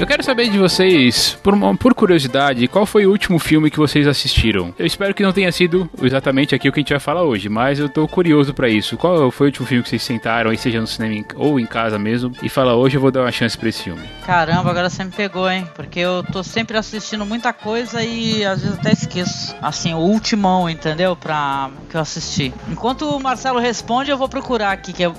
Eu quero saber de vocês, por, uma- por curiosidade, qual foi o último filme que vocês assistiram? Eu espero que não tenha sido exatamente aqui o que a gente vai falar hoje, mas eu tô curioso pra isso. Qual foi o último filme que vocês sentaram, aí seja no cinema em- ou em casa mesmo, e fala hoje eu vou dar uma chance pra esse filme? Caramba, agora você me pegou, hein? Porque eu tô sempre assistindo muita coisa e às vezes até esqueço. Assim, o ultimão, entendeu? Pra que eu assisti. Enquanto o Marcelo responde, eu vou procurar aqui, que é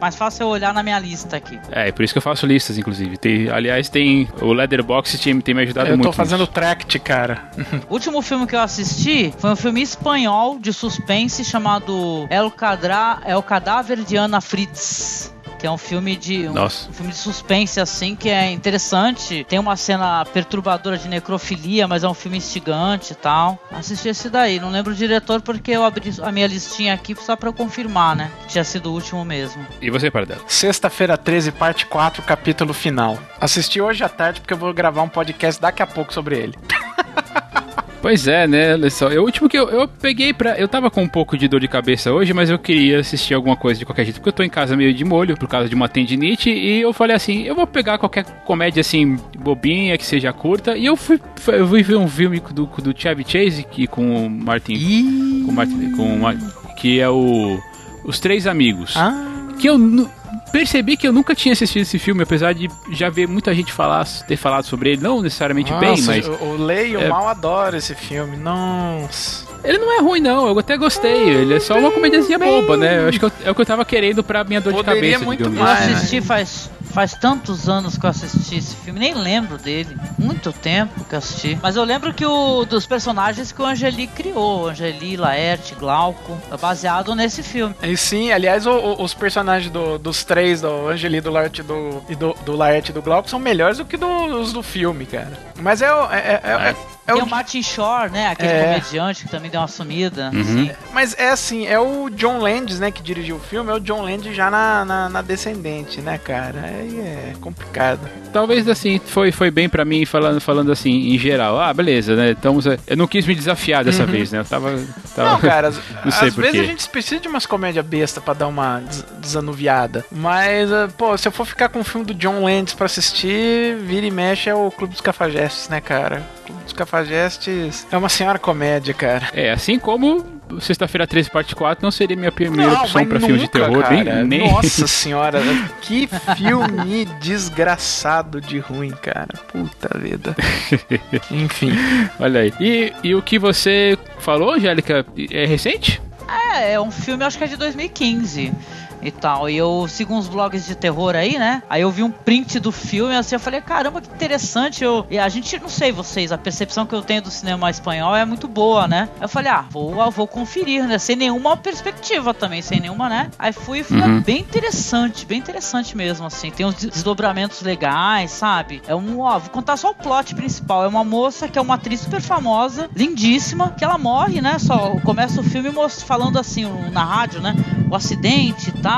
mais fácil é eu olhar na minha lista aqui. É, por isso que eu faço listas, inclusive. Tem, aliás, tem o Letterboxd tem, tem me ajudado Eu muito. tô fazendo nisso. tract, cara. O último filme que eu assisti foi um filme espanhol de suspense chamado El, Cadra, El Cadáver de Ana Fritz. Que é um filme de. Um, Nossa. um filme de suspense, assim, que é interessante. Tem uma cena perturbadora de necrofilia, mas é um filme instigante e tal. Assisti esse daí. Não lembro o diretor porque eu abri a minha listinha aqui só pra eu confirmar, né? Que tinha sido o último mesmo. E você, Paradela? Sexta-feira 13, parte 4, capítulo final. Assisti hoje à tarde porque eu vou gravar um podcast daqui a pouco sobre ele. Pois é, né, olha só. O último que eu, eu peguei pra. Eu tava com um pouco de dor de cabeça hoje, mas eu queria assistir alguma coisa de qualquer jeito, porque eu tô em casa meio de molho por causa de uma tendinite. E eu falei assim: eu vou pegar qualquer comédia assim, bobinha, que seja curta. E eu fui, eu fui ver um filme do, do Chevy Chase que, com o Martin. Com o Martin. Com o que é o. Os Três Amigos. Ah, Que eu percebi que eu nunca tinha assistido esse filme, apesar de já ver muita gente falar, ter falado sobre ele, não necessariamente bem, nossa, mas. o, Lei e o é- Mal adoro esse filme. Nossa. Ele não é ruim, não. Eu até gostei. Ele é só uma comediazinha boba, né? Eu acho que eu- é o que eu tava querendo pra minha dor Poderia de cabeça. muito Eu mais. assim. né? assisti faz, faz tantos anos que eu assisti esse filme, nem lembro dele. Muito tempo que eu assisti. Mas eu lembro que o dos personagens que o Angeli criou, Angeli, Laerte, Glauco, é baseado nesse filme. E sim, aliás, o- o- os personagens do- dos três, do Angeli, do Laerte do, e do, do Laerte e do Glauco, são melhores do que dos do filme, cara. Mas é o. É, é- é- é- é Tem o o Martin Shore, né? Aquele É. comediante que também deu uma sumida. Uhum. assim. Mas é assim, é o John Landis, né, que dirigiu o filme, é o John Landis já na, na, na Descendente, né, cara? Aí é complicado. Talvez assim, foi, foi bem pra mim falando, falando assim, em geral. Ah, beleza, né? Então eu não quis me desafiar dessa vez, né? Eu tava. tava... Não, cara, às, Não sei às vezes quê. a gente precisa de umas comédias besta pra dar uma des- desanuviada. Mas, ah, pô, se eu for ficar com o filme do John Landis pra assistir, vira e mexe é o Clube dos Cafajestes, né, cara? O Clube dos Cafajestes é uma senhora comédia, cara. É, assim como Sexta-feira 13, parte 4 não seria minha primeira Não, opção pra filme de nunca, terror. Nem, cara. nem... Nossa senhora, que filme desgraçado de ruim, cara. Puta vida. Enfim. Olha aí. E, e o que você falou, Angélica, é recente? É, é um filme, acho que é de 2015 e tal. E eu sigo uns blogs de terror aí, né? Aí eu vi um print do filme, assim, eu falei, caramba, que interessante. Eu... E a gente, não sei vocês, a percepção que eu tenho do cinema espanhol é muito boa, né? Eu falei, ah, vou, vou conferir, né? Sem nenhuma perspectiva também, sem nenhuma, né? Aí fui e falei, Uhum. ah, bem interessante, bem interessante mesmo, assim. Tem uns desdobramentos legais, sabe? É um, ó, vou contar só o plot principal. É uma moça que é uma atriz super famosa, lindíssima, que ela morre, né? Só começa o filme falando assim, na rádio, né? O acidente e tal.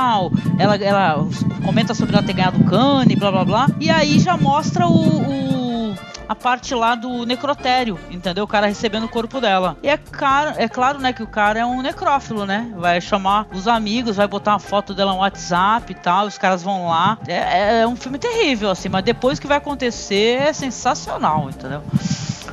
Ela, ela comenta sobre ela ter ganhado cane, blá blá blá. E aí já mostra o- o a parte lá do necrotério, entendeu? O cara recebendo o corpo dela. E é, cara, é claro, né, que o cara é um necrófilo, né? Vai chamar os amigos, vai botar uma foto dela no WhatsApp e tal, os caras vão lá. É, é um filme terrível, assim, mas depois que vai acontecer é sensacional, entendeu?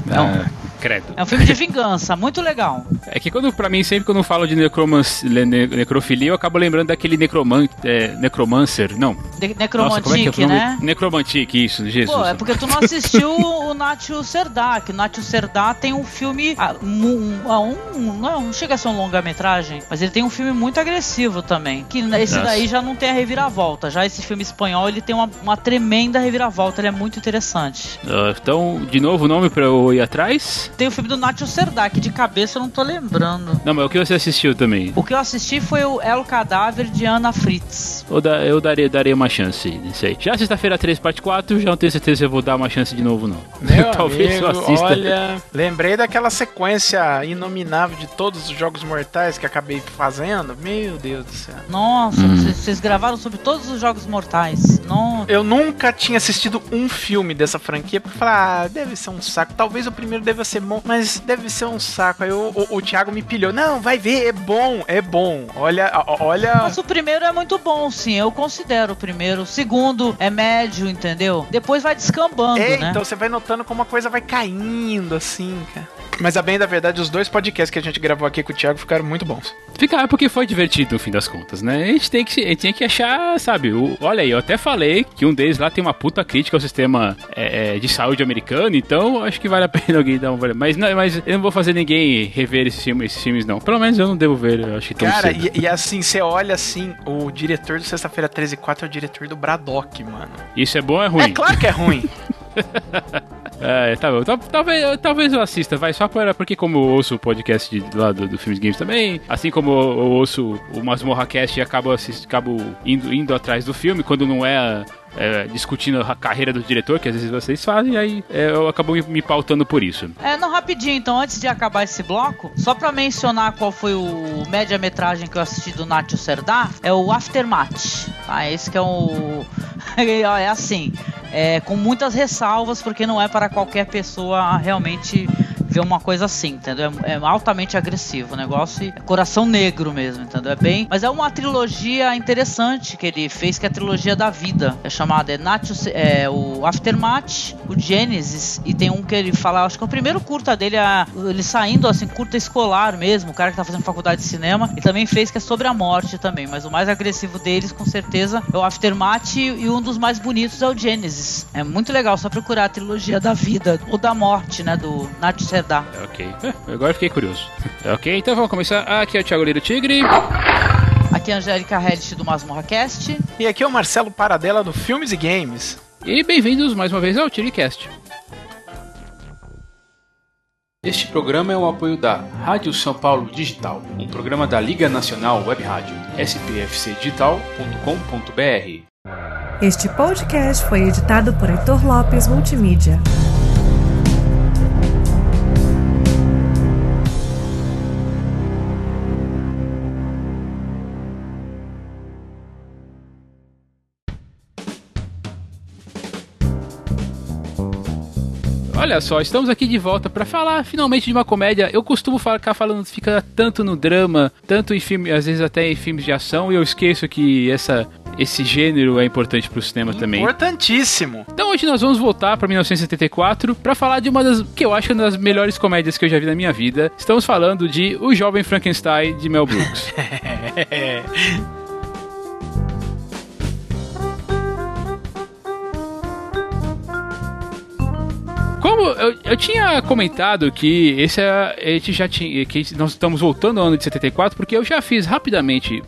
Ah, credo. É um filme de vingança, muito legal. É que quando, pra mim, sempre quando eu falo de ne- ne- necrofilia, eu acabo lembrando daquele necroman, é, necromancer. Não. De é que é Necromantic, o nome? né? Necromantic, isso, Jesus. Pô, é porque tu não assistiu o Nacho Serdá, que o Nacho Serdá tem um filme. ah, mu- um, ah, um- não, não chega a ser um longa-metragem, mas ele tem um filme muito agressivo também. Que esse Nossa. daí já não tem a reviravolta. Já esse filme espanhol ele tem uma, uma tremenda reviravolta, ele é muito interessante. Ah, então, de novo o nome pra eu ir atrás? Tem o filme do Nacho Serdá, que de cabeça eu não tô lembrando. Não, mas o que você assistiu também? O que eu assisti foi o El Cadáver de Ana Fritz. Eu, da- eu darei, darei uma chance, não sei. Já sexta-feira 3, parte 4, já não tenho certeza se eu vou dar uma chance de novo, não. Meu Talvez eu amigo, assista. olha, lembrei daquela sequência inominável de todos os jogos mortais que acabei fazendo. Meu Deus do céu. Nossa, Hum. vocês, vocês gravaram sobre todos os jogos mortais. Nossa. Eu nunca tinha assistido um filme dessa franquia, porque eu falei, ah, deve ser um saco. Talvez o primeiro deva ser bom, mas deve ser um saco. Aí o, o, o Thiago me pilhou. Não, vai ver, é bom, é bom. Olha, olha. Mas o primeiro é muito bom, sim. Eu considero o primeiro. O segundo é médio, entendeu? Depois vai descambando, É, né? então você vai notando como a coisa vai caindo, assim, cara. Mas a bem da verdade, os dois podcasts que a gente gravou aqui com o Thiago ficaram muito bons. Fica é porque foi divertido no fim das contas, né? A gente tem que, gente tem que achar, sabe? O, olha aí, eu até falei que um deles lá tem uma puta crítica ao sistema é, é, de saúde americano, então acho que vale a pena alguém dar uma olhada. Mas, não, mas eu não vou fazer ninguém rever esses filmes, esses filmes, não. Pelo menos eu não devo ver, eu acho que tão Cara, e, e assim, você olha assim, o diretor do Sexta-feira 13 e 4 é o diretor do Braddock, mano. Isso é bom ou é ruim? É claro que é ruim. É, tá bom. Tal- Talvez, talvez eu assista, vai, só para, porque como eu ouço o podcast de, lá do, do Filmes Games também, assim como eu, ouço o Masmorra Cast e acabo, assist, acabo indo, indo atrás do filme, quando não é, é, discutindo a carreira do diretor, que às vezes vocês fazem, aí é, eu acabo me, pautando por isso. É, não, rapidinho, então, antes de acabar esse bloco, só pra mencionar qual foi o média-metragem que eu assisti do Nacho Serdar, é o Aftermath. Tá? Esse que é o. é assim, é, com muitas ressalvas, porque não é para qualquer pessoa realmente ver uma coisa assim, entendeu? É, é altamente agressivo o negócio e é coração negro mesmo, entendeu? É bem. Mas é uma trilogia interessante que ele fez, que é a trilogia da vida. É chamada é Nacho, é, o Aftermath, o Genesis, e tem um que ele fala, acho que é o primeiro curta dele, é ele saindo assim, curta escolar mesmo, o cara que tá fazendo faculdade de cinema, e também fez que é sobre a morte também, mas o mais agressivo deles, com certeza, é o Aftermath e um dos mais bonitos é o Genesis. É muito legal, só procurar a trilogia da vida, ou da morte, né, do Nacho Serdar. Ok. É, agora fiquei curioso. ok, então vamos começar. Aqui é o Thiago Liro Tigre. Aqui é a Angélica Hellish do Masmorra Cast. E aqui é o Marcelo Paradela do Filmes e Games. E bem-vindos mais uma vez ao TiriCast. Este programa é o apoio da Rádio São Paulo Digital, um programa da Liga Nacional Web Rádio, spfcdigital.com.br. Este podcast foi editado por Heitor Lopes Multimídia. Olha só, estamos aqui de volta para falar finalmente de uma comédia. Eu costumo ficar falando, fica tanto no drama, tanto em filme, às vezes até em filmes de ação, e eu esqueço que essa, esse gênero é importante pro cinema também. Importantíssimo. Então hoje nós vamos voltar para 1974 para falar de uma das que eu acho que é uma das melhores comédias que eu já vi na minha vida. Estamos falando de O Jovem Frankenstein de Mel Brooks. Como eu, eu tinha comentado que esse é, a gente já tinha que nós estamos voltando ao ano de 74 porque eu já fiz rapidamente,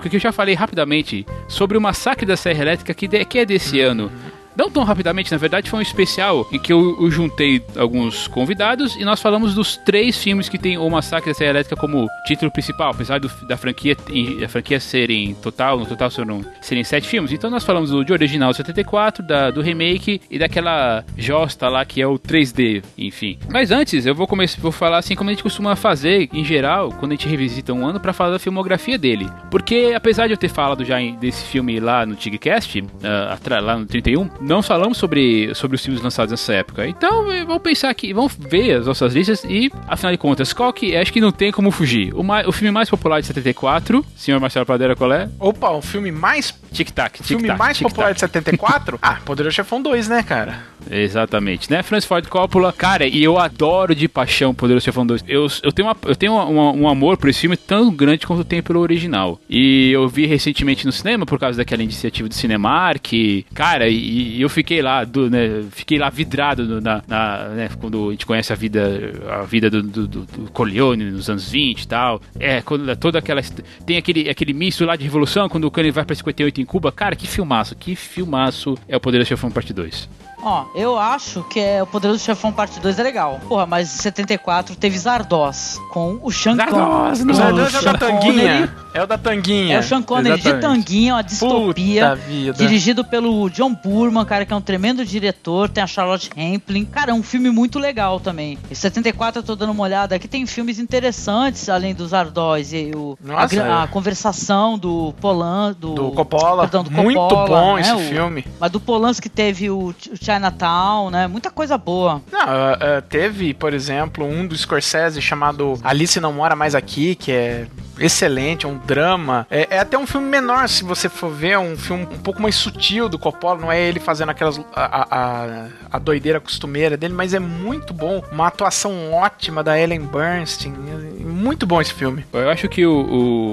porque eu já falei rapidamente sobre o massacre da Serra Elétrica que, de- que é desse ano. Não tão rapidamente, na verdade, foi um especial em que eu, eu juntei alguns convidados e nós falamos dos três filmes que tem o Massacre da Serra Elétrica como título principal, apesar do- da franquia da franquia serem total, no total serem, serem sete filmes. Então nós falamos do de original 74, da, do remake e daquela josta lá que é o 3D, enfim. Mas antes, eu vou começar, vou falar assim como a gente costuma fazer em geral quando a gente revisita um ano para falar da filmografia dele. Porque apesar de eu ter falado já em- desse filme lá no Tigcast, atra- lá no 31, não falamos sobre, sobre os filmes lançados nessa época. Então eh, vamos pensar aqui, vamos ver as nossas listas e, afinal de contas, qual que acho que não tem como fugir. O, mai- o filme mais popular de 74, senhor Marcelo Padeira, qual é? Opa, o filme mais. Tic-tac. O filme mais popular de 74? ah, Poderoso Chefão 2, né, cara? Exatamente, né? Francis Ford Coppola, cara, e eu adoro de paixão Poderoso Chefão 2. Eu, eu tenho, uma, eu tenho uma- uma- um amor por esse filme tão grande quanto eu tenho pelo original. E eu vi recentemente no cinema por causa daquela iniciativa do Cinemark. Cara, e, e eu fiquei lá, do, né, fiquei lá vidrado no- na, na, né, quando a gente conhece a vida, a vida do, do, do, do Corleone nos anos 20 e tal. É, quando toda aquela. Tem aquele, aquele misto lá de revolução, quando o Kanye vai pra 58 em Cuba. Cara, que filmaço, que filmaço é o Poderoso Chefão Parte 2. Ó, eu acho que é o Poderoso Chefão Parte 2 é legal. Porra, mas em 74 teve Zardoz com o Sean Zardoz, Connery. Zardoz é o da tanguinha. É o da tanguinha. É o Sean Connery de Exatamente. Tanguinha, uma distopia. Puta vida. Dirigido pelo John Burman, cara, que é um tremendo diretor. Tem a Charlotte Rampling. Cara, é um filme muito legal também. Em 74 eu tô dando uma olhada aqui. Tem filmes interessantes, além dos Zardoz. E o, a, Nossa, é. a conversação do Polan... Do, Do Coppola. Perdão, do Muito Coppola, bom né, esse o- filme. Mas do Polanski teve o, o Chinatown, né? Muita coisa boa. Ah, ah, teve, por exemplo, um do Scorsese chamado Alice Não Mora Mais Aqui, que é excelente, é um drama. É, é até um filme menor, se você for ver, é um filme um pouco mais sutil do Coppola, não é ele fazendo aquelas a, a, a- doideira costumeira dele, mas é muito bom. Uma atuação ótima da Ellen Bernstein. Muito bom esse filme. Eu acho que o,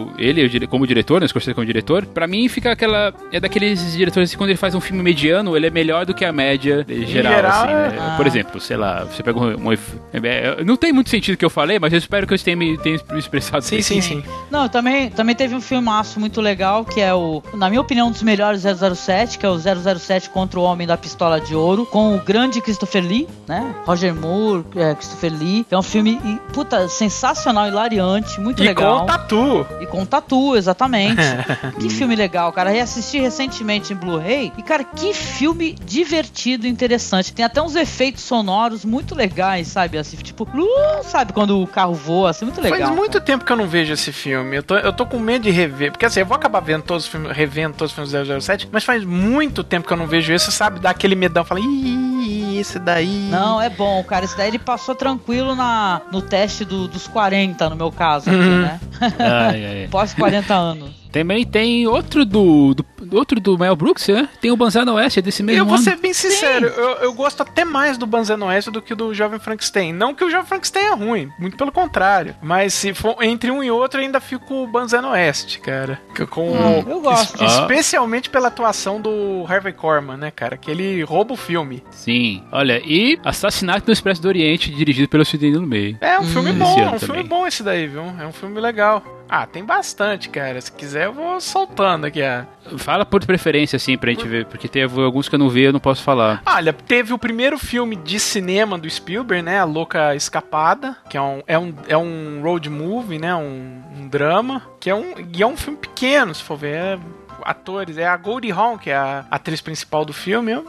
o- ele, como diretor, né, Scorsese como diretor, pra mim fica aquela. É daqueles diretores que quando ele faz um filme mediano, ele é melhor do que a média geral, geral, assim, né? é. Por exemplo, sei lá, você pega um. um é, não tem muito sentido o que eu falei, mas eu espero que eu tenha me, tenha expressado Sim, sim, sim. Não, também, também teve um filmaço muito legal, que é o, na minha opinião, um dos melhores 007, que é o 007 contra o Homem da Pistola de Ouro, com o grande Christopher Lee, né? Roger Moore, é, Christopher Lee. É um filme, e, puta, sensacional, hilariante, muito E legal. com o Tatu. E com tatu, exatamente. que filme legal, cara. Reassisti recentemente em Blu-ray. E, cara, que filme divertido e interessante. Tem até uns efeitos sonoros muito legais, sabe? Assim, tipo, uh, sabe, quando o carro voa, assim, muito legal. Faz muito tempo que eu não vejo esse filme. Eu tô, eu tô com medo de rever. Porque assim, eu vou acabar vendo todos os filmes, revendo todos os filmes do 007, mas faz muito tempo que eu não vejo esse, sabe? Dá aquele medão, fala, ih, esse daí. Não, é bom, cara. Esse daí ele passou tranquilo na, no teste do- dos 40, no meu caso, aqui, Uhum. né? Ai, ai, ai. Pós 40 anos. Também tem outro do, do- outro do Mel Brooks, né? Tem o Banzano Oeste, é desse mesmo Eu vou ano. ser bem sincero, eu, eu gosto até mais do Banzano Oeste do que do Jovem Frankenstein. Não que o Jovem Frankenstein é ruim, muito pelo contrário. Mas se for entre um e outro, eu ainda fico com o Banzano Oeste, cara. Com, Hum, eu gosto. es- Especialmente pela atuação do Harvey Korman, né, cara? Que ele rouba o filme. Sim. Olha, e Assassinato no Expresso do Oriente, dirigido pelo Sidney Lumet. É um filme Esse bom, é um filme também. bom esse daí, viu? É um filme legal. Ah, tem bastante, cara. Se quiser, eu vou soltando aqui. ah. Fala por preferência, assim, pra gente ver, porque tem alguns que eu não vi eu não posso falar. Olha, teve o primeiro filme de cinema do Spielberg, né? A Louca Escapada, que é um, é um, é um road movie, né? Um, um drama, que é um, e é um filme pequeno, se for ver. É atores, é a Goldie Hawn, que é a atriz principal do filme. É,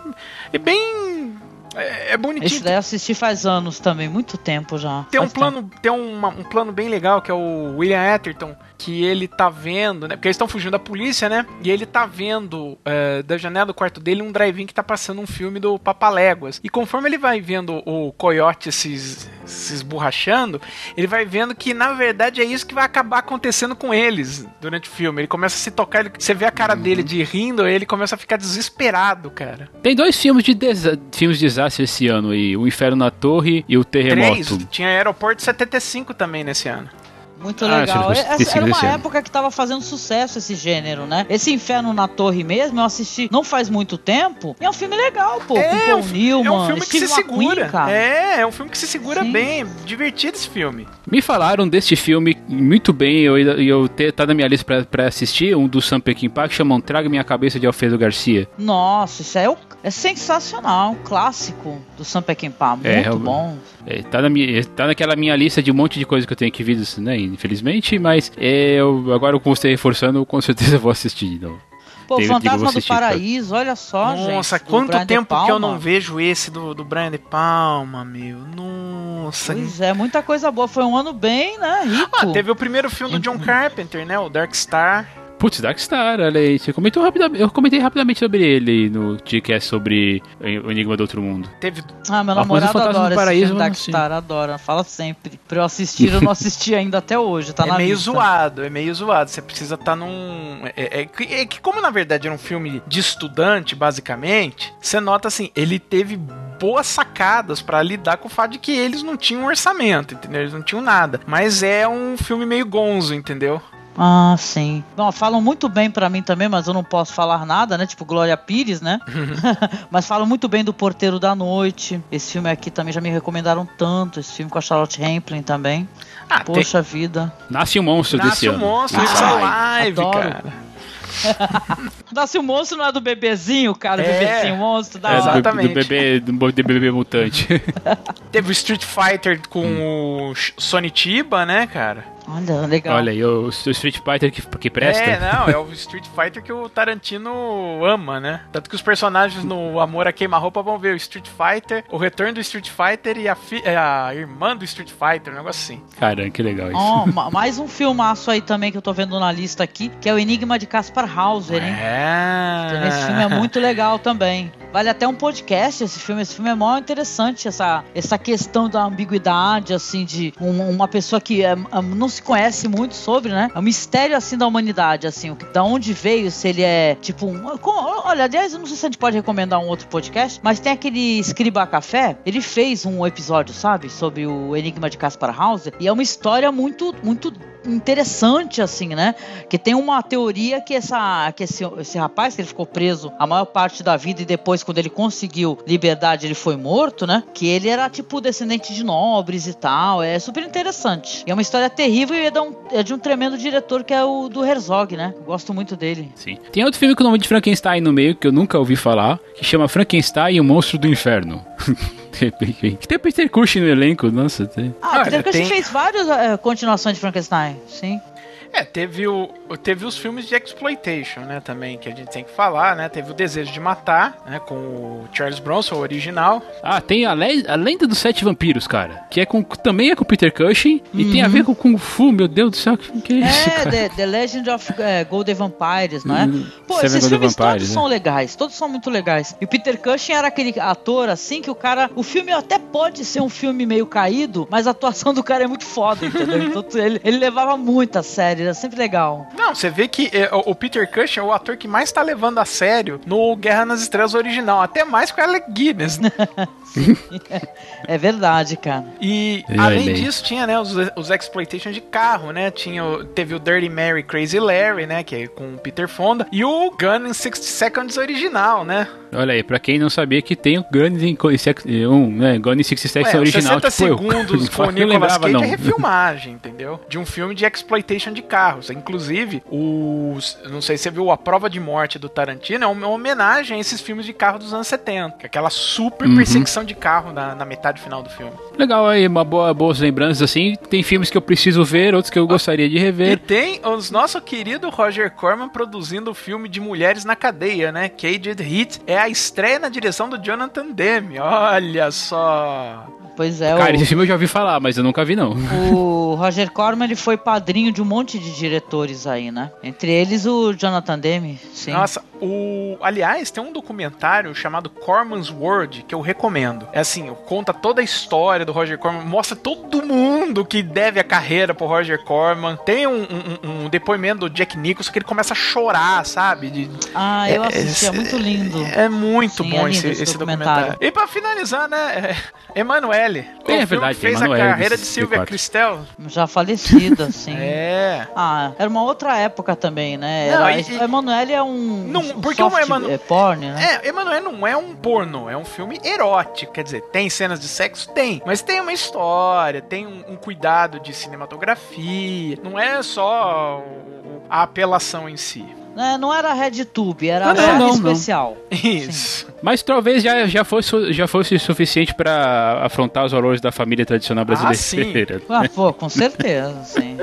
é bem... É, é bonitinho. Esse daí eu assisti faz anos também, muito tempo já. Tem um Faz tempo. plano, tem uma- um plano bem legal que é o William Atherton, que ele tá vendo, né? Porque eles estão fugindo da polícia, né? E ele tá vendo é, da janela do quarto dele um drive-in que tá passando um filme do Papaléguas. E conforme ele vai vendo o coiote se, se esborrachando, ele vai vendo que na verdade é isso que vai acabar acontecendo com eles durante o filme. Ele começa a se tocar, ele- você vê a cara dele de rindo, ele começa a ficar desesperado, cara. Tem dois filmes de filmes de desastre esse ano aí, O Inferno na Torre e O Terremoto. Três, tinha Aeroporto 75 também nesse ano. Muito Ah, legal. que fosse Essa era uma época que tava fazendo sucesso esse gênero, né? Esse Inferno na Torre mesmo, eu assisti não faz muito tempo. E é um filme legal, pô. com É, Paul um, fi- Newman, é um filme que Steve se McQueen, segura. cara. É, é um filme que se segura Sim. bem. Divertido esse filme. Me falaram deste filme muito bem, eu, eu te, tá na minha lista pra, pra assistir, um do Sam Peckinpah que chama Traga Minha Cabeça de Alfredo Garcia. Nossa, isso é, o- é sensacional. Um clássico do Sam Peckinpah. Muito É, eu- bom. É, tá, na minha, tá naquela minha lista de um monte de coisa que eu tenho que ver, né, infelizmente, mas é, eu, agora como você reforçando, com certeza vou assistir de novo. Pô, Fantasma do assistir, tá? Paraíso, olha só, gente. Nossa, do quanto Brian tempo que eu não vejo esse do, do Brian De Palma, meu. Nossa. Pois é, muita coisa boa. Foi um ano bem, né, rico. Ah, teve o primeiro filme do John Carpenter, né? O Dark Star. Putz, Darkstar, olha aí, você comentou rapidamente, eu comentei rapidamente sobre ele no podcast sobre o Enigma do Outro Mundo. Teve. Ah, meu namorado adora esse Paraíso, não Darkstar, adora, fala sempre. Pra eu assistir, eu não assisti ainda até hoje, tá é na meio lista. zoado, é meio zoado. Você precisa estar num. É, é que- é que, como na verdade era um filme de estudante, basicamente, você nota assim, ele teve boas sacadas pra lidar com o fato de que eles não tinham orçamento, entendeu? Eles não tinham nada. Mas é um filme meio gonzo, entendeu? Ah, sim. Bom, falam muito bem pra mim também, mas eu não posso falar nada, né? Tipo Glória Pires, né? mas falam muito bem do Porteiro da Noite. Esse filme aqui também já me recomendaram tanto. Esse filme com a Charlotte Rampling também. Ah, tem- Poxa vida. Nasce um monstro desse Nasce o ano. monstro, Ah, It's vai. Alive, adoro. cara. Nossa, e o monstro não é do bebezinho, cara, o É. bebezinho, o monstro da É, hora. Exatamente. do bebê, do bebê mutante. Teve o Street Fighter com o Sh- Sonny Chiba, né, cara? Olha, legal. Olha aí, o, o Street Fighter que, que presta. É, não, é o Street Fighter que o Tarantino ama, né? Tanto que os personagens no Amor a Queima-Roupa vão ver o Street Fighter, o retorno do Street Fighter e a, fi- é, a irmã do Street Fighter, um negócio assim. Caramba, que legal isso. Ó, ma- mais um filmaço aí também que eu tô vendo na lista aqui, que é o Enigma de Caspar Hauser, hein? É. Esse filme é muito legal também. Vale até um podcast esse filme. Esse filme é mó interessante, essa, essa questão da ambiguidade, assim, de um- uma pessoa que é, é, não se conhece muito sobre, né? É um mistério, assim, da humanidade, assim. Da onde veio, se ele é, tipo, um... Olha, aliás, eu não sei se a gente pode recomendar um outro podcast, mas tem aquele Escriba Café, ele fez um episódio, sabe? Sobre o Enigma de Caspar Hauser. E é uma história muito, muito interessante, assim, né? Que tem uma teoria que, essa, que esse, esse rapaz, que ele ficou preso a maior parte da vida e depois, quando ele conseguiu liberdade, ele foi morto, né? Que ele era, tipo, descendente de nobres e tal. É super interessante. E é uma história terrível e é de um, é de um tremendo diretor que é o do Herzog, né? Gosto muito dele. Sim. Tem outro filme com o nome de Frankenstein no meio, que eu nunca ouvi falar, que chama Frankenstein e o Monstro do Inferno. que tem o Peter Cushing no elenco, nossa. Tem... Ah, Peter Cushing tem- fez várias é, continuações de Frankenstein, sim. É, teve, o, teve os filmes de exploitation, né, também, que a gente tem que falar, né? Teve o Desejo de Matar, né, com o Charles Bronson, o original. Ah, tem a, le- a Lenda dos Sete Vampiros, cara. Que é com, também é com o Peter Cushing e tem a ver com Kung Fu, meu Deus do céu, que, que é isso, É, cara? The, The Legend of é, Golden Vampires, não é? Hum, Pô, Seven esses Golden filmes Vampires, todos né? são legais, todos são muito legais. E o Peter Cushing era aquele ator, assim, que o cara... O filme até pode ser um filme meio caído, mas a atuação do cara é muito foda, entendeu? Então ele, ele levava muito a sério, era sempre legal. Não, você vê que é, o Peter Cushing é o ator que mais tá levando a sério no Guerra nas Estrelas original, até mais que o Alec Guinness, né? É verdade, cara. E Eu além olhei. disso, tinha, né, os, os exploitation de carro, né? Tinha, teve o Dirty Mary Crazy Larry, né? Que é com o Peter Fonda. E o Gun in 60 Seconds original, né? Olha aí, pra quem não sabia que tem o Guns in um, né, Guns in 67 Ué, os original. 60 tipo, eu- segundos com o eu Nicolas lembrava, Cage não. é refilmagem, entendeu? De um filme de exploitation de carros. Inclusive, os. Não sei se você viu a prova de morte do Tarantino, é uma homenagem a esses filmes de carro dos anos 70. que é Aquela super Uhum. perseguição de carro na, na metade final do filme. Legal aí, uma boa, boas lembranças assim. Tem filmes que eu preciso ver, outros que eu gostaria de E rever. tem os nosso querido Roger Corman produzindo o filme de Mulheres na Cadeia, né? Caged Heat. É a estreia na direção do Jonathan Demme. Olha só. Pois é, Cara, o- esse filme eu já ouvi falar, mas eu nunca vi não. O Roger Corman ele foi padrinho de um monte de diretores aí, né? Entre eles o Jonathan Demme, sim. Nossa, o. Aliás, tem um documentário chamado Corman's World que eu recomendo. É assim, conta toda a história do Roger Corman, mostra todo mundo que deve a carreira pro Roger Corman. Tem um, um- um depoimento do Jack Nicholson que ele começa a chorar, sabe? De- Ah, eu assisti, é muito lindo. É muito Sim, bom é esse, esse esse documentário. documentário. E pra finalizar, né, é, Emanuele. É, o filme verdade, fez Emanuele, a carreira de Silvia 64. Cristel. Já falecida, assim. É. Ah, era uma outra época também, né? Não, Era, e- e- o Emanuele é um, Não, um porque o soft Emanu- é, porn, né? É, Emanuele não é um porno, é um filme erótico. Quer dizer, tem cenas de sexo? Tem. Mas tem uma história, tem um, um cuidado de cinematografia. Não é só o- a apelação em si. É, não era RedTube, era Não, não, não, não. especial. Isso. Mas talvez já, já, fosse, já fosse suficiente pra afrontar os valores da família tradicional brasileira. Ah, pô, com certeza, sim.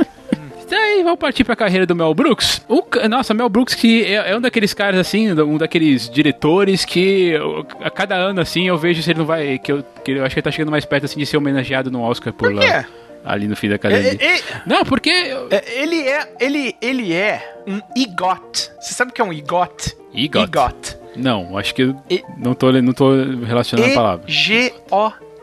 Aí, vamos partir pra carreira do Mel Brooks. O, nossa, Mel Brooks que é, é um daqueles caras assim, um daqueles diretores que eu- a cada ano assim eu vejo se ele não vai, que eu, que eu acho que ele tá chegando mais perto assim de ser homenageado no Oscar por, Por lá, quê? ali no fim da academia. É, é, Não, porque é, ele é, ele, ele é um EGOT. Você sabe o que é um EGOT? EGOT. EGOT. não, acho que E- não tô não tô relacionando a palavra.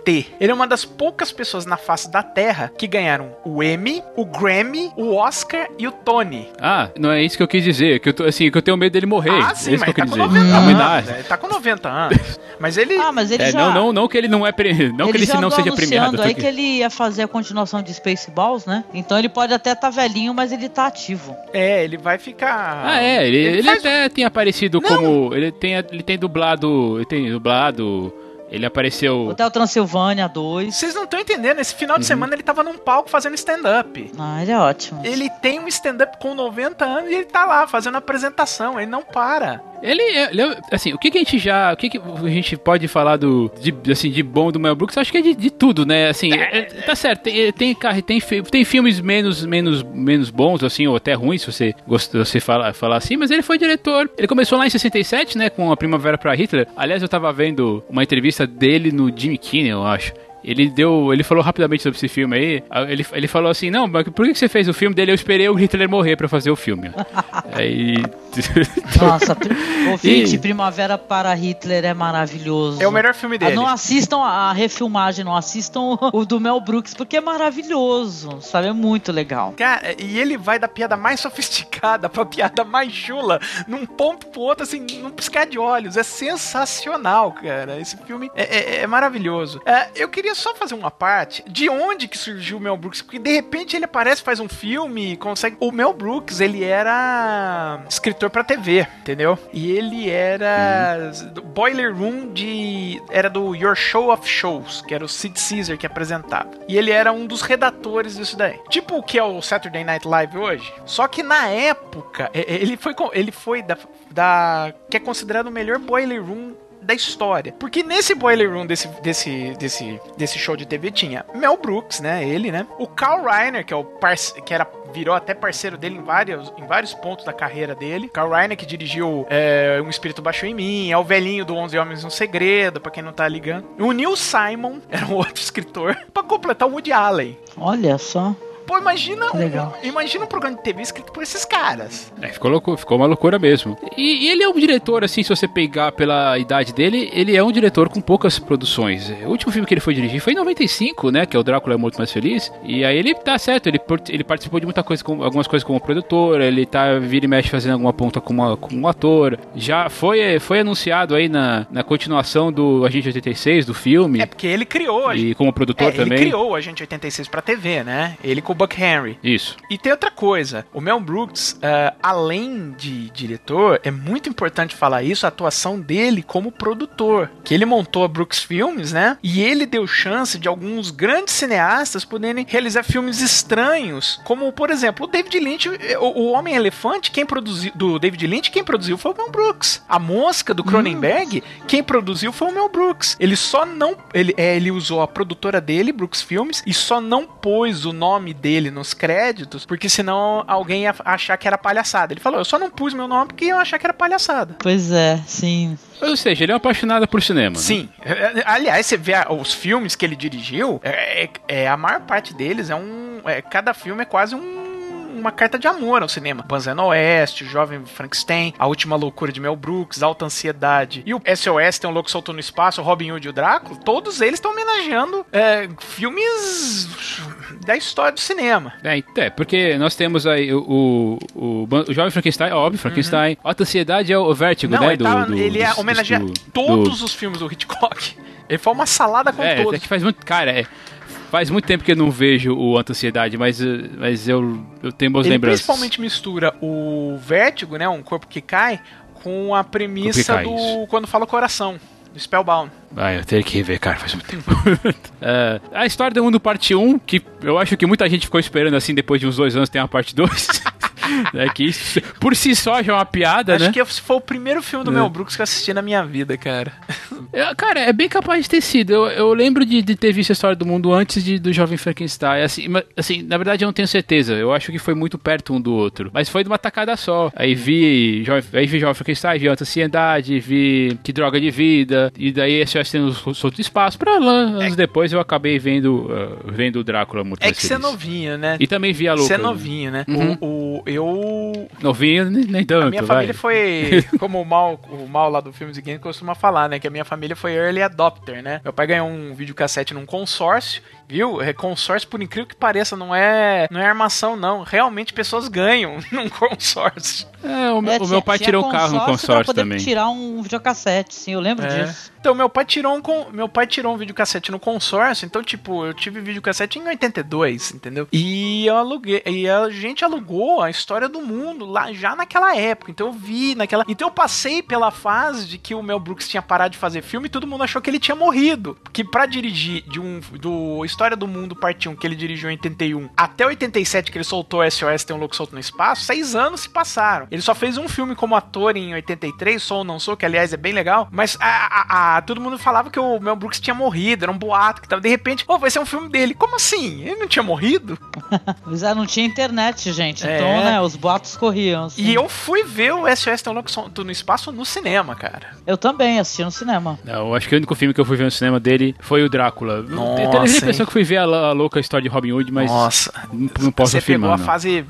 E-G-O-T. Ele é uma das poucas pessoas na face da Terra que ganharam o Emmy, o Grammy, o Oscar e o Tony. Ah, não é isso que eu quis dizer, que eu tô assim, que eu tenho medo dele morrer. ah, é sim, isso mas que eu ele tá quis com dizer. 90 A anos. Ele tá com 90 anos. Mas ele. Ah, mas ele É, já... não, não, não que ele não é pre... não que ele ele já se não andou seja premiado. aí que ele ia fazer a continuação de Spaceballs, né? Então ele pode até estar velhinho, mas ele tá ativo. É, ele vai ficar. Ah, é, ele, ele faz- até tem aparecido Não. como. Ele tem, ele tem dublado. Ele tem dublado Ele apareceu. Hotel Transilvânia 2. Vocês não estão entendendo, esse final de Uhum. semana ele tava num palco fazendo stand-up. Ah, ele é ótimo. Ele tem um stand-up com 90 anos e ele tá lá fazendo apresentação, ele não para. Ele, é- ele é- assim, o que, que a gente já, o que, que a gente pode falar do, de, assim, de bom do Mel Brooks? Acho que é de, de tudo, né? Assim, é- tá certo. Tem, tem, tem, tem filmes menos, menos, menos bons, assim, ou até ruins, se você gosta, você falar, falar assim. Mas ele foi diretor. Ele começou lá em 67, né, com a Primavera para Hitler. Aliás, eu tava vendo uma entrevista dele no Jimmy Kimmel, eu acho. Ele deu. Ele falou rapidamente sobre esse filme aí. Ele, ele falou assim: Não, mas por que que você fez o filme dele? Eu esperei o Hitler morrer pra fazer o filme. aí. Nossa, pri- ouvinte, E- Primavera para Hitler é maravilhoso. É o melhor filme Ah, dele. Não assistam a refilmagem, não assistam o do Mel Brooks, porque é maravilhoso, sabe? É muito legal. Cara, e ele vai da piada mais sofisticada pra piada mais chula, num ponto pro outro, assim, num piscar de olhos. É sensacional, cara. Esse filme é, é- é maravilhoso. É, eu queria só fazer uma parte de onde que surgiu o Mel Brooks, porque de repente ele aparece, faz um filme, e consegue. O Mel Brooks, ele era escritor pra TV, entendeu? E ele era do Boiler Room de. Era do Your Show of Shows, que era o Sid Caesar que apresentava. E ele era um dos redatores disso daí. Tipo o que é o Saturday Night Live hoje. Só que na época, ele foi, ele foi da, da. que é considerado o melhor Boiler Room da história. Porque nesse boiler room desse, desse, desse, desse show de TV tinha Mel Brooks, né? Ele, né? O Carl Reiner, que é o parce que era virou até parceiro dele em vários, em vários pontos da carreira dele. Carl Reiner que dirigiu é, Um Espírito Baixou em Mim, é o velhinho do Onze Homens e um Segredo, pra quem não tá ligando. O Neil Simon era um outro escritor pra completar o Woody Allen. Olha só. Pô, imagina, legal. imagina um programa de TV escrito por esses caras. É, ficou, louco, ficou uma loucura mesmo. E, e ele é um diretor, assim, se você pegar pela idade dele, ele é um diretor com poucas produções. O último filme que ele foi dirigir foi em 95, né? Que é o Drácula é Morto Mais Feliz. E aí ele tá certo, ele, ele participou de muita coisa, com, algumas coisas como produtor, ele tá vira e mexe fazendo alguma ponta como, uma- como um ator. Já foi, foi anunciado aí na, na continuação do Agente 86, do filme. É porque ele criou a E como produtor É, ele também. criou o Agente 86 pra TV, né? Ele com o Buck Henry. Isso. E tem outra coisa, o Mel Brooks, ah, além de diretor, é muito importante falar isso, a atuação dele como produtor. Que ele montou a Brooks Filmes, né? E ele deu chance de alguns grandes cineastas poderem realizar filmes estranhos, como, por exemplo, o David Lynch, eh, o, o Homem-Elefante, quem produziu, do David Lynch, quem produziu foi o Mel Brooks. A Mosca, do Cronenberg, quem produziu foi o Mel Brooks. Ele só não, ele, é, ele usou a produtora dele, Brooks Filmes, e só não pôs o nome dele nos créditos, porque senão alguém ia achar que era palhaçada. Ele falou, eu só não pus meu nome porque iam achar que era palhaçada. Pois é, sim. Ou seja, ele é um apaixonado por cinema. né? Sim. É, é, Aliás, você vê os filmes que ele dirigiu, é, é- é- a maior parte deles é um. é, cada filme é quase um. Uma carta de amor ao cinema. Banzé no Oeste, O Jovem Frankenstein, A Última Loucura de Mel Brooks, Alta Ansiedade. E o SOS tem um Louco Soltou no Espaço, o Robin Hood e o Drácula. Todos eles estão homenageando é, filmes da história do cinema. É, é, porque nós temos aí o, o, o, Jovem Frankenstein, óbvio, Frankenstein. Alta Ansiedade é o Vértigo, Uhum. Não, né? ele, tava- do, do- ele é homenageia do- todos do- os filmes do Hitchcock. Ele foi uma salada com É, todos. é que faz muito. Cara, é, faz muito tempo que eu não vejo o Ansiedade, mas, mas eu, eu tenho boas Ele lembranças. principalmente mistura o vértigo, né, um corpo que cai, com a premissa cai, do isso. quando fala coração, do Spellbound. Ah, eu teria que rever, cara, faz muito tempo. É, a história do mundo parte 1, que eu acho que muita gente ficou esperando assim, depois de uns dois anos tem uma parte 2. é que isso, por si só já é uma piada, Acho né? que foi o primeiro filme do É. Mel Brooks que eu assisti na minha vida, cara. É, Cara, é bem capaz de ter sido. Eu, eu lembro de, de ter visto a história do mundo antes de, do Jovem Frankenstein. Assim, assim, na verdade eu não tenho certeza. Eu acho que foi muito perto um do outro. Mas foi de uma tacada só. Aí vi, Jovem- aí vi Jovem Frankenstein, vi Ansiedade, vi Que Droga de Vida. E daí esse acho tendo solto espaço. Pra lá, anos depois eu acabei vendo, uh, vendo o Drácula muito É que você é novinho, né? E também vi a louca. Você é novinho, né? Uhum. O, o- eu. Novinho, nem, tanto, A minha vai. família foi. Como o mal, o mal lá do Filmes e Games costuma falar, né? Que a minha família foi early adopter, né? Meu pai ganhou um videocassete num consórcio, viu? É, consórcio, por incrível que pareça, não é, não é armação, não. Realmente pessoas ganham num consórcio. É, o, meu- É, o tinha- meu pai tinha tirou um carro no pra consórcio poder também. tirar um videocassete, sim, eu lembro É. disso. Então, meu pai tirou um, meu pai tirou um videocassete no consórcio, então, tipo, eu tive videocassete em 82, entendeu? E eu aluguei, e a gente alugou a história do mundo lá já naquela época. Então eu vi naquela. Então eu passei pela fase de que o Mel Brooks tinha parado de fazer filme e todo mundo achou que ele tinha morrido. Que para dirigir de um do História do Mundo Parte 1, que ele dirigiu em 81, até 87 que ele soltou SOS Tem um Louco Solto no Espaço, seis anos se passaram. Ele só fez um filme como ator em 83, Sou ou Não Sou, que aliás é bem legal, mas a, a, a, todo mundo falava que o Mel Brooks tinha morrido, era um boato que tava de repente, oh, vai ser um filme dele. Como assim? Ele não tinha morrido? pois é, não tinha internet, gente. É. Então, né, os boatos corriam. assim. E eu fui ver o SOS um Solto no Espaço no cinema, cara. Eu também assisti no cinema. Não, eu acho que o único filme que eu fui ver no cinema dele foi o Drácula. Nossa, eu tenho a impressão que fui ver a, a louca história de Robin Hood, mas Nossa. não, não posso Você afirmar. pegou a fase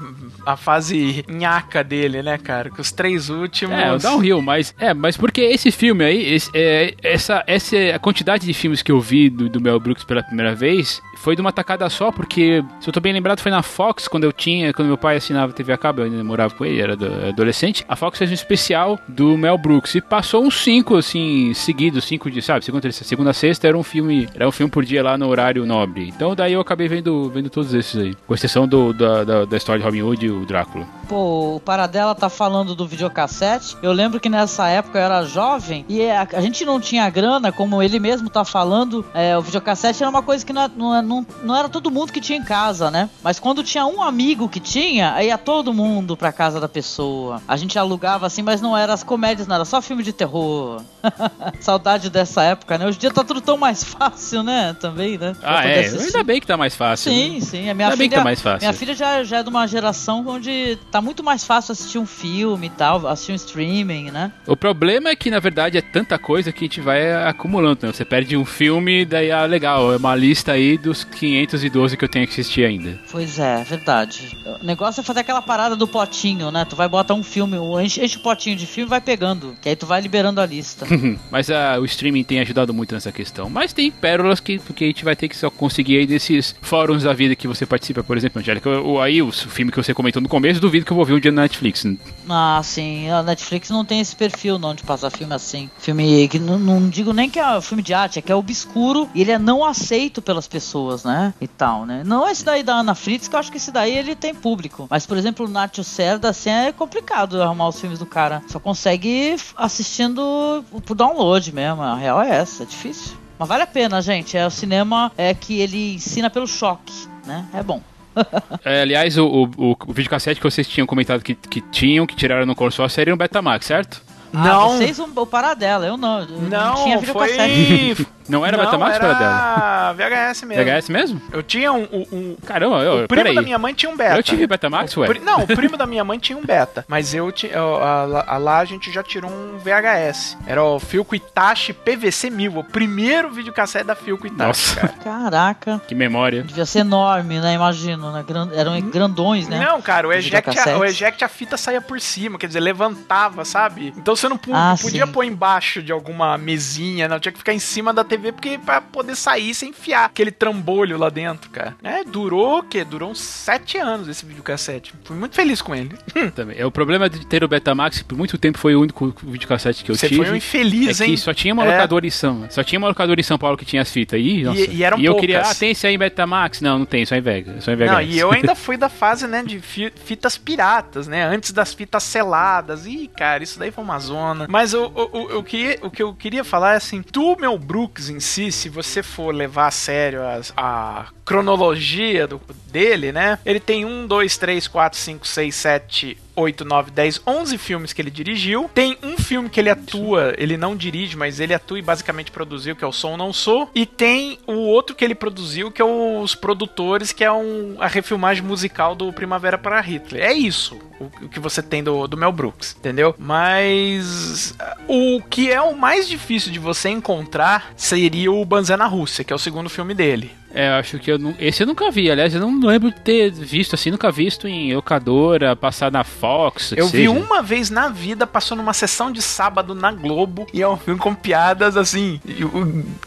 a fase nhaca dele, né, cara? Que os três últimos. É, o Downhill, mas é, mas porque esse filme aí, esse- é, essa, essa a quantidade de filmes que eu vi do, do Mel Brooks pela primeira vez foi de uma tacada só, porque se eu tô bem lembrado foi na Fox quando eu tinha, quando meu pai assinava TV a cabo, eu ainda morava com ele, era ado- adolescente. A Fox fez um especial do Mel Brooks e passou uns cinco assim seguidos, cinco de, sabe, segunda, segunda sexta era um filme, era um filme por dia lá no horário nobre. Então daí eu acabei vendo, vendo todos esses aí, com exceção do, da, da, da história de Robin Hood e o Drácula. Pô, o Paradela tá falando do videocassete. Eu lembro que nessa época eu era jovem e a, a gente não tinha grana, como ele mesmo tá falando. é, o videocassete era uma coisa que não, é- não, é- não, não era todo mundo que tinha em casa, né? Mas quando tinha um amigo que tinha, aí ia todo mundo pra casa da pessoa. A gente alugava assim, mas não era as comédias, não era só filme de terror. Saudade dessa época, né? Hoje em dia tá tudo tão mais fácil, né? Também, né? Ah, é, assistir. ainda bem que tá mais fácil. Sim, né? sim. A minha Ainda bem filha, que tá mais fácil. Minha filha já, já é de uma geração onde tá muito mais fácil assistir um filme e tal, assistir um streaming, né? O problema é que, na verdade, é tanta coisa que a gente vai acumulando. Né? Você perde um filme, daí, ah, legal, é uma lista aí dos 512 que eu tenho que assistir ainda. Pois é, verdade. O negócio é fazer aquela parada do potinho, né? Tu vai botar um filme, enche, enche o potinho de filme e vai pegando. Que aí tu vai liberando a lista. Mas ah, o streaming tem ajudado muito nessa questão. Mas tem pérolas que, que a gente vai ter que só conseguir aí desses fóruns da vida que você participa, por exemplo, Angélica. O, aí, o filme que você comentou no começo, duvido que eu vou ver um dia na Netflix. ah, sim. A Netflix não tem esse perfil, não, de passar filme assim. Filme que não, não digo nem que é filme de arte, é que é obscuro e ele é não aceito pelas pessoas, né? E tal, né? Não esse daí da Ana Fritz, que eu acho que esse daí ele tem público. Mas, por exemplo, o Nacho Cerda, assim, é complicado arrumar os filmes do cara. Só consegue assistindo por download mesmo. A real é essa, é difícil. Mas vale a pena, gente. É o cinema é que ele ensina pelo choque, né? É bom. É, aliás, o, o, o videocassete que vocês tinham comentado que, que tinham, que tiraram no consórcio, era um Betamax, certo? Ah, Não. vocês o, o paradela, eu não. Eu não, Não, tinha videocassete. foi. Não era não, Betamax era para dela? VHS mesmo. VHS mesmo? Eu tinha um. um- Caramba, eu, o primo peraí. da minha mãe tinha um beta. Eu tive Betamax, O ué? pri- Não, o primo da minha mãe tinha um beta, mas eu tinha. eu- a- a- Lá a gente já tirou um VHS. Era o Filco Itachi PVC 1000, o primeiro videocassete da Filco Itachi, Nossa. cara. Caraca. Que memória. Devia ser enorme, né? Imagino, né? Gran- eram grandões, né? Não, cara, o eject, a, o eject a fita saía por cima, quer dizer, levantava, sabe? Então você não Ah, podia sim. pôr embaixo de alguma mesinha, não, tinha que ficar em cima da TV porque pra poder sair sem enfiar aquele trambolho lá dentro, cara. É, durou o quê? Durou uns sete anos esse videocassete. Fui muito feliz com ele. Também. É, o problema de ter o Betamax, por muito tempo foi o único videocassete que eu Você tive. foi um infeliz, é que hein? só tinha uma É. locadora em São Só tinha uma locadora em São Paulo que tinha as fitas. E, nossa, e eram eu queria, ah, tem esse aí em Betamax? Não, não tem, só em Vegas. Só em VHS. Não, e eu ainda fui da fase, né, de fi- fitas piratas, né? Antes das fitas seladas. Ih, cara, isso daí foi uma zona. Mas o, o, o, o que, o que eu queria falar é assim: do Mel Brooks em si, se você for levar a sério as- a cronologia do- dele, né? Ele tem um, dois, três, quatro, cinco, seis, sete. 8, 9, 10, 11 filmes que ele dirigiu. Tem um filme que ele atua, ele não dirige, mas ele atua e basicamente produziu, que é o Som Não Sou. E tem o outro que ele produziu, que é Os Produtores, que é um, a refilmagem musical do Primavera para Hitler. É isso o, o que você tem do, do Mel Brooks, entendeu? Mas o que é o mais difícil de você encontrar seria o Banzé na Rússia, que é o segundo filme dele. É, eu acho que eu não, esse eu nunca vi. Aliás, eu não lembro de ter visto assim, nunca visto em locadora, passar na Fox. Eu vi seja. uma vez na vida, passou numa sessão de sábado na Globo, e é um filme com piadas assim,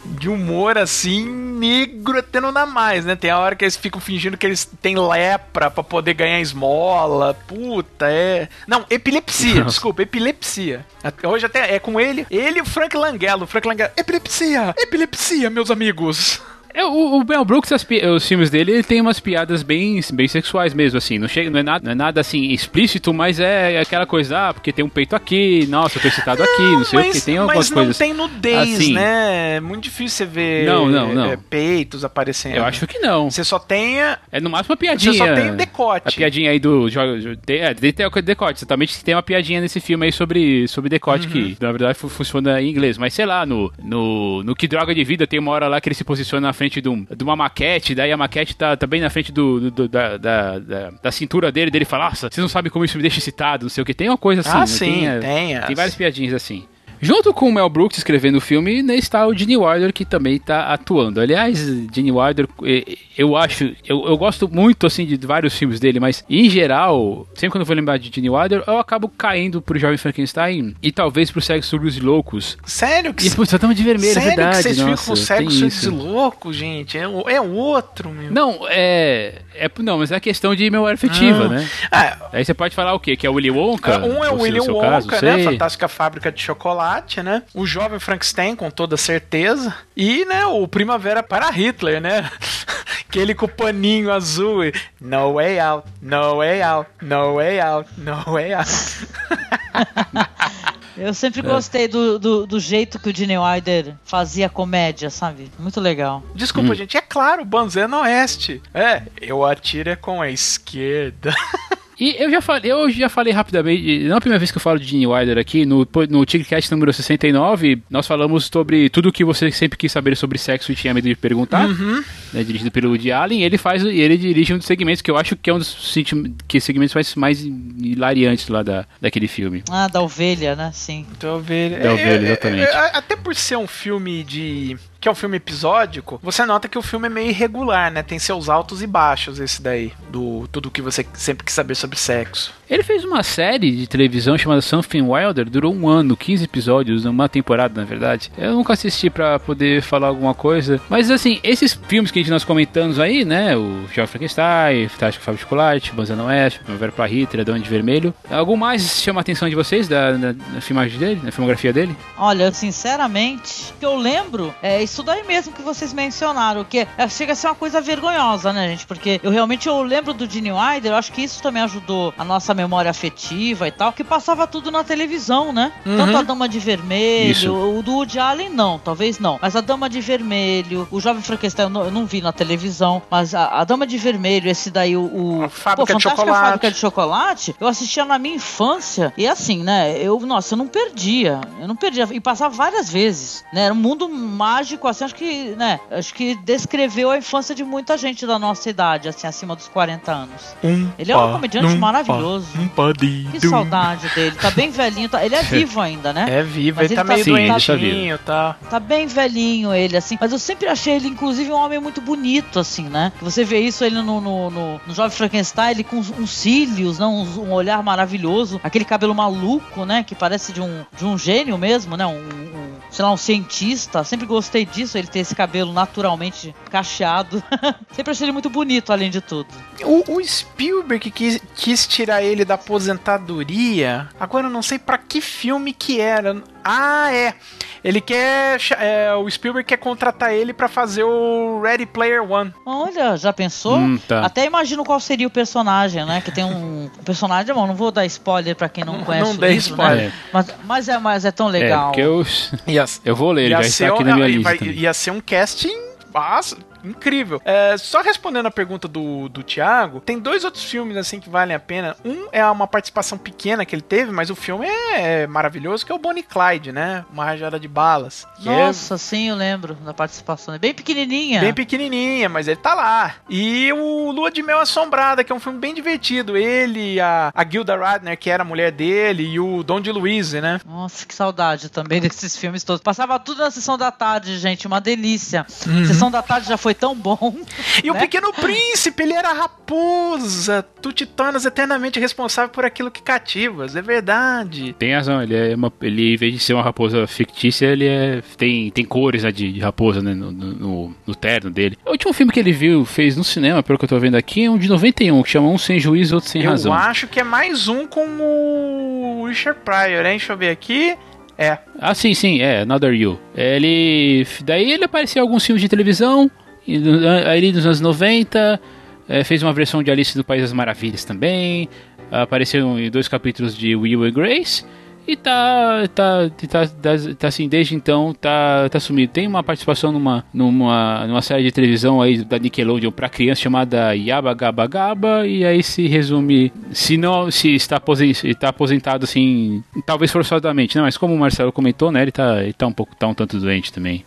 de humor assim, negro até não dá mais, né? Tem a hora que eles ficam fingindo que eles têm lepra pra poder ganhar esmola. Puta, é. Não, epilepsia, Nossa. desculpa, epilepsia. Hoje até é com ele, ele e o Frank Langella. O Frank Langella, epilepsia, epilepsia, meus amigos. É, o, o Mel Brooks, as os filmes dele, ele tem umas piadas bem, bem sexuais mesmo, assim. Não, chega, não, é nada, não é nada assim explícito, mas é aquela coisa, ah, porque tem um peito aqui, nossa, eu tô excitado aqui, não sei o que, tem algumas mas coisas. não tem nudez, assim. né? É muito difícil você ver Não, não, não. é, peitos aparecendo. Eu acho que não. Você só tem a- É no máximo uma piadinha. Você só tem o decote. A piadinha aí do. tem- É, tem o decote. Exatamente tem uma piadinha nesse filme aí sobre, sobre decote, Uhum. que na verdade fu- funciona em inglês. Mas sei lá, no, no, no Que Droga de Vida tem uma hora lá que ele se posiciona na frente de, um- de uma maquete, daí a maquete tá, tá bem na frente do, do- da, da, da, da cintura dele, dele fala, nossa, vocês não sabem como isso me deixa excitado, não sei o que. Tem uma coisa assim. Ah, né? sim, é- tem as- Tem várias piadinhas assim. Junto com o Mel Brooks escrevendo o filme, né, está o Gene Wilder, que também está atuando. Aliás, Gene Wilder, eu acho, eu, eu gosto muito, assim, de vários filmes dele, mas, em geral, sempre quando eu vou lembrar de Gene Wilder, eu acabo caindo pro Jovem Frankenstein e talvez pro Sexo sobre os Loucos. Sério que E, putz, estamos de vermelho, Sério verdade, que vocês ficam com sexo de isso. louco, gente? É, é outro, meu. Não, é, é... Não, mas é questão de memória afetiva, Ah. né? Ah, Aí você pode falar o quê? Que é o Willy Wonka? um é o Willy Wonka, caso, né? Fantástica Fábrica de Chocolate, né? O Jovem Frankenstein, com toda certeza. E, né, o Primavera para Hitler, né? Aquele com o paninho azul e... No way out, no way out, no way out, no way out. Eu sempre gostei do, do, do jeito que o Gene Wilder fazia comédia, sabe? Muito legal. Desculpa, gente. É claro, Banzeno Oeste. É, eu atiro é com a esquerda. E eu já falei, eu já falei rapidamente, não é a primeira vez que eu falo de Gene Wilder aqui, no, no Tigrecast número 69, nós falamos sobre tudo o que você sempre quis saber sobre sexo e tinha medo de perguntar, Uhum. né, dirigido pelo Woody Allen, e ele faz, e ele dirige um dos segmentos que eu acho que é um dos que segmentos mais, mais hilariantes lá da, daquele filme. Ah, da ovelha, né? Sim. Tô vendo. Da ovelha, exatamente. até por ser um filme de. Que é um filme episódico, você nota que o filme é meio irregular, né? Tem seus altos e baixos, esse daí. Do tudo que você sempre quis saber sobre sexo. Ele fez uma série de televisão chamada Something Wilder, durou um ano, 15 episódios, uma temporada na verdade. Eu nunca assisti pra poder falar alguma coisa, mas assim, esses filmes que a gente nós comentamos aí, né, o Jovem Frankenstein, Fantástico Fábio de Chocolate, Banzana Oeste, Primavera pra Hitler, Adão de Vermelho. Algum mais chama a atenção de vocês da, da, da filmagem dele, na filmografia dele? Olha, sinceramente, o que eu lembro é isso daí mesmo que vocês mencionaram, que é, chega a ser uma coisa vergonhosa, né, gente? Porque eu realmente eu lembro do Gene Wilder, eu acho que isso também ajudou a nossa memória afetiva e tal, que passava tudo na televisão, né? Tanto a Dama de Vermelho, Isso. o do Woody Allen não, talvez não, mas a Dama de Vermelho, o Jovem Frankenstein eu não, eu não vi na televisão, mas a, a Dama de Vermelho, esse daí, o, o A Fábrica de Fantástica Chocolate. Fábrica de Chocolate, eu assistia na minha infância e assim, né? Eu, nossa, eu não perdia. Eu não perdia. E passava várias vezes, né? Era um mundo mágico, assim, acho que, né? Acho que descreveu a infância de muita gente da nossa idade, assim, acima dos 40 anos. Um Ele é um comediante maravilhoso. Um. Que saudade dele. Tá bem velhinho. tá- Ele é vivo ainda, né? É vivo, Mas ele tá tá- meio tá doentinho e tal. Tá bem velhinho ele, assim. Mas eu sempre achei ele, inclusive, um homem muito bonito, assim, né? Você vê isso ele no, no, no, no Jovem Frankenstein, ele com uns, cílios, né? Uns- um olhar maravilhoso. Aquele cabelo maluco, né? Que parece de um, de um gênio mesmo, né? Um, um, sei lá, um cientista. Sempre gostei disso, ele ter esse cabelo naturalmente cacheado. sempre achei ele muito bonito, além de tudo. O, o Spielberg quis, quis tirar ele da aposentadoria. Agora eu não sei pra que filme que era. Ah, é. Ele quer. é, o Spielberg quer contratar ele pra fazer o Ready Player One. Olha, já pensou? Hum, tá. Até imagino qual seria o personagem, né? Que tem um personagem, bom, não vou dar spoiler pra quem não conhece Não dê livro, spoiler. Né? Mas, mas, é, mas é tão É, legal. porque eu, Ia, eu vou ler, ele ia já ser está aqui um- na minha ah, lista. vai- ia ser um casting massa, incrível. É, só respondendo a pergunta do, do Thiago, tem dois outros filmes assim que valem a pena. Um é uma participação pequena que ele teve, mas o filme é maravilhoso, que é o Bonnie Clyde, né? Uma rajada de balas. É Nossa, sim, eu lembro da participação. É bem pequenininha. Bem pequenininha, mas ele tá lá. E o Lua de Mel Assombrada, que é um filme bem divertido. Ele, a, a Gilda Radner, que era a mulher dele, e o Don DeLuise, né? Nossa, que saudade também desses filmes todos. Passava tudo na sessão da tarde, gente, uma delícia. Uhum. Sessão da tarde já foi foi tão bom. E o né? Pequeno Príncipe, ele era raposa. Tu te tornas eternamente responsável por aquilo que cativas, é verdade. Tem razão, ele é uma. Ele, em vez de ser uma raposa fictícia, ele é. Tem, tem cores né, de, de raposa né, no, no, no terno dele. O último filme que ele viu, fez no cinema, pelo que eu tô vendo aqui, é um de 91, que chama Um Sem Juízo, Outro Sem Eu Razão. acho que é mais um com o Richard Pryor, hein? Deixa eu ver aqui. É. Ah, sim, sim, é, Another You. Ele. Daí ele apareceu em alguns filmes de televisão, e aí nos anos 90, é, fez uma versão de Alice no País das Maravilhas também, apareceu em dois capítulos de Will and Grace, e tá, tá, tá, tá, tá assim, desde então, tá, tá sumido. Tem uma participação numa, numa, numa série de televisão aí da Nickelodeon pra criança chamada Yaba Gaba Gaba, e aí se resume, se não, se está, aposen- está aposentado assim, talvez forçadamente, não, mas como o Marcelo comentou, né, ele tá, ele tá um pouco, tá um tanto doente também.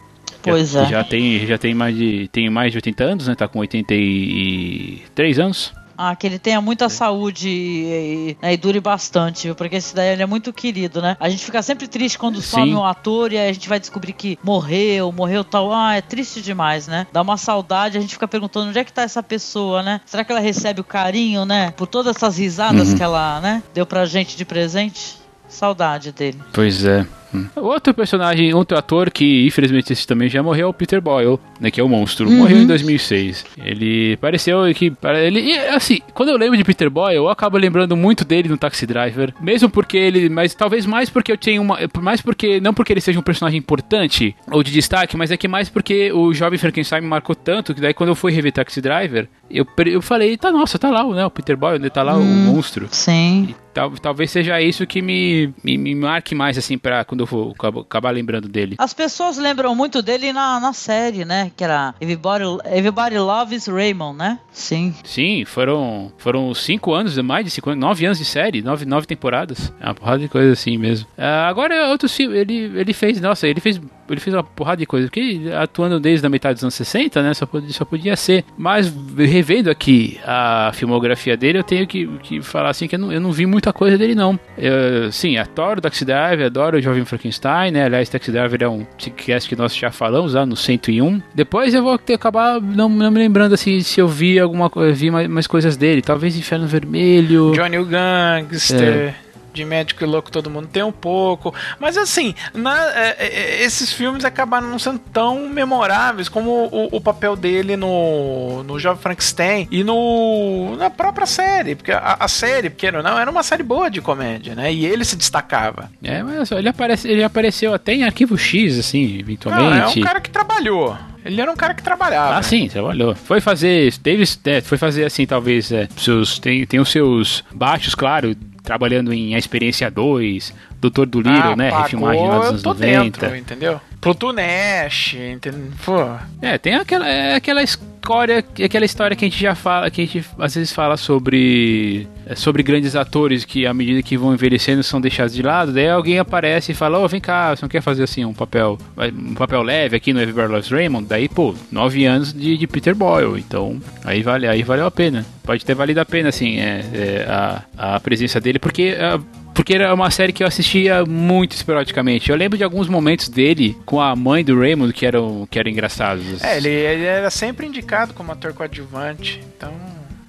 Pois já, é. Já tem, já tem mais de, tem mais de 80 anos, né, tá com 83 anos. Ah, que ele tenha muita saúde e, né, e dure bastante, viu? Porque esse daí ele é muito querido, né? A gente fica sempre triste quando some Sim. um ator e aí a gente vai descobrir que morreu, morreu tal. Ah, é triste demais, né? Dá uma saudade, a gente fica perguntando onde é que tá essa pessoa, né? Será que ela recebe o carinho, né? Por todas essas risadas Uhum. que ela, né? Deu pra gente de presente. Saudade dele. Pois é. Hum. Outro personagem, outro ator que infelizmente esse também já morreu é o Peter Boyle, né, que é o monstro. Morreu em 2006. Ele pareceu que ele e, assim, quando eu lembro de Peter Boyle, eu acabo lembrando muito dele no Taxi Driver, mesmo porque ele, mas talvez mais porque eu tenho uma, mais porque não porque ele seja um personagem importante ou de destaque, mas é que mais porque o jovem Frankenstein me marcou tanto que daí quando eu fui rever Taxi Driver, eu, eu falei, tá nossa, tá lá, né, o Peter Boyle, tá lá o monstro. Sim. Tal- talvez seja isso que me, me, me marque mais, assim, pra quando eu acabo- acabar lembrando dele. As pessoas lembram muito dele na, na série, né? Que era Everybody, Everybody Loves Raymond, né? Sim. Sim, foram, foram cinco anos, mais de cinco anos, nove anos de série, nove, nove temporadas. É uma porrada de coisa assim mesmo. Ah, agora, outros filmes, ele, ele fez, nossa, ele fez, ele fez uma porrada de coisa, porque atuando desde a metade dos anos 60, né, só podia, só podia ser. Mas, revendo aqui a filmografia dele, eu tenho que, que falar assim, que eu não, eu não vi muita coisa dele, não. Eu, sim, adoro o Taxi Driver, adoro o Jovem Frankenstein, né, aliás, Taxi Driver é um podcast que nós já falamos lá no 101. Depois eu vou ter, acabar não, não me lembrando, assim, se eu vi alguma vi mais, mais coisas dele, talvez Inferno Vermelho. Johnny o Gangster. De médico e louco todo mundo tem um pouco. Mas assim, na- é, é, esses filmes acabaram não sendo tão memoráveis como o, o papel dele no, no Jovem Frankenstein e no, na própria série. Porque a, a série, porque não, era uma série boa de comédia, né? E ele se destacava. É, mas ele, aparece, ele apareceu até em Arquivo X, assim, Não, é eventualmente. um cara que trabalhou. Ele era um cara que trabalhava. Ah, sim, trabalhou. Foi fazer. Teve, é, foi fazer assim, talvez. É, seus, tem, tem os seus baixos, claro, trabalhando em A Experiência 2, Doutor do Little, Ah, né? pagou, Refilmagem lá dos eu anos tô 90. dentro, entendeu? Pluto Nash, entendeu? Pô, É, tem aquela, é, aquela história, aquela história que a gente já fala, que a gente às vezes fala sobre é, sobre grandes atores que à medida que vão envelhecendo são deixados de lado, daí alguém aparece e fala, ô, vem cá, você não quer fazer assim um papel um papel leve aqui no Everybody Loves Raymond? Daí, pô, nove anos de, de Peter Boyle, então aí vale, aí valeu a pena. Pode ter valido a pena, assim, é, é, a, a presença dele, porque a, porque era uma série que eu assistia muito esporadicamente. Eu lembro de alguns momentos dele com a mãe do Raymond que eram, que eram engraçados. É, ele, ele era sempre indicado como ator coadjuvante. Então,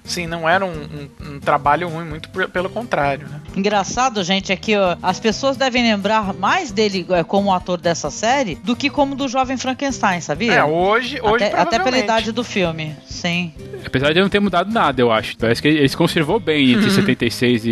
sim, não era um, um- um trabalho ruim, muito por- pelo contrário, né? Engraçado, gente, é que ó, as pessoas devem lembrar mais dele é, como ator dessa série do que como do jovem Frankenstein, sabia? É, hoje, hoje até, até pela idade do filme, sim. Apesar de não ter mudado nada, eu acho. Parece que ele se conservou bem entre Uhum. 76 e,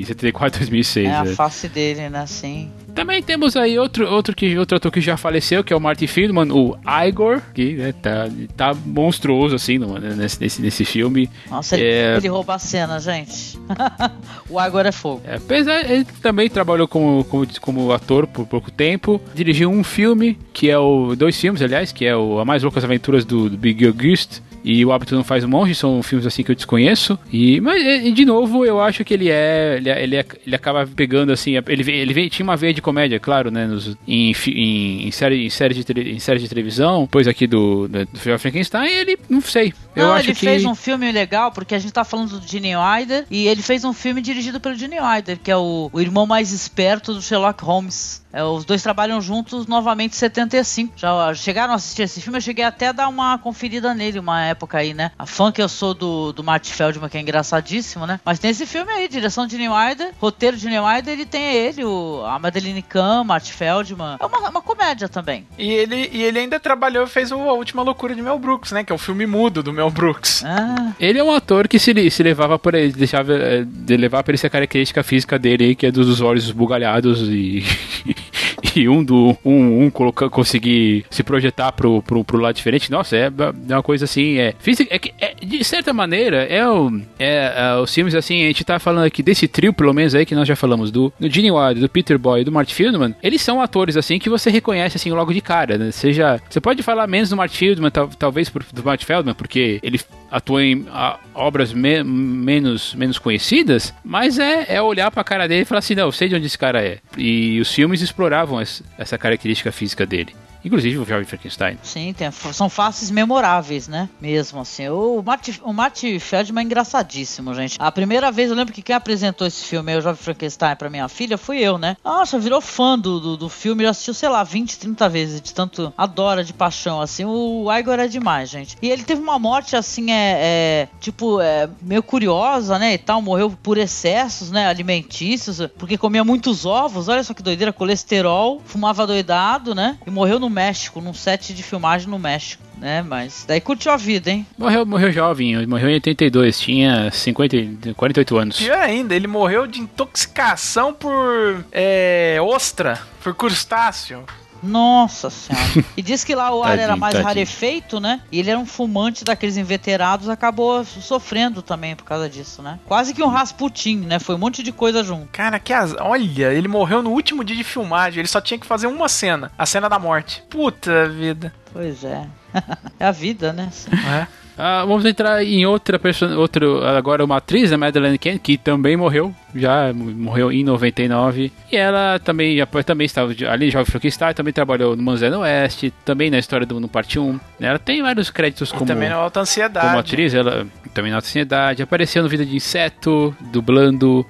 e 74, 2006. É a né? face dele, né, sim. Também temos aí outro, outro, que, outro ator que já faleceu, que é o Martin Friedman, o Igor, que né, tá, tá monstruoso, assim, no- nesse, nesse, nesse filme. Nossa, ele, É. ele rouba a cena, gente. o agora é fogo. É, apesar, ele também trabalhou como, como, como ator por pouco tempo. Dirigiu um filme, que é o. Dois filmes, aliás, que é o A Mais Loucas Aventuras do, do Big Auguste. E o Hábito Não Faz o Monge, são filmes assim que eu desconheço. E, mas, e, de novo, eu acho que ele é. Ele, é- ele, é- ele acaba pegando assim. Ele, ele vem- tinha uma veia de comédia, claro, né? Nos, em, em, em série, em, série de, em série de televisão, depois aqui do, do, do Filme Frankenstein, ele. Não sei. Eu Não, acho ele que. fez um filme legal, porque a gente tá falando do Gene Wilder, e ele fez um filme dirigido pelo Gene Wilder, que é o, o irmão mais esperto do Sherlock Holmes. É, os dois trabalham juntos novamente em 75. Já chegaram a assistir esse filme, eu cheguei até a dar uma conferida nele uma época aí, né? A fã que eu sou do, do Marty Feldman, que é engraçadíssimo, né? Mas tem esse filme aí, direção de Neil Wilder, roteiro de Neil Wilder, ele tem ele, o, a Madeline Kahn, Marty Feldman. É uma, uma comédia também. E ele, e ele ainda trabalhou, fez o, a última loucura de Mel Brooks, né? Que é o filme mudo do Mel Brooks. Ah, Ele é um ator que se, se levava por ele, deixava eh, de levar por essa característica física dele aí, que é dos olhos esbugalhados e. E um do um, um colocar, conseguir se projetar pro, pro, pro lado diferente, nossa, é, é uma coisa assim, é, física, é, que- é de certa maneira, é, o, é, é os filmes assim, a gente tá falando aqui desse trio, pelo menos aí que nós já falamos, do, do Gene Wilder, do Peter Boy do Martin Fieldman, eles são atores assim que você reconhece assim logo de cara, né? Seja, você pode falar menos do Martin Fieldman, tal- talvez do Martin Feldman, porque ele atua em ah, obras me- menos, menos conhecidas, mas é, é olhar pra cara dele e falar assim, não, eu sei de onde esse cara é. E os filmes exploravam essa, essa característica física dele. Inclusive o Jovem Frankenstein. sim, tem, são faces memoráveis, né? Mesmo assim. O Marty, o Marty Feldman é engraçadíssimo, gente. A primeira vez, eu lembro que quem apresentou esse filme, o Jovem Frankenstein, pra minha filha, fui eu, né? Nossa, virou fã do, do, do filme, já assistiu, sei lá, 20, 30 vezes, de tanto adora de paixão, assim. O Igor é demais, gente. E ele teve uma morte, assim, é, é, tipo, é, meio curiosa, né? E tal, morreu por excessos, né? Alimentícios, porque comia muitos ovos, olha só que doideira, colesterol, fumava doidado, né? E morreu no México, num set de filmagem no México, né? Mas daí curtiu a vida, hein? Morreu, morreu jovem, morreu em 82, tinha 50, e- 48 anos. Pior ainda, ele morreu de intoxicação por é, ostra, por crustáceo. Nossa senhora. E diz que lá o ar era mais tadinho. rarefeito, né? E ele era um fumante daqueles inveterados, acabou sofrendo também por causa disso, né? Quase que um Rasputin, né? Foi um monte de coisa junto. Cara, que az... Olha, ele morreu no último dia de filmagem. Ele só tinha que fazer uma cena. A cena da morte. Puta vida. Pois é. é a vida, né? É. Ah, vamos entrar em outra pessoa, outro, agora uma atriz, a Madeleine Ken, que também morreu, já morreu em 99. E ela também, já- também estava ali, Jovem Frankenstein, também trabalhou no Manzano Oeste, também na história do no Parte 1. né? Ela tem vários créditos E como, também na alta ansiedade. como atriz, ela também na ansiedade, apareceu no Vida de Inseto, dublando.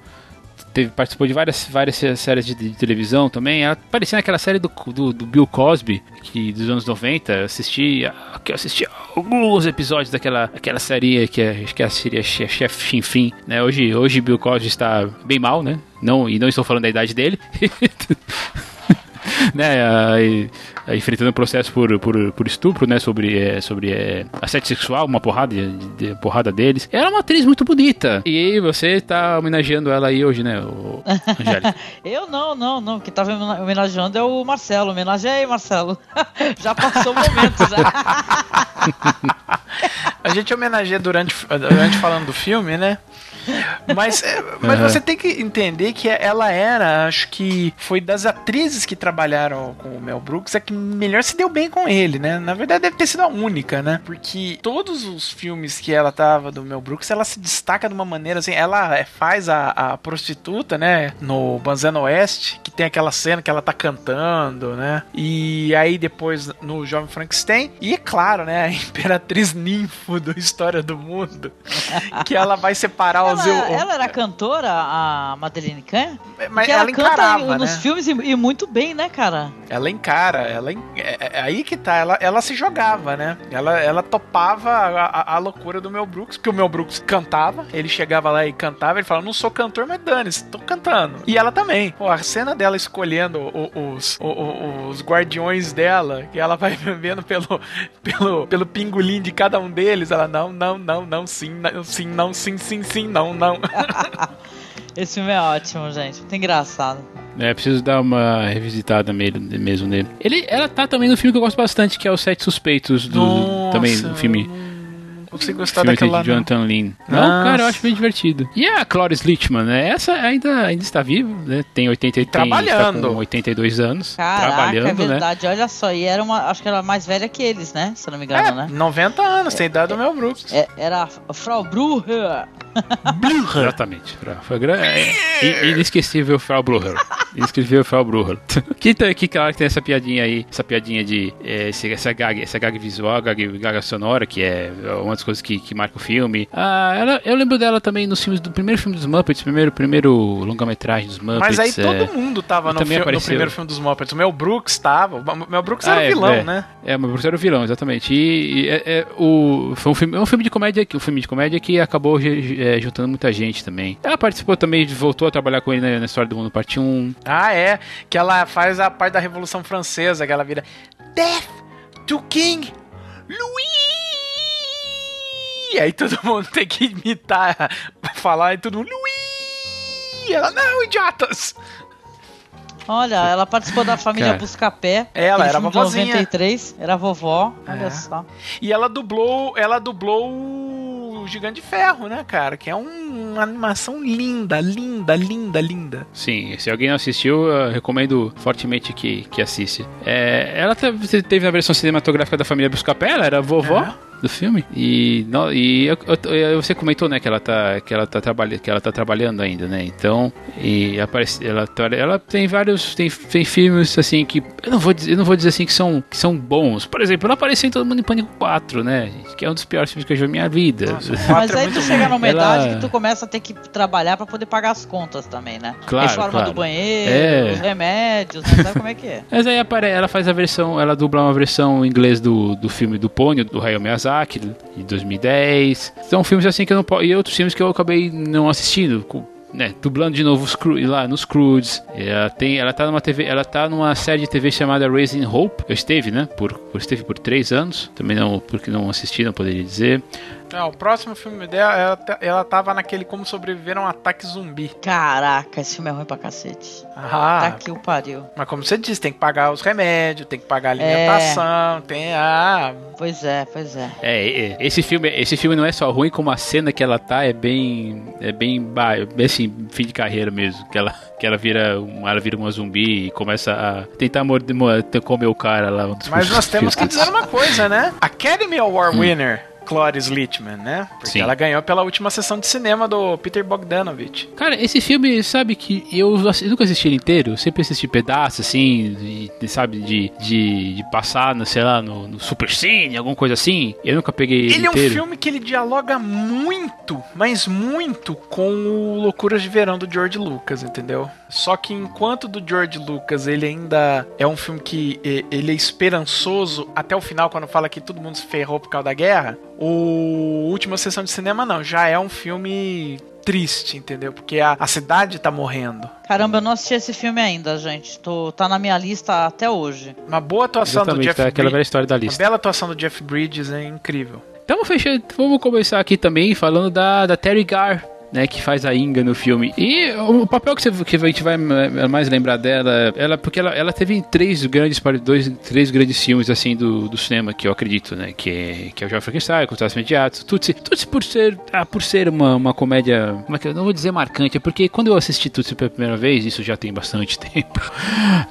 Teve, participou de várias, várias séries de, de televisão também. Ela aparecia naquela série do, do, do Bill Cosby, que dos anos 90. Eu assisti, eu assisti alguns episódios daquela aquela série que é, que é a série Che- Chef Chinfim. Né? Hoje, hoje Bill Cosby está bem mal, né? Não, e não estou falando da idade dele. né, aí, aí enfrentando um processo por, por, por estupro, né, sobre, é, sobre é, assédio sexual, uma porrada, de, de- porrada deles. Ela é uma atriz muito bonita. E você tá homenageando ela aí hoje, né, o Angélica? Eu não, não, não. Quem tava homena- homenageando é o Marcelo. Homenageei, Marcelo. já passou o momento, já. A gente homenageia durante, durante falando do filme, né? Mas, é, mas Uhum. você tem que entender que ela era, acho que foi das atrizes que trabalharam com o Mel Brooks, a que melhor se deu bem com ele, né? Na verdade, deve ter sido a única, né? Porque todos os filmes que ela tava do Mel Brooks, ela se destaca de uma maneira assim. Ela é, faz a, a prostituta, né? No Banzano Oeste, que tem aquela cena que ela tá cantando, né? E aí depois no Jovem Frankenstein. E é claro, né? A Imperatriz Ninfo do História do Mundo. que ela vai separar os. Ela, ela era cantora, a Madeline Kahn? Mas Porque ela, ela, canta encarava, nos né? filmes e, e muito bem, né, cara? Ela encara, ela en- é, é aí que tá, ela, ela se jogava, né? Ela, ela topava a, a- a loucura do Mel Brooks, porque o Mel Brooks cantava, ele chegava lá e cantava, ele falava, não sou cantor, mas dane-se, tô cantando. E ela também. Pô, a cena dela escolhendo o- os, o- o- os guardiões dela, que ela vai vendo pelo, pelo, pelo pingolim de cada um deles, ela, não, não, não, não, sim, não, sim, não, sim, sim, sim, não, não. Esse filme é ótimo, gente. Muito engraçado. É, preciso dar uma revisitada mesmo nele. Ele, ela tá também no filme que eu gosto bastante, que é Os Sete Suspeitos, do, Nossa, também do filme... Não consigo gostar filme daquela lá, de não. Jonathan Lin. Não, Nossa. cara, eu acho bem divertido. E a Cloris Lichtman, né? Essa ainda, ainda está viva, né? Tem 80, Trabalhando. Tem, está com 82 anos. Caraca, é trabalhando, né? verdade. Olha só, e era uma. Acho que era mais velha que eles, né? Se eu não me engano, É, né? 90 anos, tem idade do Mel Brooks. É, era a Frau Bruher. Exatamente. Fra- Foi é, i- inesquecível Frau Blucher. Escreveu Frau Bruhl. que, tá- que claro que tem essa piadinha aí, essa piadinha de é, esse- essa gag, essa gag visual, gag, gag sonora, que é uma das coisas que, que marca o filme. Ah, ela, eu lembro dela também nos filmes do primeiro filme dos Muppets, primeiro primeiro longa-metragem dos Muppets. Mas aí é. todo mundo tava no, também fi- no primeiro filme dos Muppets. O Mel Brooks tava. O Mel Brooks Ah, era o é, vilão, é. né? É, mas Bruce era o vilão, exatamente. E, é, é, o, foi um filme, é um filme de comédia, que- um filme de comédia que acabou é, juntando muita gente também. Ela participou também, voltou a trabalhar com ele na, na história do mundo parte 1. Ah, é. Que ela faz a parte da Revolução Francesa, que ela vira Death to King Louis! E aí todo mundo tem que imitar, falar e todo mundo ela, não, idiotas! Olha, ela participou da família Cara. Buscapé. Ela era vovozinha. 93, era vovó. Olha É. só. E ela dublou, ela dublou o Gigante de Ferro, né, cara? Que é um- uma animação linda, linda, linda, linda. Sim, se alguém não assistiu, eu recomendo fortemente que, que assiste. É, ela te- teve na versão cinematográfica da família Buscapé, ela era vovó. É. Do filme e, no- e eu- eu- eu- você comentou né que ela tá que ela tá trabalhando que ela tá trabalhando ainda né então e aparece ela ela tem vários tem, tem filmes assim que eu não vou dizer eu não vou dizer assim que são que são bons por exemplo ela apareceu em Todo Mundo em Pânico 4 né gente, que é um dos piores filmes que eu já vi na minha vida Nossa, Mas é aí muito tu chega numa Ela- idade que tu começa a ter que trabalhar pra poder pagar as contas também, né? Claro, Reforma claro. do banheiro, É. os remédios, né? sabe como é que é? Mas aí apare- ela faz a versão, ela dubla uma versão em inglês do, do filme do Pônio, do Hayao Miyazaki, de 2010. São filmes assim que eu não posso. E outros filmes que eu acabei não assistindo. com- Né, dublando de novo lá nos Crudes. Ela tem, ela tá numa TV, ela tá numa série de TV chamada Raising Hope. Eu esteve, né? Por, por esteve por três anos. Também não, porque não assisti, não poderia dizer. É, o próximo filme dela, ela, ta- ela tava naquele Como Sobreviver a um Ataque Zumbi. Caraca, esse filme é ruim pra cacete. Ah, Tá que o pariu. mas como você disse, tem que pagar os remédios, tem que pagar a alimentação, tem. Ah, Pois é, pois é. É, é, esse filme, esse filme não é só ruim, como a cena que ela tá é bem, é bem, assim, fim de carreira mesmo, que ela, que ela vira, um, ela vira uma zumbi e começa a tentar morder, mo- comer o cara lá. um mas nós temos que dizer uma coisa, né? Academy Award winner. Clarice Lichtman, né? Porque Sim. ela ganhou pela última sessão de cinema do Peter Bogdanovich. Cara, esse filme, sabe que eu, eu nunca assisti ele inteiro, eu sempre assisti pedaços, assim, de- sabe, de, de, de passar, no, sei lá, no, no Super Cine, alguma coisa assim. Eu nunca peguei ele, Ele é um inteiro. filme que ele dialoga muito, mas muito com o Loucuras de Verão do George Lucas, entendeu? Só que enquanto do George Lucas ele ainda é um filme que ele é esperançoso até o final, quando fala que todo mundo se ferrou por causa da guerra, o Última Sessão de Cinema não, já é um filme triste, entendeu? Porque a, a cidade tá morrendo. Caramba, eu não assisti esse filme ainda, gente. Tô, tá na minha lista até hoje. Uma boa atuação do Exatamente, Jeff tá aquela velha Bridges. história da Uma lista. bela atuação do Jeff Bridges é incrível. Então fechando, vamos começar aqui também falando da, da Terry Gar. Né, que faz a Inga no filme. E o papel que, você, que a gente vai eh, mais lembrar dela, ela, porque ela, ela teve três grandes dois, três grandes filmes assim do, do cinema que eu acredito, né? Que é, que é o Jovem Frankenstein, Contatos Imediatos, Tutsi. Tutsi por ser, ah, por ser uma, uma comédia, como é que eu não vou dizer marcante, porque quando eu assisti Tutsi pela primeira vez, isso já tem bastante tempo,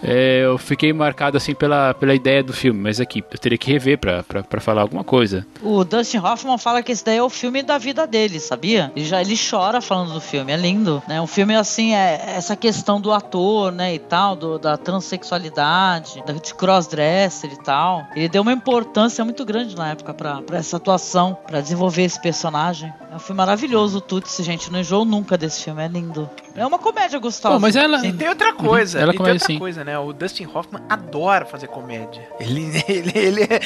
é, eu fiquei marcado assim pela, pela ideia do filme, mas aqui eu teria que rever pra falar alguma coisa. O Dustin Hoffman fala que esse daí é o filme da vida dele, sabia? Ele já ele chora falando do filme, é lindo, né? Um filme assim é essa questão do ator, né, e tal, do, da transexualidade, da, de crossdresser e tal. Ele deu uma importância muito grande na época pra, pra essa atuação, pra desenvolver esse personagem. É um filme maravilhoso, o Tutsi, gente, não enjoo nunca desse filme, é lindo. É uma comédia gostosa. Pô, mas ela- E tem outra coisa, Ela e tem comédia, outra sim. coisa, né? O Dustin Hoffman adora fazer comédia. Ele, ele, ele, é,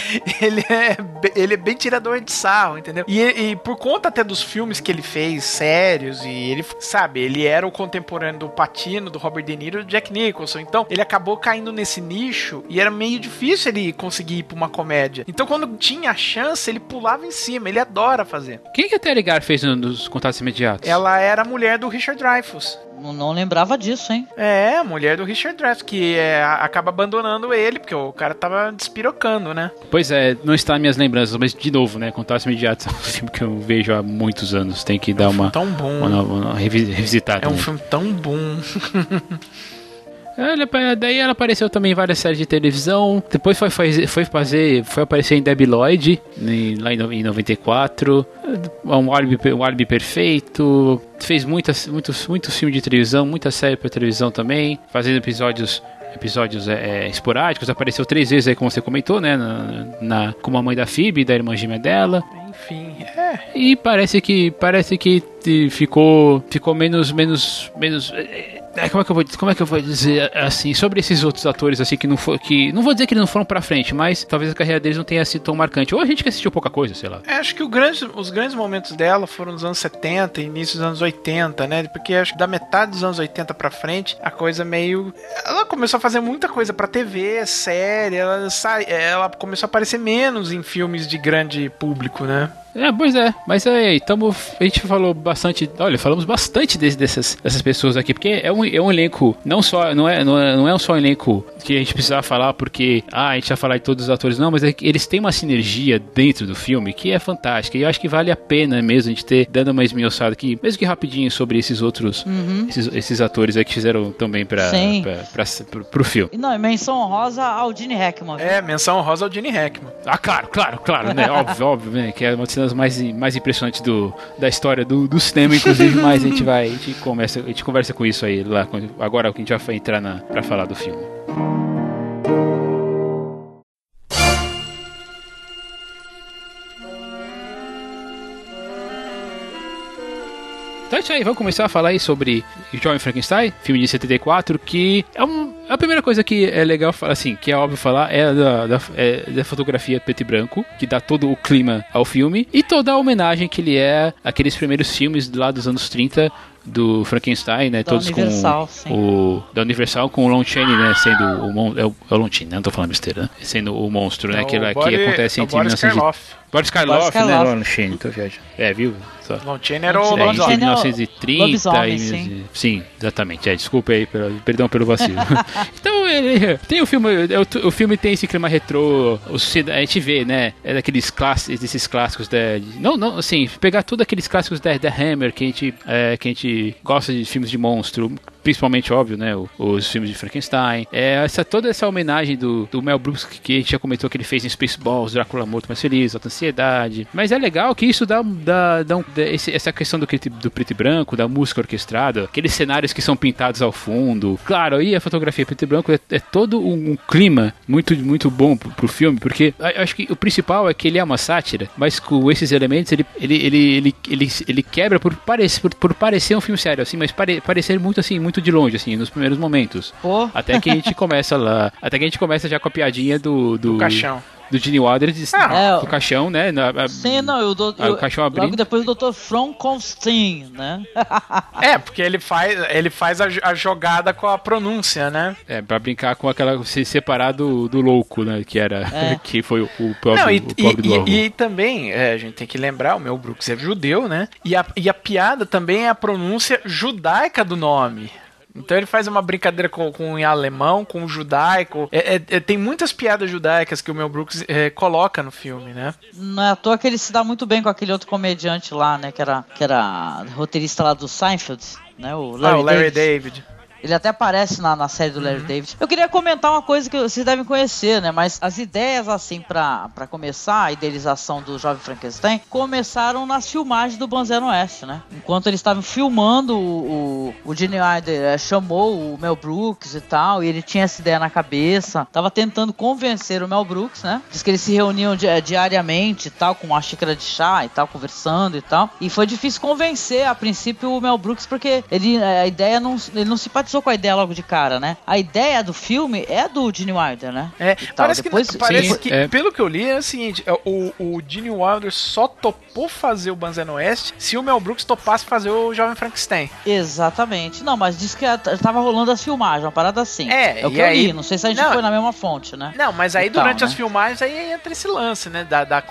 ele, é, ele é bem tirador de sarro, entendeu? E, e por conta até dos filmes que ele fez, sérios, e ele, sabe, ele era o contemporâneo do Patino, do Robert De Niro e do Jack Nicholson. Então, ele acabou caindo nesse nicho e era meio difícil ele conseguir ir pra uma comédia. Então, quando tinha a chance, ele pulava em cima. Ele adora fazer. Quem que a Terry Gar fez no- nos Contatos Imediatos? Ela era a mulher do Richard Dreyfuss. Não, não lembrava disso, hein? É, a mulher do Richard Dreyfuss, que é, acaba abandonando ele, porque o cara tava despirocando, né? Pois é, não está nas minhas lembranças, mas de novo, né? Contatos Imediatos é um filme que eu vejo há muitos anos. Tem que dar uma, Tão bom. uma, uma revi- revisitada. É um né? filme tão bom. Ela, daí ela apareceu também em várias séries de televisão. Depois foi fazer, foi, fazer, foi aparecer em Debbie Lloyd, lá em, em 94. Um álibi, um álibi perfeito. Fez muitas, muitos, muitos filmes de televisão, muita série para televisão também, fazendo episódios episódios é, é, esporádicos, apareceu três vezes aí, como você comentou, né? Na, na, como a mãe da Phoebe, da irmã gêmea dela. Enfim, é. E parece que parece que ficou ficou menos menos menos é, é, como é que eu vou como é que eu vou dizer assim sobre esses outros atores assim que não foi que não vou dizer que eles não foram para frente, mas talvez a carreira deles não tenha sido tão marcante. Ou a gente que assistiu pouca coisa, sei lá. É, acho que grande, os grandes momentos dela foram nos anos 70 e início dos anos 80, né? Porque acho que da metade dos anos 80 para frente a coisa meio ela começou a fazer muita coisa para TV, série, ela sai, ela começou a aparecer menos em filmes de grande público, né? É, pois é. Mas aí, tamo, a gente falou bastante. Olha, falamos bastante desse, dessas, dessas pessoas aqui, porque é um, é um elenco, não só, não é, não é, não é só um elenco que a gente precisava falar porque, ah, a gente vai falar de todos os atores, não, mas é que eles têm uma sinergia dentro do filme que é fantástica. E eu acho que vale a pena mesmo a gente ter dando uma esmiuçada aqui, mesmo que rapidinho, sobre esses outros, uhum. esses, esses, atores aí que fizeram também pra, pra, pra, pra, pro filme. Não, e menção honrosa ao Gene Hackman. É, menção honrosa ao Gene Hackman. Ah, claro, claro, claro, né? óbvio, óbvio, né? Que é uma das cenas mais, mais impressionantes do, da história do, do cinema, inclusive, mas a gente vai, a gente conversa, a gente conversa com isso aí lá, agora que a gente vai entrar na, pra falar do filme. Então é isso aí, vamos começar a falar aí sobre Jovem Frankenstein, filme de 74, que é um, a primeira coisa que é legal falar, assim, que é óbvio falar, é da, da, é da fotografia preto e branco, que dá todo o clima ao filme, e toda a homenagem que ele é àqueles primeiros filmes lá dos anos 30, do Frankenstein, né? Da todos Universal, com sim. o da Universal com o Lon Chaney, né? Sendo o mon, é o, é o Lon Chaney, né? Não tô falando besteira, né? Sendo o monstro, né? É que, o que Body- acontece é o entre Boris 1900 Karloff. Boris Karloff, Boris né? Lon Chaney, tô viajando. É, viu? Só. Lon Chaney era o É, Lobisomem. lobisomem. 1930 Lobisomem, e sim. sim, exatamente. É, desculpa aí, pelo, perdão pelo vacilo. então, ele, tem o filme, é, o, o filme tem esse clima retrô, o, a gente vê, né, é daqueles clássicos, desses clássicos da, de- não, não, assim, pegar tudo aqueles clássicos da, da Hammer que a gente, é, que a gente gosta de filmes de monstro, principalmente, óbvio, né, os filmes de Frankenstein, é, essa, toda essa homenagem do, do Mel Brooks que, a gente já comentou que ele fez em Spaceballs, Drácula Morto Mais Feliz, Alta Ansiedade, mas é legal que isso dá, dá, dá, um- dá esse- essa questão do, do preto e branco, da música orquestrada, aqueles cenários que são pintados ao fundo, claro, aí a fotografia preto e branco é, é todo um, um clima muito, muito bom pro, pro filme, porque eu acho que o principal é que ele é uma sátira, mas com esses elementos ele, ele, ele, ele, ele, ele quebra por, parece, por, por parecer um filme sério, assim, mas pare, parecer muito assim, muito de longe, assim, nos primeiros momentos. Pô, Até que a gente começa lá. Até que a gente começa já com a piadinha do. Do, O caixão. Do Gene Wilder de, Ah, do caixão, né? Na, a- sim, não, eu dou. Ah, o caixão abrindo. Logo depois o Dr. Frankenstein, né? É, porque ele faz, ele faz a, a jogada com a pronúncia, né? É, pra brincar com aquela. Se separar do, do louco, né? Que era. É. que foi o, o pobre, Não, e, o pobre do e- e- e também, é, a gente tem que lembrar, o Mel Brooks é judeu, né? E a, e a piada também é a pronúncia judaica do nome. Então ele faz uma brincadeira com, com em alemão, com o judaico. É- é- é- tem muitas piadas judaicas que o Mel Brooks é, coloca no filme, né? Não é à toa que ele se dá muito bem com aquele outro comediante lá, né? Que era, que era roteirista lá do Seinfeld, né? O Larry, ah, o Larry David. David. Ele até aparece na, na série do Larry Uhum. David. Eu queria comentar uma coisa que vocês devem conhecer, né? Mas as ideias, assim, pra, pra começar a idealização do Jovem Frankenstein, começaram nas filmagens do Banzero Oeste, né? Enquanto eles estavam filmando, o, o, o Gene Wilder eh, chamou o Mel Brooks e tal, e ele tinha essa ideia na cabeça. Tava tentando convencer o Mel Brooks, né? Diz que eles se reuniam di- diariamente e tal, com uma xícara de chá e tal, conversando e tal. E foi difícil convencer, a princípio, o Mel Brooks, porque ele, eh, a ideia não, ele não simpatizou com a ideia logo de cara, né? A ideia do filme é do Gene Wilder, né? É, tal. parece Depois- que, parece Sim, que é. pelo que eu li, é o seguinte: é, o, o Gene Wilder só topou fazer o Banzé no Oeste se o Mel Brooks topasse fazer o Jovem Frankenstein. Exatamente. Não, mas disse que tava rolando as filmagens, uma parada assim. É, o e que eu aí- li. Não sei se a gente Não. foi na mesma fonte, né? Não, mas aí E tal, durante né? as filmagens aí entra esse lance, né? Da, da,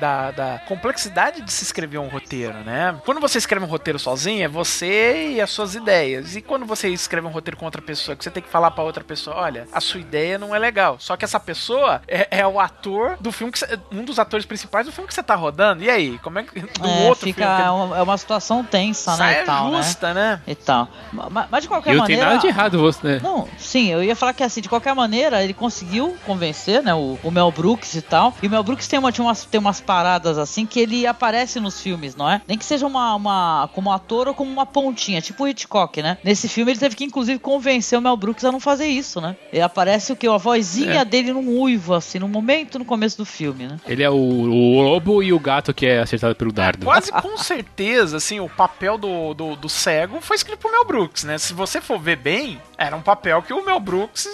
da, da complexidade de se escrever um roteiro, né? Quando você escreve um roteiro sozinho, é você e as suas ideias. E quando você escreve um roteiro com outra pessoa, que você tem que falar pra outra pessoa, olha, a sua ideia não é legal. Só que essa pessoa é, é o ator do filme que você, um dos atores principais do filme que você tá rodando. E aí, como é que do É, outro fica, filme? é uma, é uma situação tensa, né? E tal, né? justa, né? E tal. Mas, mas de qualquer E não tem maneira. nada de errado você, né? Não, sim, eu ia falar que assim, de qualquer maneira, ele conseguiu convencer, né, o, o Mel Brooks e tal. E o Mel Brooks tem, uma, tinha umas, tem umas paradas assim que ele aparece nos filmes, não é? Nem que seja uma, uma como ator ou como uma pontinha, tipo o Hitchcock, né? Nesse filme ele teve que inclusive convencer o Mel Brooks a não fazer isso, né? Ele aparece o que? A vozinha É. dele num uivo, assim, num momento no começo do filme, né? Ele é o, o lobo e o gato que é acertado pelo dardo. Quase com certeza, assim, o papel do, do, do cego foi escrito pro Mel Brooks, né? Se você for ver bem, era um papel que o Mel Brooks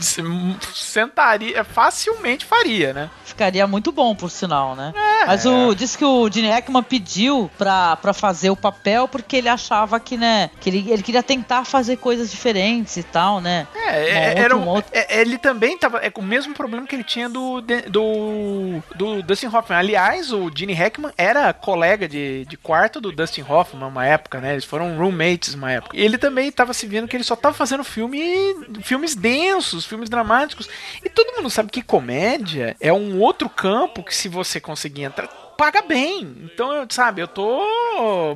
se- sentaria, facilmente faria, né? Ficaria muito bom, por sinal, né? É. Mas o, disse que o Gene Hackman pediu pra, pra fazer o papel porque ele achava que, né, que ele, ele queria tentar fazer coisas diferentes e tal, né? É, Uma é, outra- era um- uma outra- é, ele também tava é com o mesmo problema que ele tinha do do, do Dustin Hoffman. Aliás, o Gene Hackman era colega de, de quarto do Dustin Hoffman uma época, né? Eles foram roommates uma época. E ele também tava se vendo que ele só tava fazendo filme filmes densos, filmes dramáticos. E todo mundo sabe que comédia é um outro campo que se você conseguir entrar paga bem. Então, eu, sabe, eu tô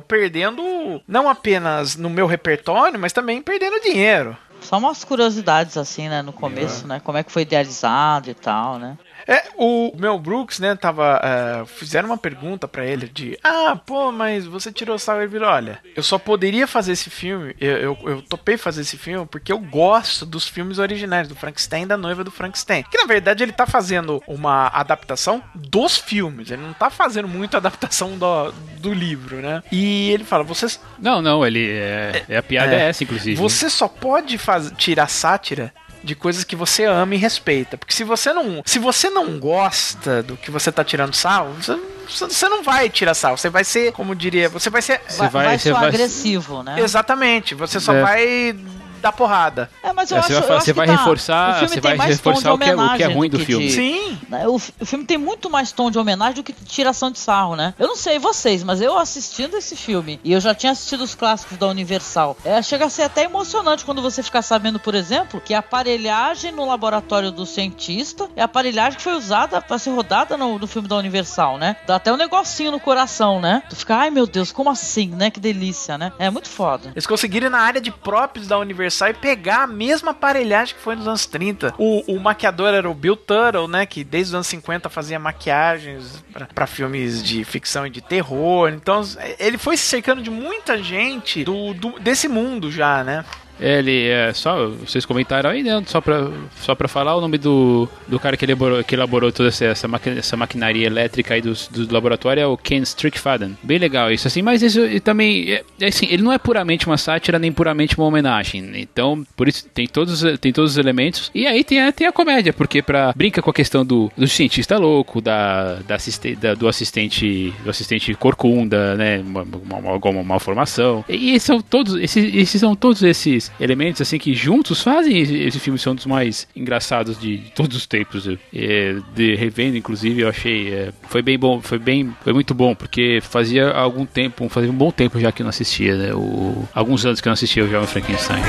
perdendo não apenas no meu repertório, mas também perdendo dinheiro. Só umas curiosidades, assim, né, no começo, né? Como é que foi idealizado e tal, né? É, o Mel Brooks, né, tava. é, fizeram uma pergunta pra ele de. Ah, pô, mas você tirou sarro e virou, olha, eu só poderia fazer esse filme, eu, eu, eu topei fazer esse filme porque eu gosto dos filmes originais, do Frankenstein e da noiva do Frankenstein. Que na verdade ele tá fazendo uma adaptação dos filmes, ele não tá fazendo muito adaptação do, do livro, né? E ele fala, vocês. Não, não, ele é, é a piada é, É. essa, inclusive. Você só pode faz, tirar sátira de coisas que você ama e respeita. Porque se você não, se você não gosta do que você tá tirando sal, você, você não vai tirar sal. Você vai ser, como diria, você vai ser Vai, vai- vai você vai- agressivo, né? exatamente. Você só É. vai dar porrada. É, mas eu É, acho, você vai, eu fa- acho você que vai tá- o reforçar, você vai reforçar o que, é, o que é ruim do que filme. de- Sim. O, o filme tem muito mais tom de homenagem do que tiração de sarro, né? Eu não sei vocês, mas eu assistindo esse filme, e eu já tinha assistido os clássicos da Universal, é, chega a ser até emocionante quando você ficar sabendo, por exemplo, que a aparelhagem no laboratório do cientista é a aparelhagem que foi usada pra ser rodada no, no filme da Universal, né? Dá até um negocinho no coração, né? Tu fica, ai meu Deus, como assim, né? Que delícia, né? É muito foda. Eles conseguiram ir na área de props da Universal e pegar a mesma aparelhagem que foi nos anos 30. O, o maquiador era o Bill Tuttle, né? Que desde os anos 50 fazia maquiagens pra filmes de ficção e de terror. Então ele foi se cercando de muita gente do, do- desse mundo já, né? Ele é só. Vocês comentaram aí, né? Só pra, só pra falar o nome do, do cara que elaborou, que elaborou toda essa, essa, maqui- essa maquinaria elétrica aí do, do laboratório é o Ken Strickfaden. Bem legal isso, assim, mas isso e também. É, é assim, ele não é puramente uma sátira nem puramente uma homenagem. Então, por isso tem todos, tem todos os elementos. E aí tem a, tem a comédia, porque pra, brinca com a questão do, do cientista louco, da, da, assiste, da- do assistente do assistente corcunda, né? Uma, uma, alguma malformação. E são todos. Esses, esses são todos esses elementos assim que juntos fazem esse, filme ser um dos mais engraçados de todos os tempos. É, de revendo, inclusive, eu achei. é, foi bem bom, foi bem. Foi muito bom, porque fazia algum tempo, fazia um bom tempo já que eu não assistia, né? O, alguns anos que eu não assistia o Jovem Frankenstein.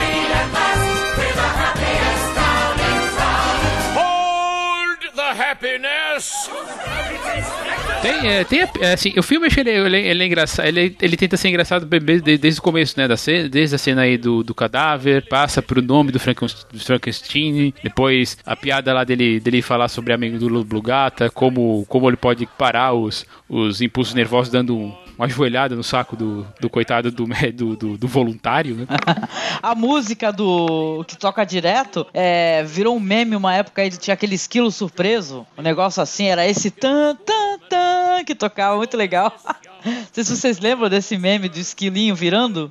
Tem, é, tem é, assim, o filme ele, ele, ele é engraçado, ele, ele tenta ser engraçado desde, desde o começo, né, da cena, desde a cena aí do, do cadáver, passa pro nome do, Franken- do Frankenstein, depois a piada lá dele, dele falar sobre amigo do Blue Gata, como, como ele pode parar os, os impulsos nervosos dando um- uma ajoelhada no saco do, do coitado do, do, do, do voluntário, né? A música do que toca direto é, virou um meme uma época aí tinha aquele esquilo surpreso. Um negócio assim, era esse tan tan tan que tocava muito legal. Não sei se vocês lembram desse meme do esquilinho virando.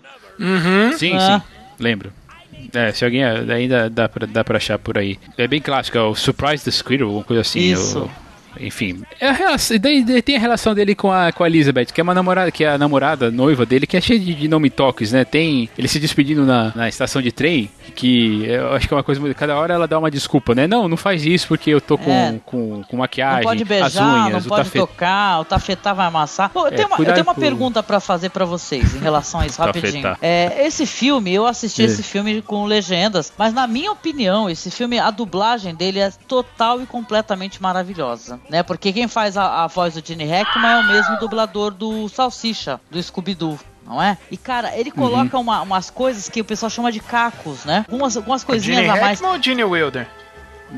Sim, Ah. sim, lembro. É, se alguém ainda dá pra, dá pra achar por aí. É bem clássico, é o Surprise the Squirrel, alguma coisa assim. Isso. o- enfim. É a relação, daí, tem a relação dele com a, com a Elizabeth, que é uma namorada, que é a namorada, noiva dele, que é cheia de, de nome toques, né? Tem ele se despedindo na, na estação de trem, que eu acho que é uma coisa muito. Cada hora ela dá uma desculpa, né? Não, não faz isso porque eu tô com, É. com, com Não maquiagem, pode as beijar, unhas, não o pode tafet- tocar, o tafetá vai amassar. Pô, eu, tenho uma, eu tenho uma pergunta pra fazer pra vocês em relação a isso, rapidinho. É, esse filme, eu assisti É. esse filme com legendas, mas na minha opinião, esse filme, a dublagem dele é total e completamente maravilhosa, né? Porque quem faz a, a voz do Gene Hackman é o mesmo dublador do Salsicha, do Scooby-Doo. Não é? E cara, ele Uhum. coloca uma- umas coisas que o pessoal chama de cacos, né? Algumas, algumas coisinhas Gene a mais. Hackman ou Gene Wilder?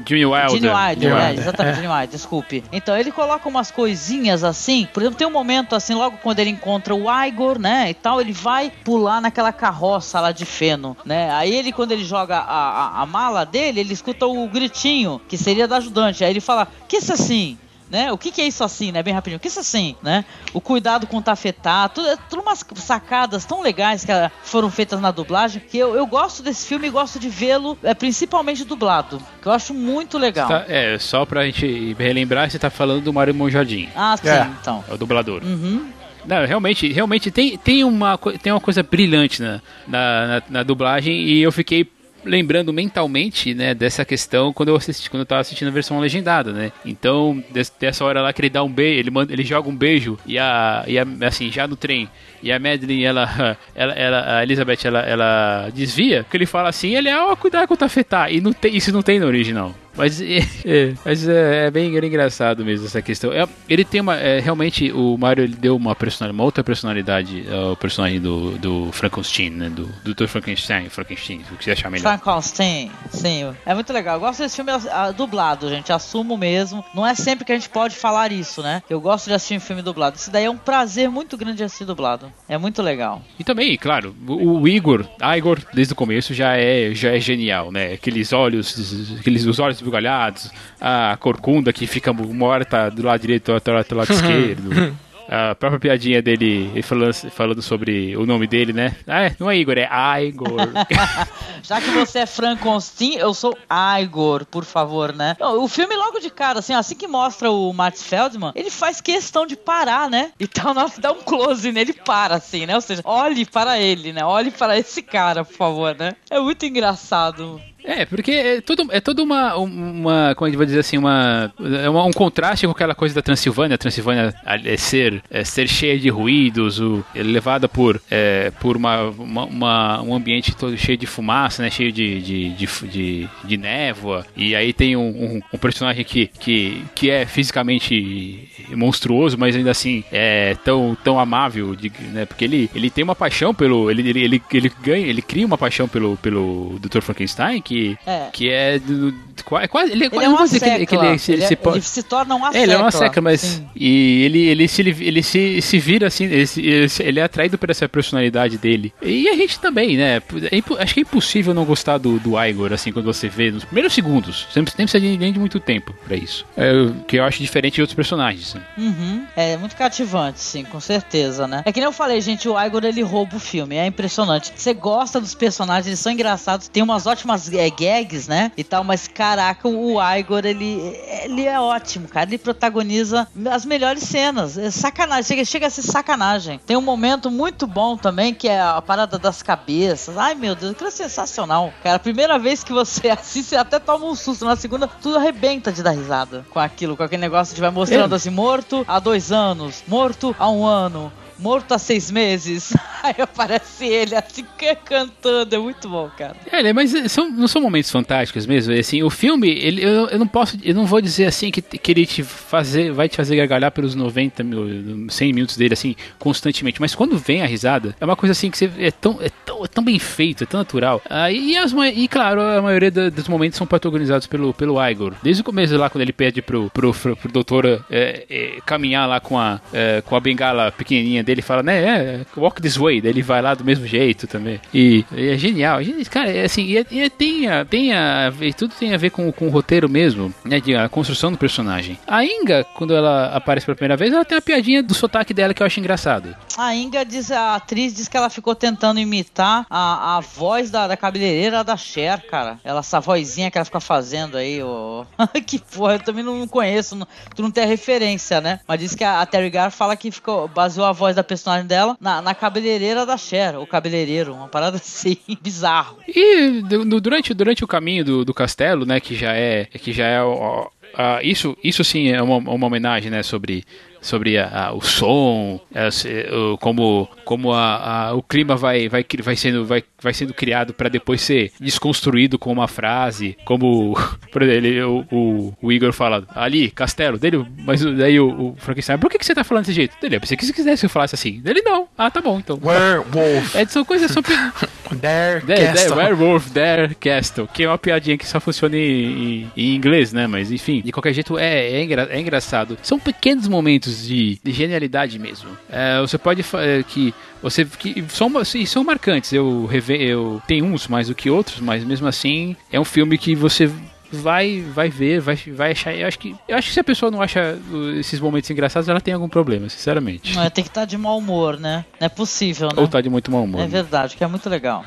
Gene Wilder. Gene Wilder, é, exatamente, Gene Wilder, desculpe. Então ele coloca umas coisinhas assim, por exemplo, tem um momento assim, logo quando ele encontra o Igor, né, e tal, ele vai pular naquela carroça lá de feno, né, aí ele, quando ele joga a, a, a mala dele, ele escuta o gritinho, que seria da ajudante, aí ele fala, que isso assim? Né? O que, que é isso assim, né? Bem rapidinho. O que é isso assim, né? O cuidado com o tafetá, tudo, é tudo umas sacadas tão legais que foram feitas na dublagem que eu, eu gosto desse filme e gosto de vê-lo, é, principalmente dublado, que eu acho muito legal. Tá, é, só pra gente relembrar, você tá falando do Mário Monjardim, Ah, sim, É. então. é o dublador. Uhum. Não, realmente, realmente tem, tem, uma, tem uma coisa brilhante na, na, na- na dublagem e eu fiquei lembrando mentalmente, né, dessa questão quando eu assisti, quando eu tava assistindo a versão legendada, né? Então, des- dessa hora lá que ele dá um beijo, ele manda, ele joga um beijo e a, e a assim, já no trem, e a Madeline, ela, ela, ela a Elizabeth, ela, ela desvia, que ele fala assim, ele é, ó, cuidado com o tafetá, e não tem, isso não tem no original. Mas, é, é, mas é, é bem, engraçado mesmo essa questão. É, ele tem uma. é, realmente, o Mario ele deu uma, personalidade, uma outra personalidade ao personagem do, do Frankenstein, né? Do do Dr. Frankenstein, Frankenstein, o que você achar melhor. Frankenstein, sim. É muito legal. Eu gosto desse filme ah, dublado, gente. Assumo mesmo. Não é sempre que a gente pode falar isso, né? Eu gosto de assistir um filme dublado. Isso daí é um prazer muito grande de assistir dublado. É muito legal. E também, claro, o, o Igor, Igor, desde o começo já é, já é genial, né? Aqueles olhos, aqueles os olhos esbugalhados, a corcunda que fica morta do lado direito outra do lado esquerdo. A própria piadinha dele ele falando, falando sobre o nome dele, né? Ah, é, não é Igor, é Igor. Já que você é Frankenstein, eu sou Igor, por favor, né? O filme logo de cara, assim, assim que mostra o Max Feldman, ele faz questão de parar, né? Então na dá um close nele, para, assim, né? Ou seja, olhe para ele, né? Olhe para esse cara, por favor, né? É muito engraçado. É, porque é tudo, é toda uma, uma, como a gente vai dizer assim, uma, é um contraste com aquela coisa da Transilvânia. A Transilvânia é ser, é ser cheia de ruídos, o, é levada por, é, por uma, uma, uma- um ambiente todo cheio de fumaça, né, cheio de, de, de, de, de névoa. E aí tem um, um, um personagem que, que, que é fisicamente monstruoso, mas ainda assim é tão, tão amável, de, né, porque ele, ele tem uma paixão pelo, ele, ele, ele, ele ganha, ele cria uma paixão pelo, pelo Dr. Frankenstein que É. que é, do, do- qua- quase ele é Ele quase é não uma vou dizer que ele- que ele, se- Ele, é- se ele se torna uma é, ele é uma secla, mas Sim. e ele ele se ele se, se vira assim, ele, se- ele ele é atraído por essa personalidade dele. E a gente também, né? É acho que é impossível não gostar do, do Igor assim quando você vê nos primeiros segundos. Você não precisa de nem de muito tempo pra isso. É, que eu acho diferente de outros personagens. né? Uhum. É muito cativante, sim, com certeza, né? É que nem eu falei, gente, o Igor ele rouba o filme, é impressionante. Você gosta dos personagens, eles são engraçados, tem umas ótimas é, gags, né? E tal, mas caraca, o Igor ele, ele é ótimo, cara. Ele protagoniza as melhores cenas. É sacanagem, chega, chega a ser sacanagem. Tem um momento muito bom também que é a parada das cabeças. Ai meu Deus, aquilo é sensacional. Cara, a primeira vez que você assiste, você até toma um susto. Na segunda, tudo arrebenta de dar risada com aquilo, com aquele negócio de vai mostrando É. assim, morto há dois anos, morto há um ano. Morto há seis meses. Aí aparece ele assim can- cantando. É muito bom, cara. É, mas são, não são momentos fantásticos mesmo. E, Assim, o filme, ele, eu, eu não posso, eu não vou dizer assim que, que ele te fazer, vai te fazer gargalhar pelos 90 mil, 100 minutos dele assim constantemente. Mas quando vem a risada, é uma coisa assim que você é tão, é tão, é tão bem feito, é tão natural. Ah, e, as, e claro, a maioria da- dos momentos são protagonizados pelo, pelo Igor. Desde o começo lá, quando ele pede pro, pro, pro, pro doutor é, é, caminhar lá com a, é, com a bengala pequenininha dele fala, né, é, walk this way, daí ele vai lá do mesmo jeito também. E, e é genial. Cara, é assim, e, é, e é, tem, a, tem a, tudo tem a ver com, com o roteiro mesmo, né, de, a construção do personagem. A Inga, quando ela aparece pela primeira vez, ela tem uma piadinha do sotaque dela que eu acho engraçado. A Inga diz, a atriz diz que ela ficou tentando imitar a, a voz da, da cabeleireira da Cher, cara. Ela, essa vozinha que ela fica fazendo aí, ó. que porra, eu também não conheço, não, tu não tem a referência, né? Mas diz que a, a Terry Gar fala que ficou, baseou a voz da personagem dela na, na cabeleireira da Cher, o cabeleireiro, uma parada assim, bizarro. E durante, durante o caminho do, do castelo, né, que já é, que já é ó, Uh, isso, isso sim é uma, uma homenagem né, sobre sobre a, a, o som, a, como, como a, o clima vai, vai, vai, sendo, vai, vai sendo criado para depois ser desconstruído com uma frase, como por exemplo, o, o, o, Igor fala ali, castelo dele, mas daí o, o Frankenstein, por que, que você tá falando desse jeito? Dele, eu pensei que se quisesse eu falasse assim. Dele não. Ah, tá bom, então. Werewolf. É, são coisas só. There, there, there, werewolf, there, castle. Que é uma piadinha que só funciona em, em, em, inglês, né? Mas enfim, de qualquer jeito é, é, engra, é engraçado. São pequenos momentos de, de genialidade mesmo. É, você pode é, que você que são, são marcantes. Eu reve, eu tenho uns mais do que outros, mas mesmo assim é um filme que você vai vai ver, vai, vai achar. Eu acho que eu acho que se a pessoa não acha esses momentos engraçados, ela tem algum problema, sinceramente. Não, tem que estar tá de mau humor, né? Não é possível, né? Ou tá de muito mau humor. É verdade, que é muito legal.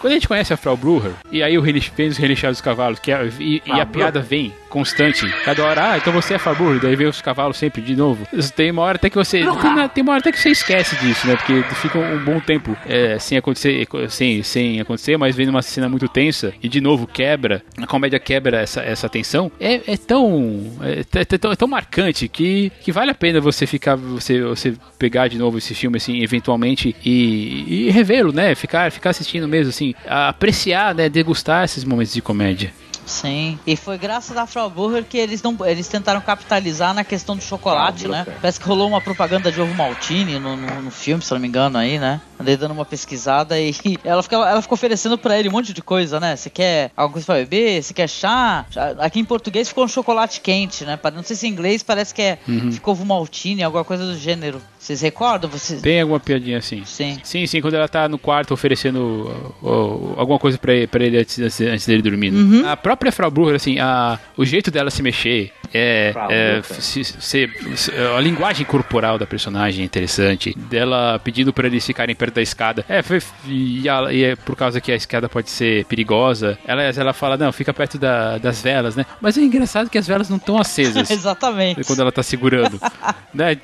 Quando a gente conhece a Frau Bruher, e aí o vem os relinchar dos cavalos, que é, e, e a piada vem constante. Cada hora, ah, então você é Farburg, daí vem os cavalos sempre de novo. Tem uma hora até que você. Tem, tem uma hora até que você esquece disso, né? Porque fica um bom tempo é, sem acontecer, sem, sem acontecer, mas vem numa cena muito tensa e de novo quebra. A comédia quebra essa, essa tensão. É, é tão. É, é, é, tão, é tão marcante que, que vale a pena você ficar. Você, você pegar de novo esse filme, assim, eventualmente, e, e revê-lo, né? Ficar, ficar assistindo mesmo, assim, apreciar, né? Degustar esses momentos de comédia. Sim. E foi graças a Frau Burger que eles não eles tentaram capitalizar na questão do chocolate, ah, né? Parece que rolou uma propaganda de ovo maltine no, no, no, filme, se não me engano aí, né? Andei dando uma pesquisada e ela ficou, ela ficou oferecendo para ele um monte de coisa, né? Você quer alguma coisa pra beber? Você quer chá? Aqui em português ficou um chocolate quente, né? Não sei se em inglês parece que é uhum. ficou ovo maltine, alguma coisa do gênero. Vocês recordam? Vocês... Tem alguma piadinha assim? Sim. Sim, sim, quando ela tá no quarto oferecendo alguma coisa pra ele, pra ele antes, antes dele dormir. Uhum. A própria Frau Brucher, assim, a, o jeito dela se mexer, é, é se, se, se, a linguagem corporal da personagem é interessante. Dela pedindo para eles ficarem perto da escada. É, foi, e, a, e, é por causa que a escada pode ser perigosa. Ela, ela fala, não, fica perto da, das velas, né? Mas é engraçado que as velas não estão acesas. Exatamente. Quando ela tá segurando. né?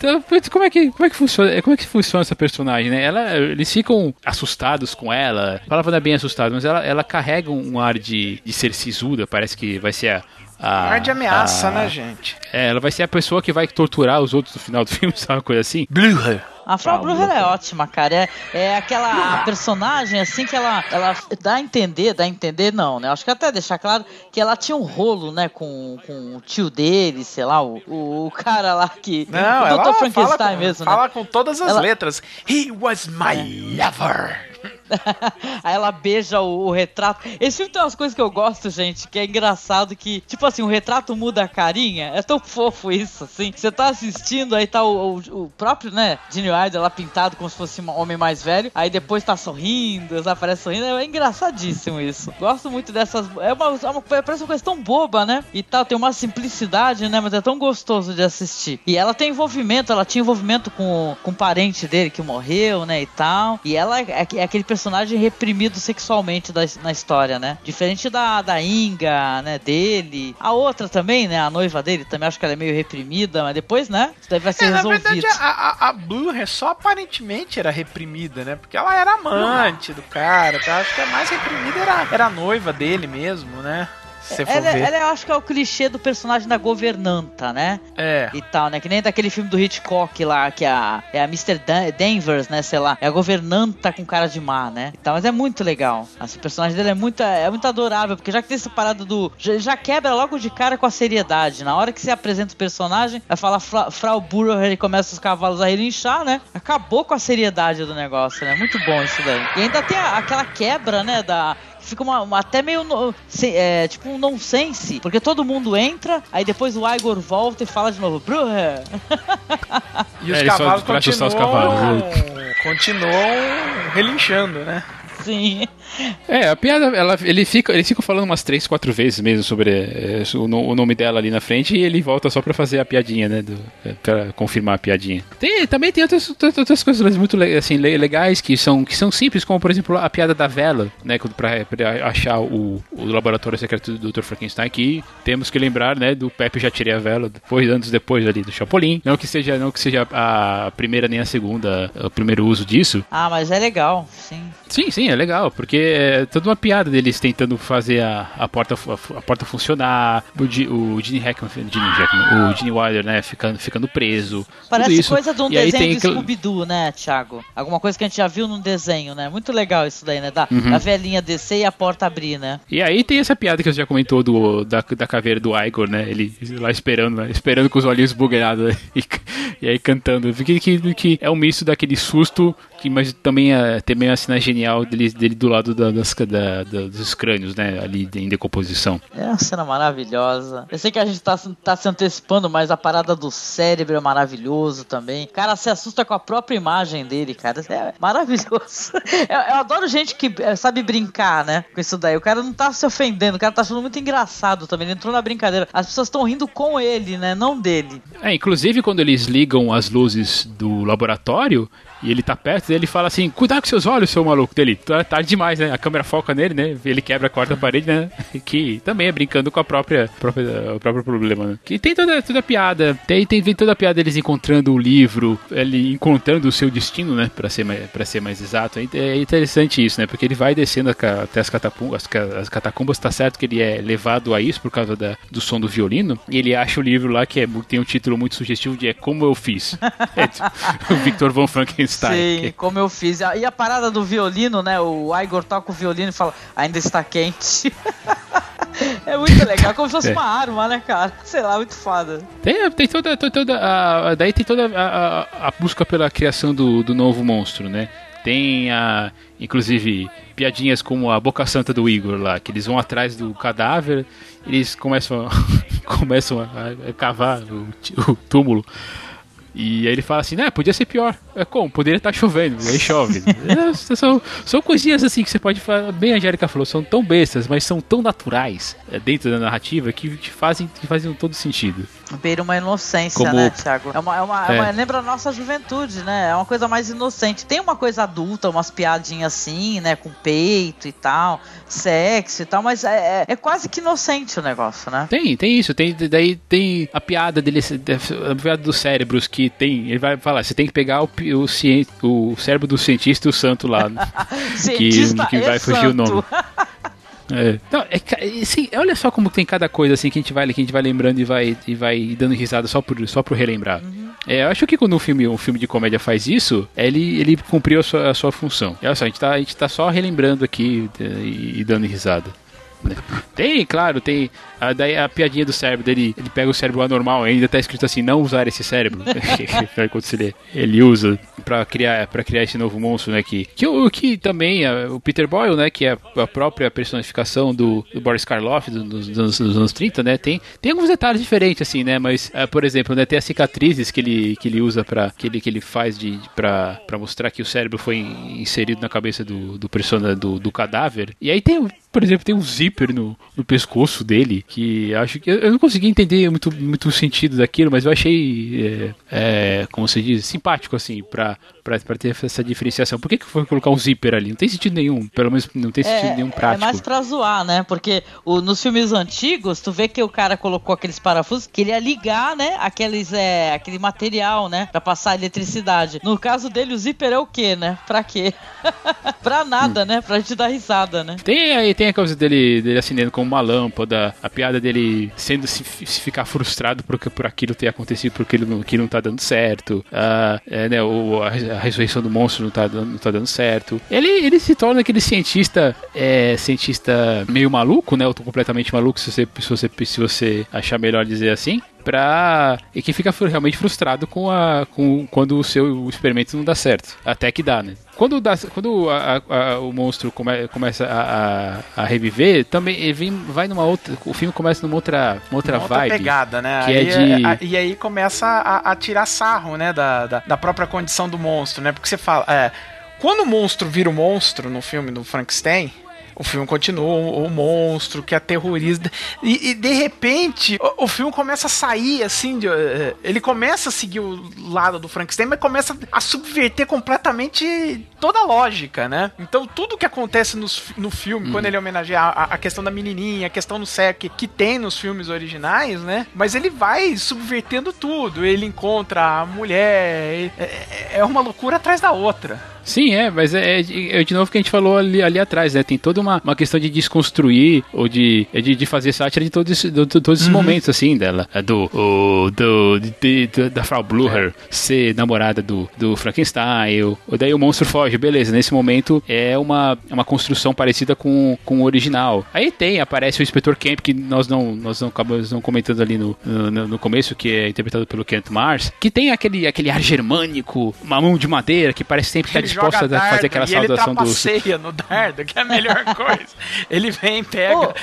Então, como é que como é que funciona? Como é que funciona essa personagem, né? Ela, eles ficam assustados com ela. A palavra não é bem assustado, mas ela, ela carrega um ar de, de ser sisuda. Parece que vai ser a, a, ar de ameaça, a, né, gente? É, ela vai ser a pessoa que vai torturar os outros no final do filme, sabe uma coisa assim? Bluher. A Frau Bruder é ótima, cara. É, é aquela personagem assim que ela, ela dá a entender, dá a entender não, né? Acho que até deixar claro que ela tinha um rolo, né, com, com o tio dele, sei lá, o, o cara lá que. Não, o Dr. Frankenstein com, mesmo, fala né? Fala com todas as ela... letras. He was my é. lover. Aí ela beija o, o, retrato. Esse filme tem umas coisas que eu gosto, gente, que é engraçado que, tipo assim, o retrato muda a carinha. É tão fofo isso, assim. Você tá assistindo, aí tá o, o, o próprio, né, Gene Wilder lá pintado como se fosse um homem mais velho. Aí depois tá sorrindo, aparece sorrindo. É engraçadíssimo isso. Gosto muito dessas. É uma, é uma, parece uma coisa tão boba, né? E tal, tem uma simplicidade, né? Mas é tão gostoso de assistir. E ela tem envolvimento, ela tinha envolvimento com, com parente dele que morreu, né? E tal. E ela é, é aquele personagem personagem reprimido sexualmente da, na história, né? Diferente da, da Inga, né, dele. A outra também, né, a noiva dele, também acho que ela é meio reprimida, mas depois, né, isso vai ser é, resolvido. Na verdade, a, a, a Blue só aparentemente era reprimida, né? Porque ela era amante do cara, tá? Acho que a mais reprimida era, era a noiva dele mesmo, né? Se ela, é, ela, eu acho que é o clichê do personagem da governanta, né? É. E tal, né? Que nem daquele filme do Hitchcock lá, que é a, é a Mr. Dan Danvers, né? Sei lá. É a governanta com cara de má, né? E tal, mas é muito legal. Esse personagem dele é muito, é muito adorável, porque já que tem essa parada do. Já, já quebra logo de cara com a seriedade. Na hora que você apresenta o personagem, vai falar Fra, Frau Burrow, ele começa os cavalos a relinchar, né? Acabou com a seriedade do negócio, né? Muito bom isso daí. E ainda tem a, aquela quebra, né? Da fica uma, uma- até meio no- se- é, tipo um nonsense, porque todo mundo entra, aí depois o Igor volta e fala de novo, Bruher. E os É, cavalos ajustar os continuam, cavalos, continuam relinchando, né? Sim. É, a piada, ela, ele fica, eles ficam falando umas três, quatro vezes mesmo sobre é, o, o nome dela ali na frente e ele volta só pra fazer a piadinha, né? Do, é, pra confirmar a piadinha. Tem, também tem outras, outras- coisas muito assim, le- legais que são, que são simples, como por exemplo a piada da vela, né? Pra, pra achar o, o laboratório secreto do Dr. Frankenstein, que temos que lembrar, né? Do Pepe já tirei a vela, depois, anos depois ali do Chapolin. Não que seja, não que seja a primeira nem a segunda, o primeiro uso disso, Ah, mas é legal, sim. Sim, sim, é legal, porque é toda uma piada deles tentando fazer a, a, porta, fu- a, porta funcionar, o, o Gene Hackman, Gene Hackman, o Gene Wilder, né, ficando, ficando preso. Parece coisa de um E desenho do Scooby-Doo, né, Thiago? Alguma coisa que a gente já viu num desenho, né? Muito legal isso daí, né? Da, Uhum. da velhinha descer e a porta abrir, né? E aí tem essa piada que você já comentou do, da, da caveira do Igor, né? Ele lá esperando, né? esperando com os olhinhos bugueados né? e, e aí cantando. Que, que, que é um misto daquele susto, que, mas também é, também é a cena genial dele, dele do lado da- das, da- dos crânios, né? Ali em decomposição. É uma cena maravilhosa. Eu sei que a gente tá, se- tá se antecipando, mas a parada do cérebro é maravilhoso também. O cara se assusta com a própria imagem dele, cara. É maravilhoso. Eu, eu adoro gente que eh, sabe brincar, né? Com isso daí. O cara não tá se ofendendo, o cara tá achando muito engraçado também. Ele entrou na brincadeira. As pessoas estão rindo com ele, né? Não dele. É, inclusive quando eles ligam as luzes do laboratório e ele tá perto, ele fala assim: Cuidado com seus olhos, seu maluco dele. Tá tarde demais, né? A câmera foca nele, né? Ele quebra a quarta parede, né? Que também é brincando com a própria, própria- o próprio problema, né? Que tem toda, toda a piada. Tem, tem, tem toda a piada deles encontrando o livro, ele encontrando o seu destino, né? Pra ser pra ser mais exato. É é interessante isso, né? Porque ele vai descendo até as catacumbas, as, ca- as catacumbas, tá certo que ele é levado a isso por causa da, do som do violino. E ele acha o livro lá que é, tem um título muito sugestivo de É Como Eu Fiz. É, tipo, o Victor von Frankenstein. Sim, como eu fiz. E a- E a parada do violino, né? O Igor toca o violino e fala, ainda está quente. é muito legal, como se fosse É. uma arma, né, cara? Sei lá, muito foda. Tem, tem toda, to- toda a, daí tem toda a, a- a busca pela criação do, do novo monstro, né? Tem a, inclusive, piadinhas como a boca santa do Igor lá, que eles vão atrás do cadáver, eles começam a, começam a, a cavar o, o túmulo. E aí ele fala assim, né, podia ser pior. É como? Poderia estar chovendo, e aí chove. É, são, são coisinhas assim que você pode falar, bem a Angélica falou, são tão bestas, mas são tão naturais é, dentro da narrativa que te fazem, que fazem todo sentido. Beira uma inocência, Como- né, Thiago? É uma, é uma, é É. uma- lembra a nossa juventude, né? É uma coisa mais inocente. Tem uma coisa adulta, umas piadinhas assim, né? Com peito e tal, sexo e tal, mas é, é- é quase que inocente o negócio, né? Tem, tem isso. Tem, daí tem a piada dele, a piada dos cérebros que tem. Ele vai falar, você tem que pegar o, o, cien- o cérebro do cientista e o santo lá. Cientista que e vai fugir o santo. nome. É. Não, é, ca- e, sim, olha só como tem cada coisa assim que a gente vai, que a gente vai lembrando e vai, e vai dando risada só por, só por relembrar. É, eu acho que quando um filme, um filme de comédia faz isso, é, ele, ele cumpriu a sua, a sua função. E olha só, a gente tá, a gente tá só relembrando aqui é, e, e dando risada. Né? Tem, claro, tem. A, daí a piadinha do cérebro dele, ele pega o cérebro anormal, ainda tá escrito assim, não usar esse cérebro. Quando ele, ele usa pra criar, pra criar esse novo monstro, né? Que, que, o- que também é o Peter Boyle, né? Que é a própria personificação do, do Boris Karloff do- dos, dos, anos 30, né? Tem, tem alguns detalhes diferentes, assim, né? Mas, ah, por exemplo, né, tem as cicatrizes que ele, que ele usa pra. que ele, que ele faz de, pra, pra mostrar que o cérebro foi inserido na cabeça do, do persona do, do cadáver. E aí tem, por exemplo, tem um zíper no, no pescoço dele, que acho que. Eu não consegui entender muito, muito o sentido daquilo, mas eu achei, é, é, como se diz, simpático, assim, pra, pra, pra ter essa diferenciação. Por que, que foi colocar um zíper ali? Não tem sentido nenhum, pelo menos não tem sentido nenhum É, prático. é mais pra zoar, né? Porque o- nos filmes antigos, tu vê que o cara colocou aqueles parafusos que ele ia ligar, né? Aqueles, é, aquele material, né? Pra passar eletricidade. No caso dele, o zíper é o quê, né? Pra quê? pra nada, né? Pra gente dar risada, né? Tem aí tem a coisa dele, dele acendendo como uma lâmpada, a piada dele sendo se, se ficar frustrado por, por aquilo ter acontecido, porque ele não, aquilo não tá dando certo. Ah, é, né, o, a, a ressurreição do monstro não tá, não tá dando certo. Ele, ele se torna aquele cientista, é, cientista meio maluco, né? Tô completamente maluco se você, se você, se você achar melhor dizer assim. Pra. e que fica realmente frustrado com a. com quando o seu experimento não dá certo. Até que dá, né? Quando, dá, quando a- a- o monstro come- começa a, a- reviver, também ele vem, vai numa outra. O filme começa numa outra, uma outra Uma outra vibe. pegada, né? que aí, é de- a- e aí começa a, a tirar sarro, né? Da, da, da própria condição do monstro, né? Porque você fala. É, quando o monstro vira o monstro no filme do Frankenstein. O filme continua, o, o monstro que aterroriza. E, e, de repente, o, o filme começa a sair assim. de, eh, ele começa a seguir o lado do Frankenstein, mas começa a subverter completamente toda a lógica, né? Então, tudo que acontece nos- no filme, quando ele homenageia a, a questão da menininha, a questão do sexo que, tem nos filmes originais, né? Mas ele vai subvertendo tudo. Ele encontra a mulher. É- é uma loucura atrás da outra. Sim, é, mas é, é de é de novo que a gente falou ali, ali atrás, né? Tem toda uma, uma questão de desconstruir ou de, é de, de fazer sátira de todos, de, de todos esses Uhum. momentos, assim, dela. É Do, o, do, de- da Frau Blucher ser namorada do, do Frankenstein, ou, ou daí o monstro foge, beleza. Nesse momento é uma, uma construção parecida com, com o original. Aí tem, aparece o Inspetor Camp, que nós não, nós não acabamos não comentando ali no, no, no começo, que é interpretado pelo Kent Mars, que tem aquele, aquele ar germânico, uma mão de madeira, que parece sempre estar Ele disposta joga a fazer dardo aquela e ele saudação do. trapaceia no dardo, que é a melhor coisa. Ele vem, pega.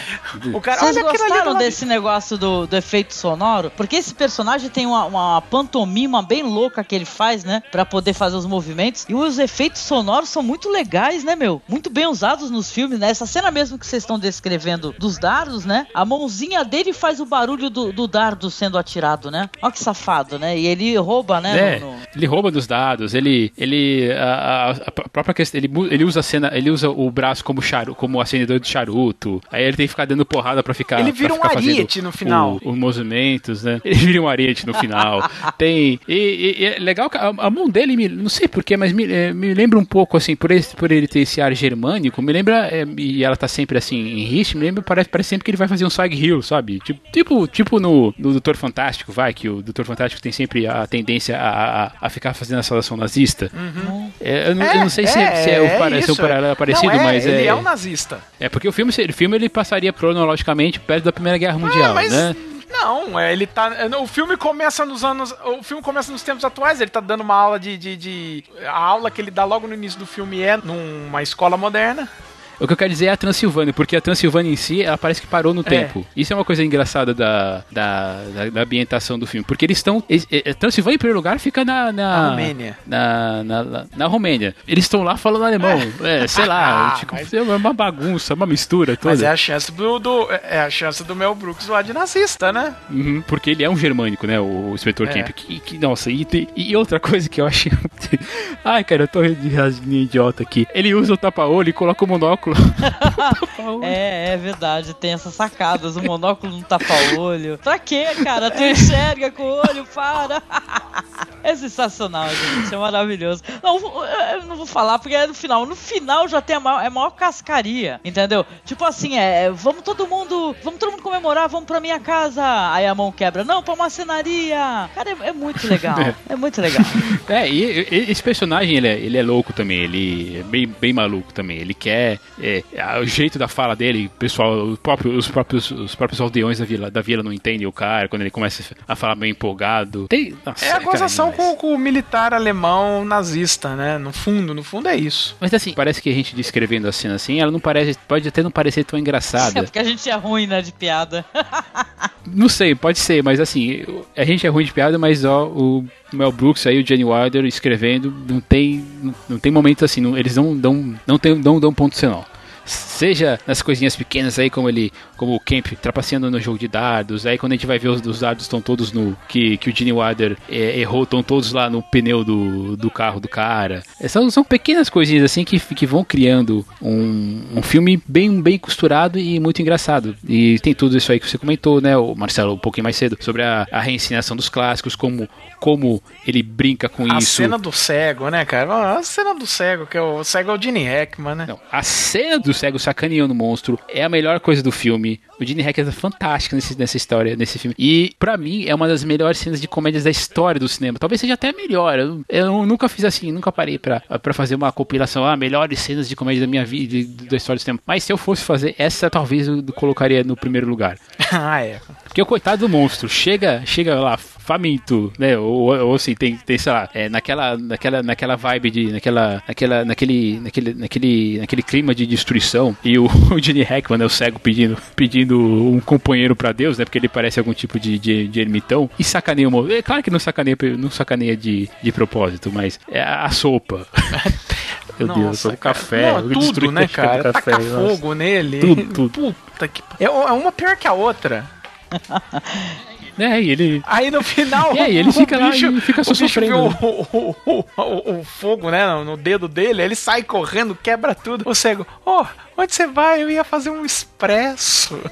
o cara, Vocês gostaram desse negócio do, do efeito sonoro? Porque esse personagem tem uma, uma pantomima bem louca que ele faz, né? Pra poder fazer os movimentos. E os efeitos sonoros são muito legais, né, meu? Muito bem usados nos filmes, né? Essa cena mesmo que vocês estão descrevendo dos dardos, né? A mãozinha dele faz o barulho do, do dardo sendo atirado, né? Olha que safado, né? E ele rouba, né? É, no- no- ele rouba dos dados, ele. ele a, a- a própria questão. Ele, ele usa a cena. Ele usa o braço como, charu, como acendedor de charuto. Aí ele tem que ficar dando porrada pra ficar. Ele vira um ariete no final. Os movimentos, né? Ele vira um ariete no final. tem. E, e- e é legal que a, a mão dele, me, não sei porquê, mas me, é, me lembra um pouco, assim, por, esse, por ele ter esse ar germânico, me lembra. é, e ela tá sempre assim em ritmo, me lembra, parece, parece sempre que ele vai fazer um Swag Hill, sabe? Tipo, tipo, tipo no, no Doutor Fantástico, vai, que o Doutor Fantástico tem sempre a tendência a, a, a ficar fazendo a saudação nazista. É, eu, não, eu não sei se, é, se é, o pare- se é isso, paralelo parecido, Não, é, mas ele é. é um nazista. É porque o filme, o filme ele passaria cronologicamente perto da Primeira Guerra Mundial, Ah, mas né? não, é, ele tá. é, O filme começa nos anos. O filme começa nos tempos atuais. Ele tá dando uma aula de, de, de- A aula que ele dá logo no início do filme é numa escola moderna. O que eu quero dizer é a Transilvânia, porque a Transilvânia em si, ela parece que parou no tempo. Isso é uma coisa engraçada da, da, da, da ambientação do filme, porque eles estão... eles- é, Transilvânia, em primeiro lugar, fica na... Na, Romênia. Na, na, na- na Romênia. Eles estão lá falando alemão. É, sei lá, Ah, tipo, mas- é uma bagunça, uma mistura toda. Mas é a chance do, do- é a chance do Mel Brooks lá de nazista, né? Uhum, porque ele é um germânico, né? O, o inspetor É. Kemp. Que, que- nossa, e, tem- e outra coisa que eu achei. Ai, cara, eu tô de idiota aqui. Ele usa o tapa-olho e coloca o monóculo. Tapa-olho. É, é verdade, tem essas sacadas, o monóculo não tapa o olho. Pra quê, cara? Tu enxerga com o olho, para! É sensacional, gente, é maravilhoso. Não, eu não vou falar porque é no final. No final já tem a maior, é a maior cascaria, entendeu? Tipo assim, é, vamos todo mundo, vamos todo mundo comemorar, vamos pra minha casa. Aí a mão quebra, não, pra marcenaria. Cara, é, é muito legal, é muito legal. É, e, e- esse personagem, ele é, ele é louco também, ele é bem, bem maluco também. Ele quer. É, o jeito da fala dele, o pessoal, o próprio- os, próprios, os próprios aldeões da vila, da vila não entendem o cara, quando ele começa a falar bem empolgado. Tem, nossa, É a gozação demais. com, com o militar alemão nazista, né? No fundo, no fundo é isso. Mas assim, parece que a gente descrevendo a cena assim, ela não parece. Pode até não parecer tão É engraçada. porque a gente é ruim, né, de piada. Não sei, pode ser, mas assim, a gente é ruim de piada, mas ó, o Mel Brooks aí, o Jenny Wilder escrevendo, não tem, não, não tem momento assim, não- eles não dão, não tem, não dão ponto final. Seja nas coisinhas pequenas aí, como ele, como o Kemp trapaceando no jogo de dados, aí quando a gente vai ver os, os dados estão todos no. que, que o Gene Wilder é, errou, estão todos lá no pneu do, do carro do cara. É, São, são pequenas coisinhas assim que, que vão criando um, um filme bem, bem costurado e muito engraçado. E tem tudo isso aí que você comentou, né, o Marcelo, um pouquinho mais cedo, sobre a, a reensinação dos clássicos, como, como ele brinca com A isso. cena do cego, né, cara? A cena do cego, que é o, o cego é o Gene Hackman, né? Não, a cena do cego sacaneando o monstro é a melhor coisa do filme. O Gene Hackman é fantástico nesse, nessa história, nesse filme. E, pra mim, é uma das melhores cenas de comédias da história do cinema. Talvez seja até a melhor. Eu, eu nunca fiz assim, nunca parei pra fazer uma compilação, ah, melhores cenas de comédia da minha vida, da história do cinema. Mas se eu fosse fazer essa, talvez eu colocaria no primeiro lugar. ah, é. Porque o coitado do monstro chega, chega lá faminto, né? Ou, ou assim, tem, tem sei lá, é, naquela, naquela, naquela vibe de. Naquela, naquela, naquele, naquele, naquele, naquele clima de destruição. E o, o Gene Hackman, né, o cego, pedindo, pedindo um companheiro pra Deus, né? Porque ele parece algum tipo de, de, de ermitão. E sacaneia o monstro. É claro que não sacaneia, não sacaneia de, de propósito, mas é a, sopa. Meu Deus, Nossa, o cara. café, Não, o tudo, né, cara? café, nossa. fogo nele. Tudo, tudo. Puta que. É é uma pior que a outra. É, e ele. Aí no final. E aí, ele o fica lá bicho, e fica só sofrendo, né? o, o, o, o, fogo, né, no, dedo dele, ele sai correndo, quebra tudo. O cego, ó, onde você vai? Eu ia fazer um expresso.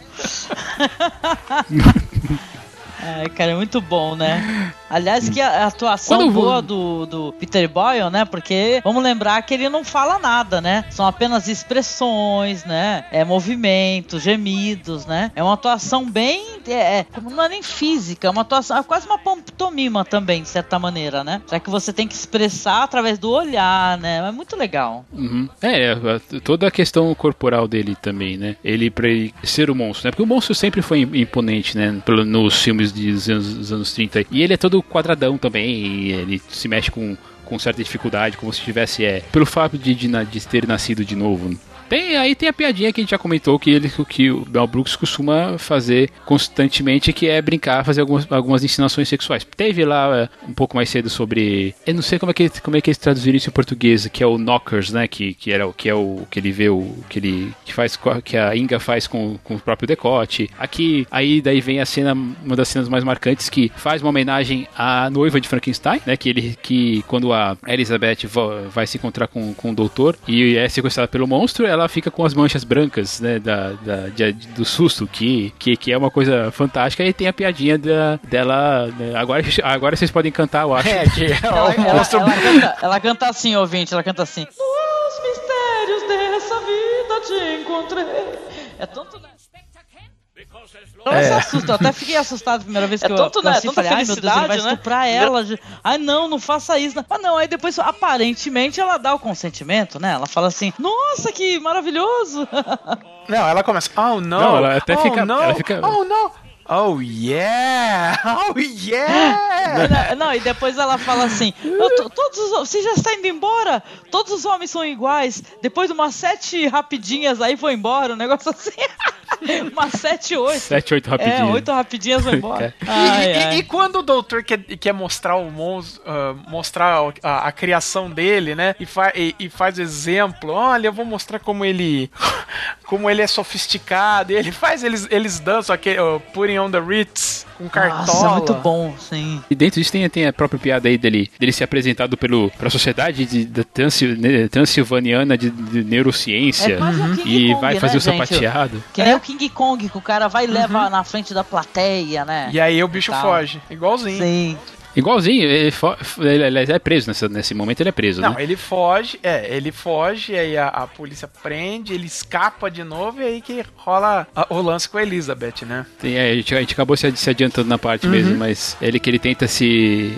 Ai, cara, é muito bom, né? Aliás, que a atuação Quando boa do, do Peter Boyle, né? Porque vamos lembrar que ele não fala nada, né? São apenas expressões, né? É movimentos, gemidos, né? É uma atuação bem. É, é, não é nem física, é uma atuação. É quase uma pantomima também, de certa maneira, né? Já que você tem que expressar através do olhar, né? É muito legal. Uhum. É, a- toda a questão corporal dele também, né? Ele pra ele ser o monstro, né? Porque o monstro sempre foi im- imponente, né? Nos filmes dos anos, anos 30. E ele é todo quadradão também, ele se mexe com, com certa dificuldade, como se tivesse, é, pelo fato de, de, de ter nascido de novo. Tem, aí tem a piadinha que a gente já comentou que ele que o Mel Brooks costuma fazer constantemente, que é brincar, fazer algumas, algumas ensinações sexuais. Teve lá é, um pouco mais cedo sobre. Eu não sei como é que, como é que eles traduziram isso em português, que é o Knockers, né? Que, que era o que é o que ele vê o que ele que faz que a Inga faz com, com o próprio decote. Aqui aí daí vem a cena, uma das cenas mais marcantes que faz uma homenagem à noiva de Frankenstein, né? Que ele que quando a Elizabeth vai se encontrar com, com o doutor e é sequestrada pelo monstro, ela fica com as manchas brancas, né? Da, da- de- do susto, que, que, que é uma coisa fantástica. E tem a piadinha da, dela. né, Agora, agora vocês podem cantar, eu acho. É, que é Ela, ela- monstro. ela canta, ela canta assim, ouvinte, ela canta assim. Nos mistérios dessa vida te encontrei. É tanto, né? Ela se assusta, eu até fiquei assustado a primeira vez que É eu, tanto, que eu né, falei, ai meu Deus, ele vai felicidade, né? estuprar ela. Ai não, não faça isso. Ah não, aí depois, aparentemente, ela dá o consentimento, né? Ela fala assim, nossa, que maravilhoso. Não, ela começa. Oh, não. Não, ela até oh, fica- não. ela fica- Oh, não. Oh, yeah. Oh, yeah. Não, e depois ela fala assim: "Eu tô- todos os, você já está indo embora? Todos os homens são iguais. Depois de umas sete rapidinhas aí foi embora, um negócio assim. umas sete, oito. Sete, oito É, rapidinho. oito rapidinhas foi embora. E, Ai, e- ai. e quando o doutor quer, quer mostrar o monstro, ah, mostrar a, a criação dele, né? E, fa, e, e faz exemplo, olha, eu vou mostrar como ele, como ele é sofisticado. E ele faz, eles, eles dançam aquele uh, Putting on the Ritz com cartola. Nossa, muito bom, sim. E dentro disso tem, tem a própria piada aí dele, dele ser apresentado pelo, pela Sociedade de, da Transil- né, Transilvaniana de, de Neurociência. É quase o King e Kong, vai né, fazer o gente? sapateado. Que nem o King Kong, que o cara vai e leva na frente da plateia, né? E aí o bicho foge, igualzinho. Sim. Igualzinho, ele, ele, ele é preso nessa, nesse momento, ele é preso, Não, né? ele foge, é, ele foge, aí a, a polícia prende, ele escapa de novo e aí que rola a- o lance com a Elizabeth, né? Tem, é, a, gente, a gente acabou se, se adiantando na parte Uhum. mesmo, mas ele que ele tenta se.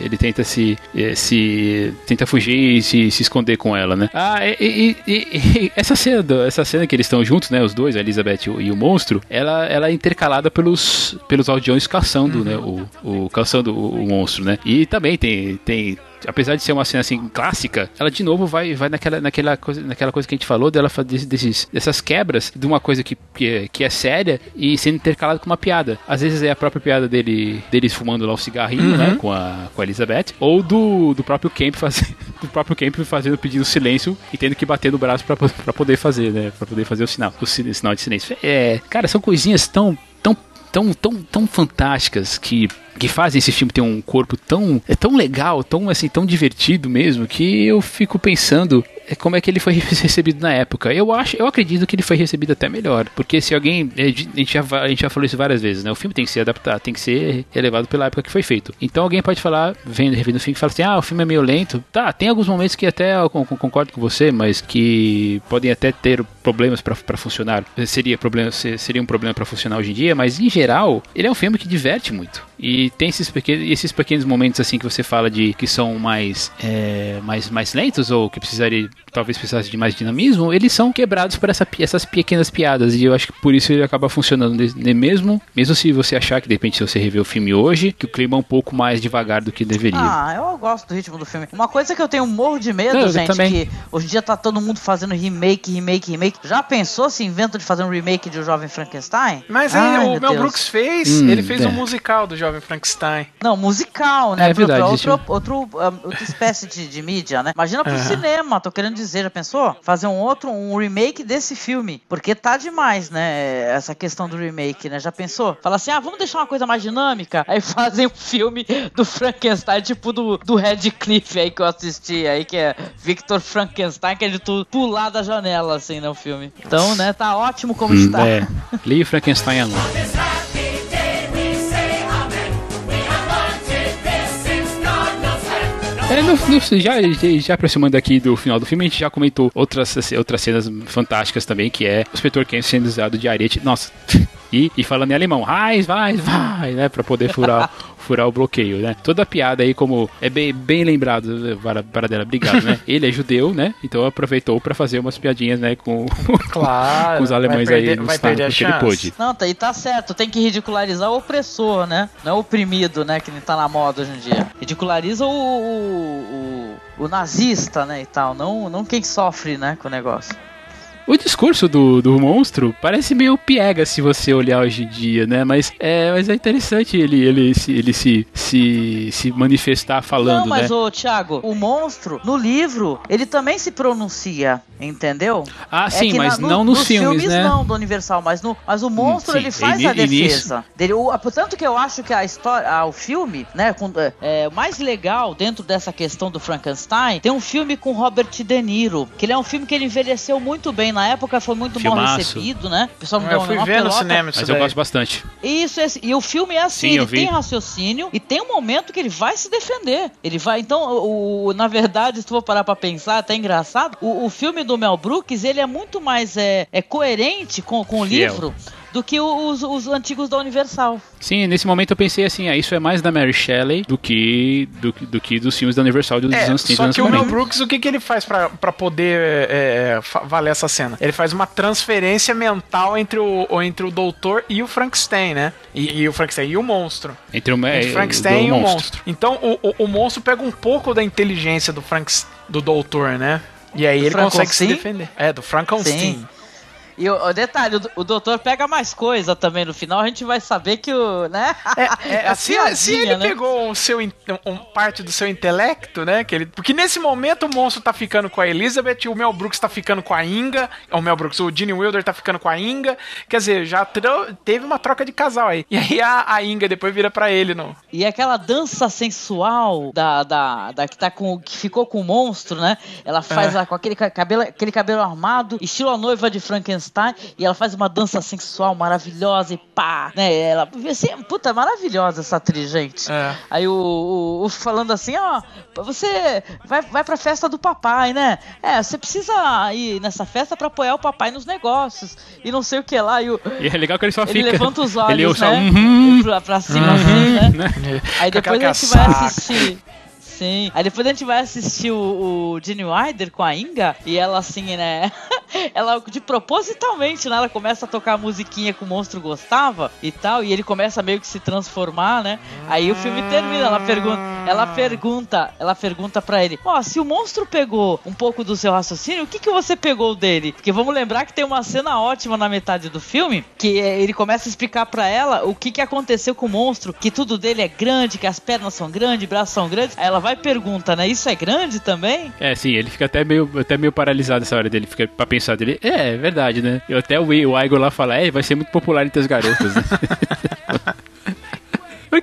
Ele tenta se. eh, se tenta fugir e se, se esconder com ela, né? Ah, e, e- e- e essa cena, do- essa cena que eles estão juntos, né? Os dois, a Elizabeth e o, e o monstro, ela, ela é intercalada pelos, pelos aldeões caçando, né? O, o caçando o, o monstro, né? E também tem. tem Apesar de ser uma cena assim clássica, ela de novo vai, vai naquela, naquela, coisa, naquela coisa que a gente falou dela desses, dessas quebras de uma coisa que, que, é, que é séria e sendo intercalada com uma piada. Às vezes é a própria piada dele deles fumando lá o cigarrinho, né, com a, com a Elizabeth, ou do, do próprio Camp fazendo do próprio Camp fazendo pedindo silêncio e tendo que bater no braço pra poder fazer, né, para poder fazer o sinal, o si- sinal de silêncio. É, cara, são coisinhas tão tão tão, tão, tão fantásticas que, que fazem esse filme ter um corpo tão é tão legal, tão assim, tão divertido mesmo, que eu fico pensando é, como é que ele foi recebido na época. Eu acho, eu acredito que ele foi recebido até melhor, porque se alguém, a gente já, a gente já falou isso várias vezes, né? O filme tem que ser adaptado, tem que ser relevado pela época que foi feito. Então alguém pode falar, vendo, revendo o filme, fala assim: "Ah, o filme é meio lento". Tá, tem alguns momentos que até eu con- con- concordo com você, mas que podem até ter problemas pra, pra funcionar. Seria, problema, se- seria um problema pra funcionar hoje em dia, mas em geral, ele é um filme que diverte muito. E tem esses pequenos, esses pequenos momentos assim que você fala de que são mais, é, mais, mais lentos ou que precisaria, talvez precisasse de mais dinamismo, eles são quebrados por essa, essas pequenas piadas. E eu acho que por isso ele acaba funcionando mesmo, mesmo se você achar que de repente se você rever o filme hoje, que o clima é um pouco mais devagar do que deveria. Ah, eu gosto do ritmo do filme. Uma coisa que eu tenho um morro de medo, Não, gente, que hoje em dia tá todo mundo fazendo remake, remake, remake. Já pensou se inventa de fazer um remake de O Jovem Frankenstein? Mas aí Ai, o meu Mel Deus. Brooks fez, Hum, ele fez é. um musical do Jovem Frankenstein. Não, musical, né? É Pra- verdade, outro, outro, ah, outra espécie de, de mídia, né? Imagina pro Aham. cinema, tô querendo dizer, já pensou? Fazer um outro, um remake desse filme. Porque tá demais, né? Essa questão do remake, né? Já pensou? Fala assim, ah, vamos deixar uma coisa mais dinâmica. Aí fazem um filme do Frankenstein, tipo do, do Radcliffe aí que eu assisti aí, que é Victor Frankenstein, que é de tu pular da janela, assim, né? O filme. Então, né? Tá ótimo como Hum, está. é. Lee Frankenstein Alone. É, no, no- já, já aproximando aqui do final do filme, a gente já comentou outras, assim, outras cenas fantásticas também, que é o inspetor Ken sendo usado de arete. Nossa, e, e falando em alemão, vai, vai, vai, né, pra poder furar, furar o bloqueio, né. Toda a piada aí, como é bem, bem lembrado, para, para dela, obrigado, né. Ele é judeu, né, então aproveitou pra fazer umas piadinhas, né, com, Claro. com os alemães vai perder, aí no estado, porque ele chance. pôde. Não, tá, e tá certo, tem que ridicularizar o opressor, né? Não é o oprimido, né? Que nem tá na moda hoje em dia. Ridiculariza o, o, o, o nazista, né? E tal, não, não quem sofre, né? Com o negócio. O discurso do, do monstro parece meio piega se você olhar hoje em dia, né? Mas é, mas é interessante ele, ele, se, ele se, se, se manifestar falando, não, mas né? ô Thiago, o monstro, no livro, ele também se pronuncia, entendeu? Ah, É sim, que mas na- no- não nos, filmes, né? não do Universal, mas, no, mas o monstro sim, ele faz a defesa. Dele, o, portanto que eu acho que a história, o filme, né, com, é, é, o mais legal dentro dessa questão do Frankenstein, tem um filme com Robert De Niro, que ele é um filme que ele envelheceu muito bem na época, foi muito mal Filmaço. recebido, né? O pessoal não deu Eu uma fui ver no pelota. cinema isso Mas eu daí. gosto bastante. Isso, esse, e o filme é assim, Sim, eu ele tem raciocínio e tem um momento que ele vai se defender. Ele vai, então, o, o- na verdade, se tu for parar pra pensar, é até engraçado, o, o filme do Mel Brooks, ele é muito mais é, é coerente com, com o Fiel. livro do que os, os antigos da Universal. Sim, nesse momento eu pensei assim, ah, isso é mais da Mary Shelley do que, do, que- do que dos filmes da Universal dos É, anos 30 e só que o Mel 40. Brooks, o que, que ele faz pra, pra poder é, fa- valer essa cena? Ele faz uma transferência mental entre o, entre o doutor e o Frankenstein, né? E, e o Frankenstein e o monstro. Entre o, é, Entre o Frankenstein e o monstro. monstro. Então o, o, o monstro pega um pouco da inteligência do, Franks, do doutor, né? E aí Do ele consegue se defender. É, do Frankenstein. E o, o detalhe, o, o doutor pega mais coisa também no final, a gente vai saber que o, né? É, é, se, piadinha, se ele né? pegou o seu, um, parte do seu intelecto, né? Que ele, porque nesse momento o monstro tá ficando com a Elizabeth, o Mel Brooks tá ficando com a Inga, o Mel Brooks, o Gene Wilder tá ficando com a Inga. Quer dizer, já teve uma troca de casal aí. E aí a, a Inga depois vira pra ele, não. E aquela dança sensual da, da, da que tá com que ficou com o monstro, né? Ela faz É. lá com aquele ca- cabelo, aquele cabelo armado, estilo a noiva de Frankenstein, e ela faz uma dança sensual maravilhosa e pá, né? Ela, assim, puta, maravilhosa essa atriz, gente. É. Aí o, o, o falando assim, ó, você vai, vai pra festa do papai, né? É, você precisa ir nessa festa pra apoiar o papai nos negócios e não sei o que lá. E o, E é legal que ele só ele fica. levanta os ele olhos, só, né? uhum, pra, pra cima assim, né? né? Aí depois a gente vai assistir. Sim. Aí depois a gente vai assistir o, o Gene Wilder com a Inga e ela assim, né? ela de propositalmente, né? Ela começa a tocar a musiquinha que o monstro gostava e tal, e ele começa meio que se transformar, né? Aí o filme termina, ela pergunta, ela pergunta, ela pergunta para ele: "Ó, se o monstro pegou um pouco do seu raciocínio, o que que você pegou dele?" Porque vamos lembrar que tem uma cena ótima na metade do filme, que é, ele começa a explicar para ela o que que aconteceu com o monstro, que tudo dele é grande, que as pernas são grandes, braços são grandes. Aí ela vai e pergunta, né? Isso é grande também? É, sim, ele fica até meio, até meio paralisado nessa hora dele, fica pra pensar dele. É, é verdade, né? E até o, o Igor lá fala, é, vai ser muito popular entre as garotas, né?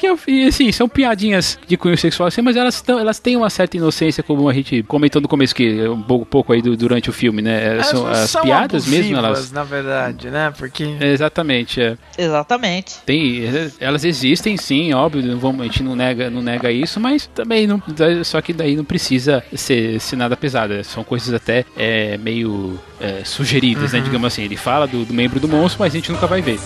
Que eu e, assim, são piadinhas de cunho sexual assim, mas elas, tão, elas têm uma certa inocência, como a gente comentou no começo que um pouco, pouco aí do, durante o filme, né? Elas são, as são piadas mesmo, elas. na verdade, né? Porque Exatamente, é. Exatamente. Tem, elas existem sim, óbvio, não vamos, a gente não nega, não nega isso, mas também não, só que daí não precisa ser, ser nada pesada. São coisas até é, meio é, sugeridas, né? Digamos assim. Ele fala do, do membro do monstro, mas a gente nunca vai ver.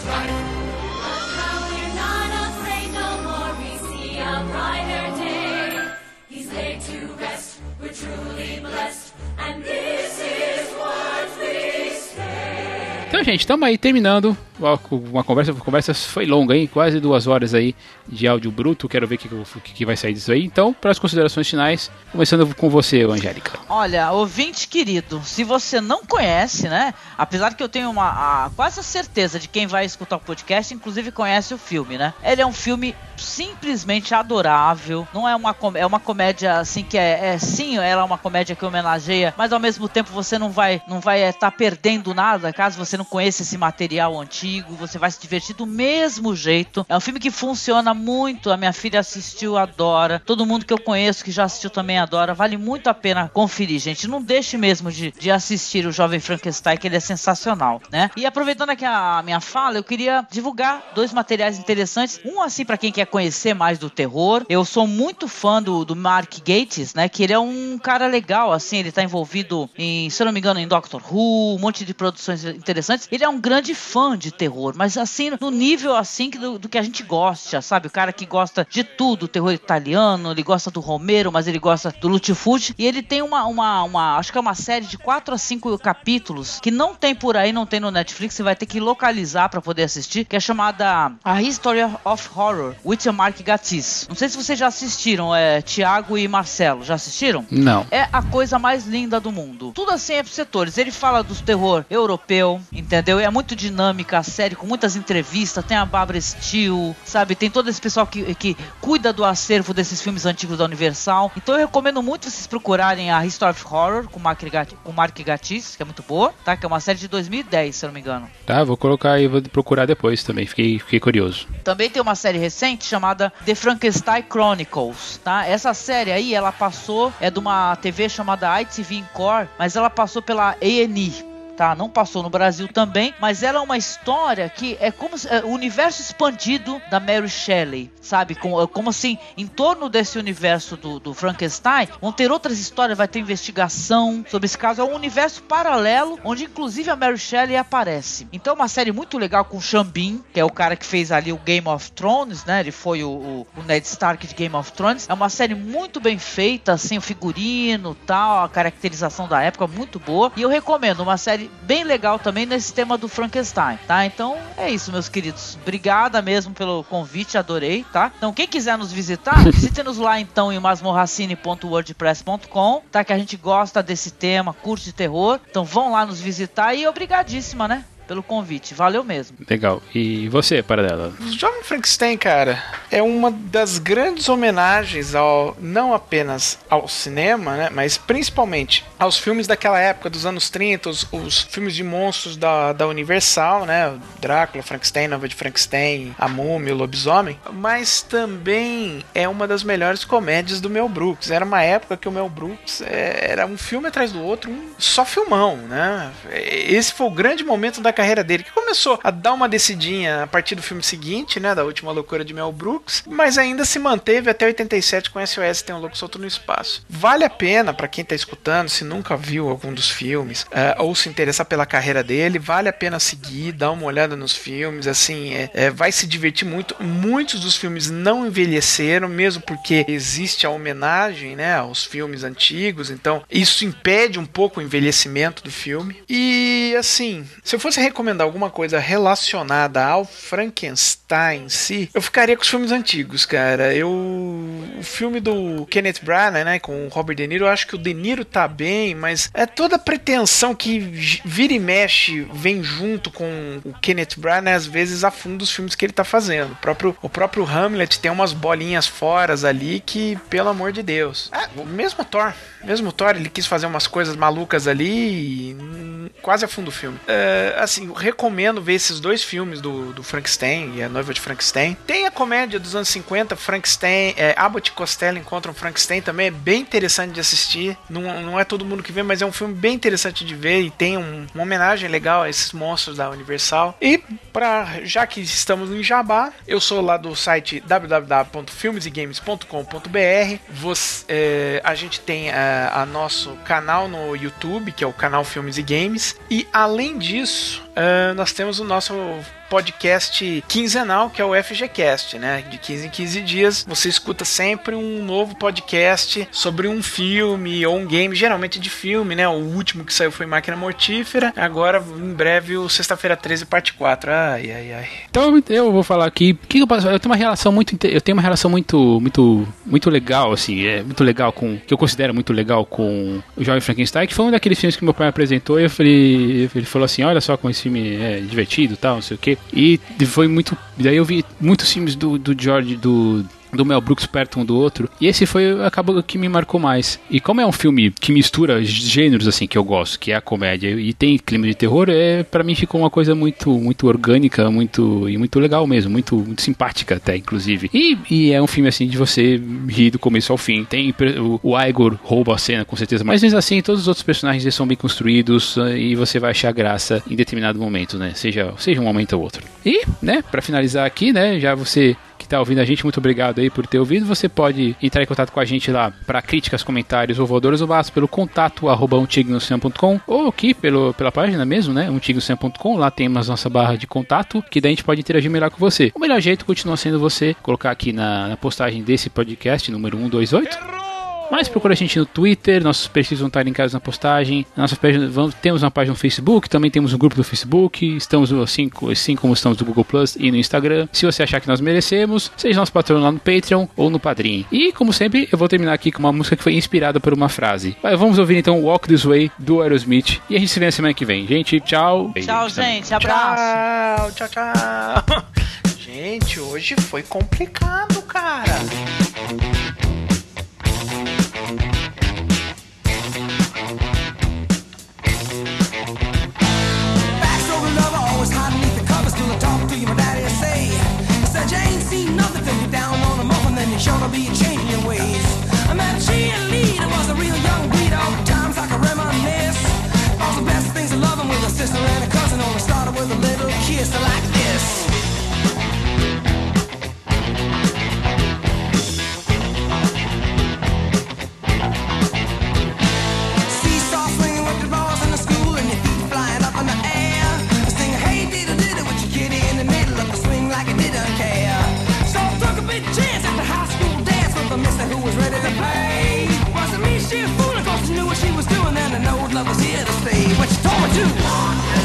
Gente, estamos aí terminando uma conversa. A conversa foi longa, hein? Quase duas horas aí de áudio bruto. Quero ver o que, que, vai sair disso aí. Então, para as considerações finais, começando com você, Angélica. Olha, ouvinte querido, se você não conhece, né? Apesar que eu tenho uma a, quase a certeza de quem vai escutar o podcast, inclusive conhece o filme, né? Ele é um filme simplesmente adorável. Não é uma é uma comédia assim que é, é sim, ela é uma comédia que homenageia, mas ao mesmo tempo você não vai não vai estar tá perdendo nada caso você não conheça esse material antigo. Você vai se divertir do mesmo jeito. É um filme que funciona muito. A minha filha assistiu, adora. Todo mundo que eu conheço que já assistiu também adora. Vale muito a pena conferir, gente. Não deixe mesmo de, de assistir o Jovem Frankenstein, que ele é sensacional, né? E aproveitando aqui a minha fala, eu queria divulgar dois materiais interessantes. Um, assim, para quem quer conhecer mais do terror. Eu sou muito fã do, do Mark Gates, né? Que ele é um cara legal, assim. Ele tá envolvido em, se eu não me engano, em Doctor Who, um monte de produções interessantes. Ele é um grande fã de terror, mas assim, no nível assim do, do, que a gente gosta, sabe? O cara que gosta de tudo, terror italiano, ele gosta do Romero, mas ele gosta do Lutifucci. E ele tem uma, uma, uma, acho que é uma série de 4 a 5 capítulos que não tem por aí, não tem no Netflix, você vai ter que localizar para poder assistir, que é chamada A History of Horror, with Mark Gatiss. Não sei se vocês já assistiram, é Tiago e Marcelo, já assistiram? Não. É a coisa mais linda do mundo. Tudo assim é pros setores. Ele fala do terror europeu, entendeu? É muito dinâmica série com muitas entrevistas, tem a Barbara Steele, sabe? Tem todo esse pessoal que, que cuida do acervo desses filmes antigos da Universal. Então eu recomendo muito vocês procurarem a History of Horror com Mark, com Mark Gatiss, que é muito boa, tá? Que é uma série de 2010, se eu não me engano. Tá, vou colocar aí, vou procurar depois também, fiquei, fiquei curioso. Também tem uma série recente chamada The Frankenstein Chronicles, tá? Essa série aí, ela passou, é de uma TV chamada ITV Encore, mas ela passou pela A&E, tá? Não passou no Brasil também, mas ela é uma história que é como é, o universo expandido da Mary Shelley, sabe? Como, como assim, em torno desse universo do, do, Frankenstein, vão ter outras histórias, vai ter investigação sobre esse caso. É um universo paralelo, onde inclusive a Mary Shelley aparece. Então, é uma série muito legal com o Xambin, que é o cara que fez ali o Game of Thrones, né? Ele foi o, o, o Ned Stark de Game of Thrones. É uma série muito bem feita, assim, o figurino tal, a caracterização da época muito boa. E eu recomendo uma série bem legal também nesse tema do Frankenstein, tá? Então é isso, meus queridos. Obrigada mesmo pelo convite, adorei, tá? Então quem quiser nos visitar, visite-nos lá então em masmorracine.wordpress.com, tá? Que a gente gosta desse tema, curte terror. Então vão lá nos visitar e obrigadíssima, né? Pelo convite. Valeu mesmo. Legal. E você, Paradela? O Jovem Frankenstein, cara, é uma das grandes homenagens ao não apenas ao cinema, né, mas principalmente aos filmes daquela época, dos anos 30, os, os filmes de monstros da, da Universal, né, Drácula, Frankenstein, Nova de Frankenstein, A Múmia, o Lobisomem, mas também é uma das melhores comédias do Mel Brooks. Era uma época que o Mel Brooks é, era um filme atrás do outro, um só filmão, né? Esse foi o grande momento da carreira dele, que começou a dar uma decidinha a partir do filme seguinte, né, da última loucura de Mel Brooks, mas ainda se manteve até 87 com SOS Tem um Louco Solto no Espaço. Vale a pena para quem tá escutando, se nunca viu algum dos filmes, uh, ou se interessar pela carreira dele, vale a pena seguir, dar uma olhada nos filmes, assim, é, é, vai se divertir muito. Muitos dos filmes não envelheceram, mesmo porque existe a homenagem, né, aos filmes antigos, então isso impede um pouco o envelhecimento do filme. E assim, se eu fosse recomendar alguma coisa relacionada ao Frankenstein em si, eu ficaria com os filmes antigos, cara. Eu o filme do Kenneth Branagh, né, com o Robert De Niro, eu acho que o De Niro tá bem, mas é toda a pretensão que vira e mexe vem junto com o Kenneth Branagh, às vezes afunda os filmes que ele tá fazendo. O próprio, o próprio Hamlet tem umas bolinhas foras ali que, pelo amor de Deus. É, o mesmo Thor, mesmo Thor, ele quis fazer umas coisas malucas ali e quase afunda o filme. É, assim, assim, recomendo ver esses dois filmes do, do Frankenstein e a noiva de Frankenstein. Tem a comédia dos anos 50, Frankenstein, é, Abbott e Costello encontram Frankenstein também, é bem interessante de assistir. Não, não é todo mundo que vê, mas é um filme bem interessante de ver e tem um- uma homenagem legal a esses monstros da Universal. E para já que estamos em Jabá, eu sou lá do site www.filmesegames.com.br. Você, é, a gente tem a, a nosso canal no YouTube, que é o canal Filmes e Games. E além disso, é, nós temos o nosso podcast quinzenal, que é o FGCast, né? De 15 em 15 dias, você escuta sempre um novo podcast sobre um filme ou um game, geralmente de filme, né? O último que saiu foi Máquina Mortífera, agora em breve o Sexta-feira 13, parte 4. Ai, ai, ai. Então eu vou falar aqui, que eu posso Eu tenho uma relação muito, eu tenho uma relação muito, muito, muito legal, assim, é muito legal com, que eu considero muito legal com o Jovem Frankenstein, que foi um daqueles filmes que meu pai apresentou e eu falei, ele falou assim, olha só como esse filme é divertido, tal, não sei o quê. E foi muito, daí eu vi muitos filmes do, do George, do do Mel Brooks perto um do outro. E esse foi acabou que me marcou mais. E como é um filme que mistura gêneros assim que eu gosto, que é a comédia e tem clima de terror, é para mim ficou uma coisa muito muito orgânica, muito e muito legal mesmo, muito, muito simpática até inclusive. E, e é um filme assim de você rir do começo ao fim. Tem o, o Igor rouba a cena com certeza, mas mesmo assim todos os outros personagens eles são bem construídos eh, e você vai achar graça em determinado momento, né? Seja seja um momento ou outro. E, né, para finalizar aqui, né, já você está ouvindo a gente, muito obrigado aí por ter ouvido. Você pode entrar em contato com a gente lá para críticas, comentários ou voadores ou basta pelo contato arroba ou aqui pelo, pela página mesmo, né? umtignoscam.com. Lá temos nossa barra de contato que daí a gente pode interagir melhor com você. O melhor jeito continua sendo você colocar aqui na, na postagem desse podcast, número 128. Mas procura a gente no Twitter, nossos perfis vão estar linkados na postagem. Nossa página, vamos, temos uma página no Facebook, também temos um grupo do Facebook. Estamos assim, assim como estamos no Google Plus e no Instagram. Se você achar que nós merecemos, seja nosso patrão lá no Patreon ou no Padrim. E como sempre, eu vou terminar aqui com uma música que foi inspirada por uma frase. Vai, vamos ouvir então Walk This Way do Aerosmith. E a gente se vê na semana que vem. Gente, tchau. Tchau, gente. Abraço. Tchau, tchau, tchau. Gente, hoje foi complicado, cara. To be changing your ways. I met a cheerleader, was a real young breed, all times I can reminisce. All the best things of loving with a sister and a cousin, only started with a little kiss like this. To play. Wasn't me, she a fool, of course she knew what she was doing and I know love was here to stay. What she told me to.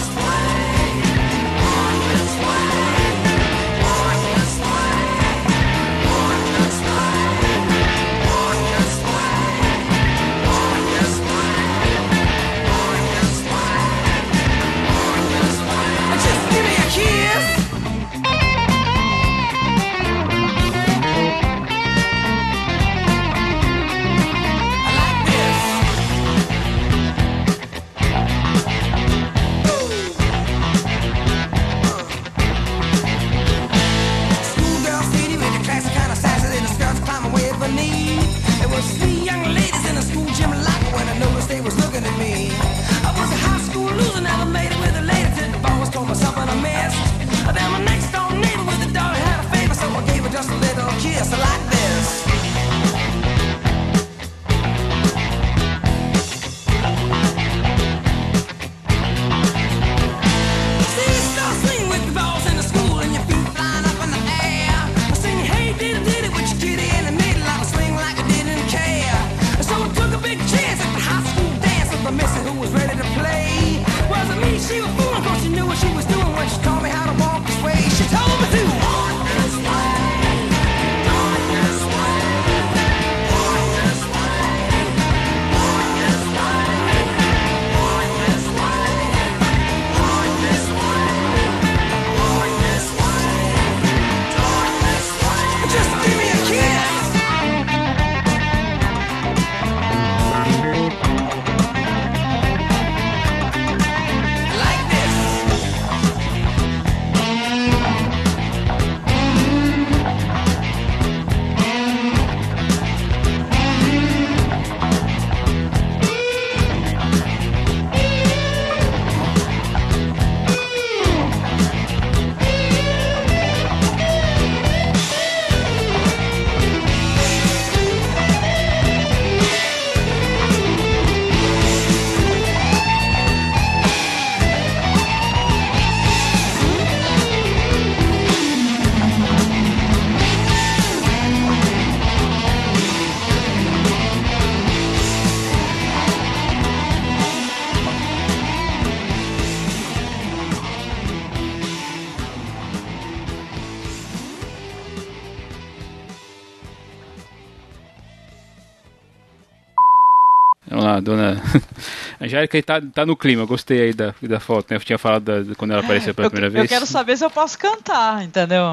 Angélica tá, tá no clima, gostei aí da, da foto, né? Eu tinha falado da- quando ela apareceu pela Eu, primeira eu vez. quero saber se eu posso cantar, entendeu?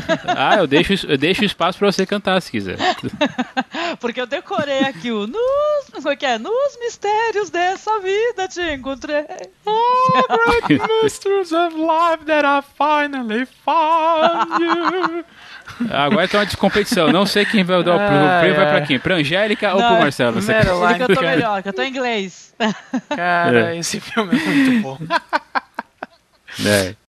Ah, eu deixo, eu deixo espaço pra você cantar se quiser. Porque eu decorei aqui o nos, como é que é? Nos mistérios dessa vida te encontrei. Mysteries of life that I finally found you. Agora tem uma descompetição. Não sei quem vai dar o prêmio. O prêmio vai pra quem? Pra Angélica ou Não, pro Marcelo? Você Meryl Ele cantou Streep. melhor, cantou em inglês. Cara, É. esse filme é muito bom. É.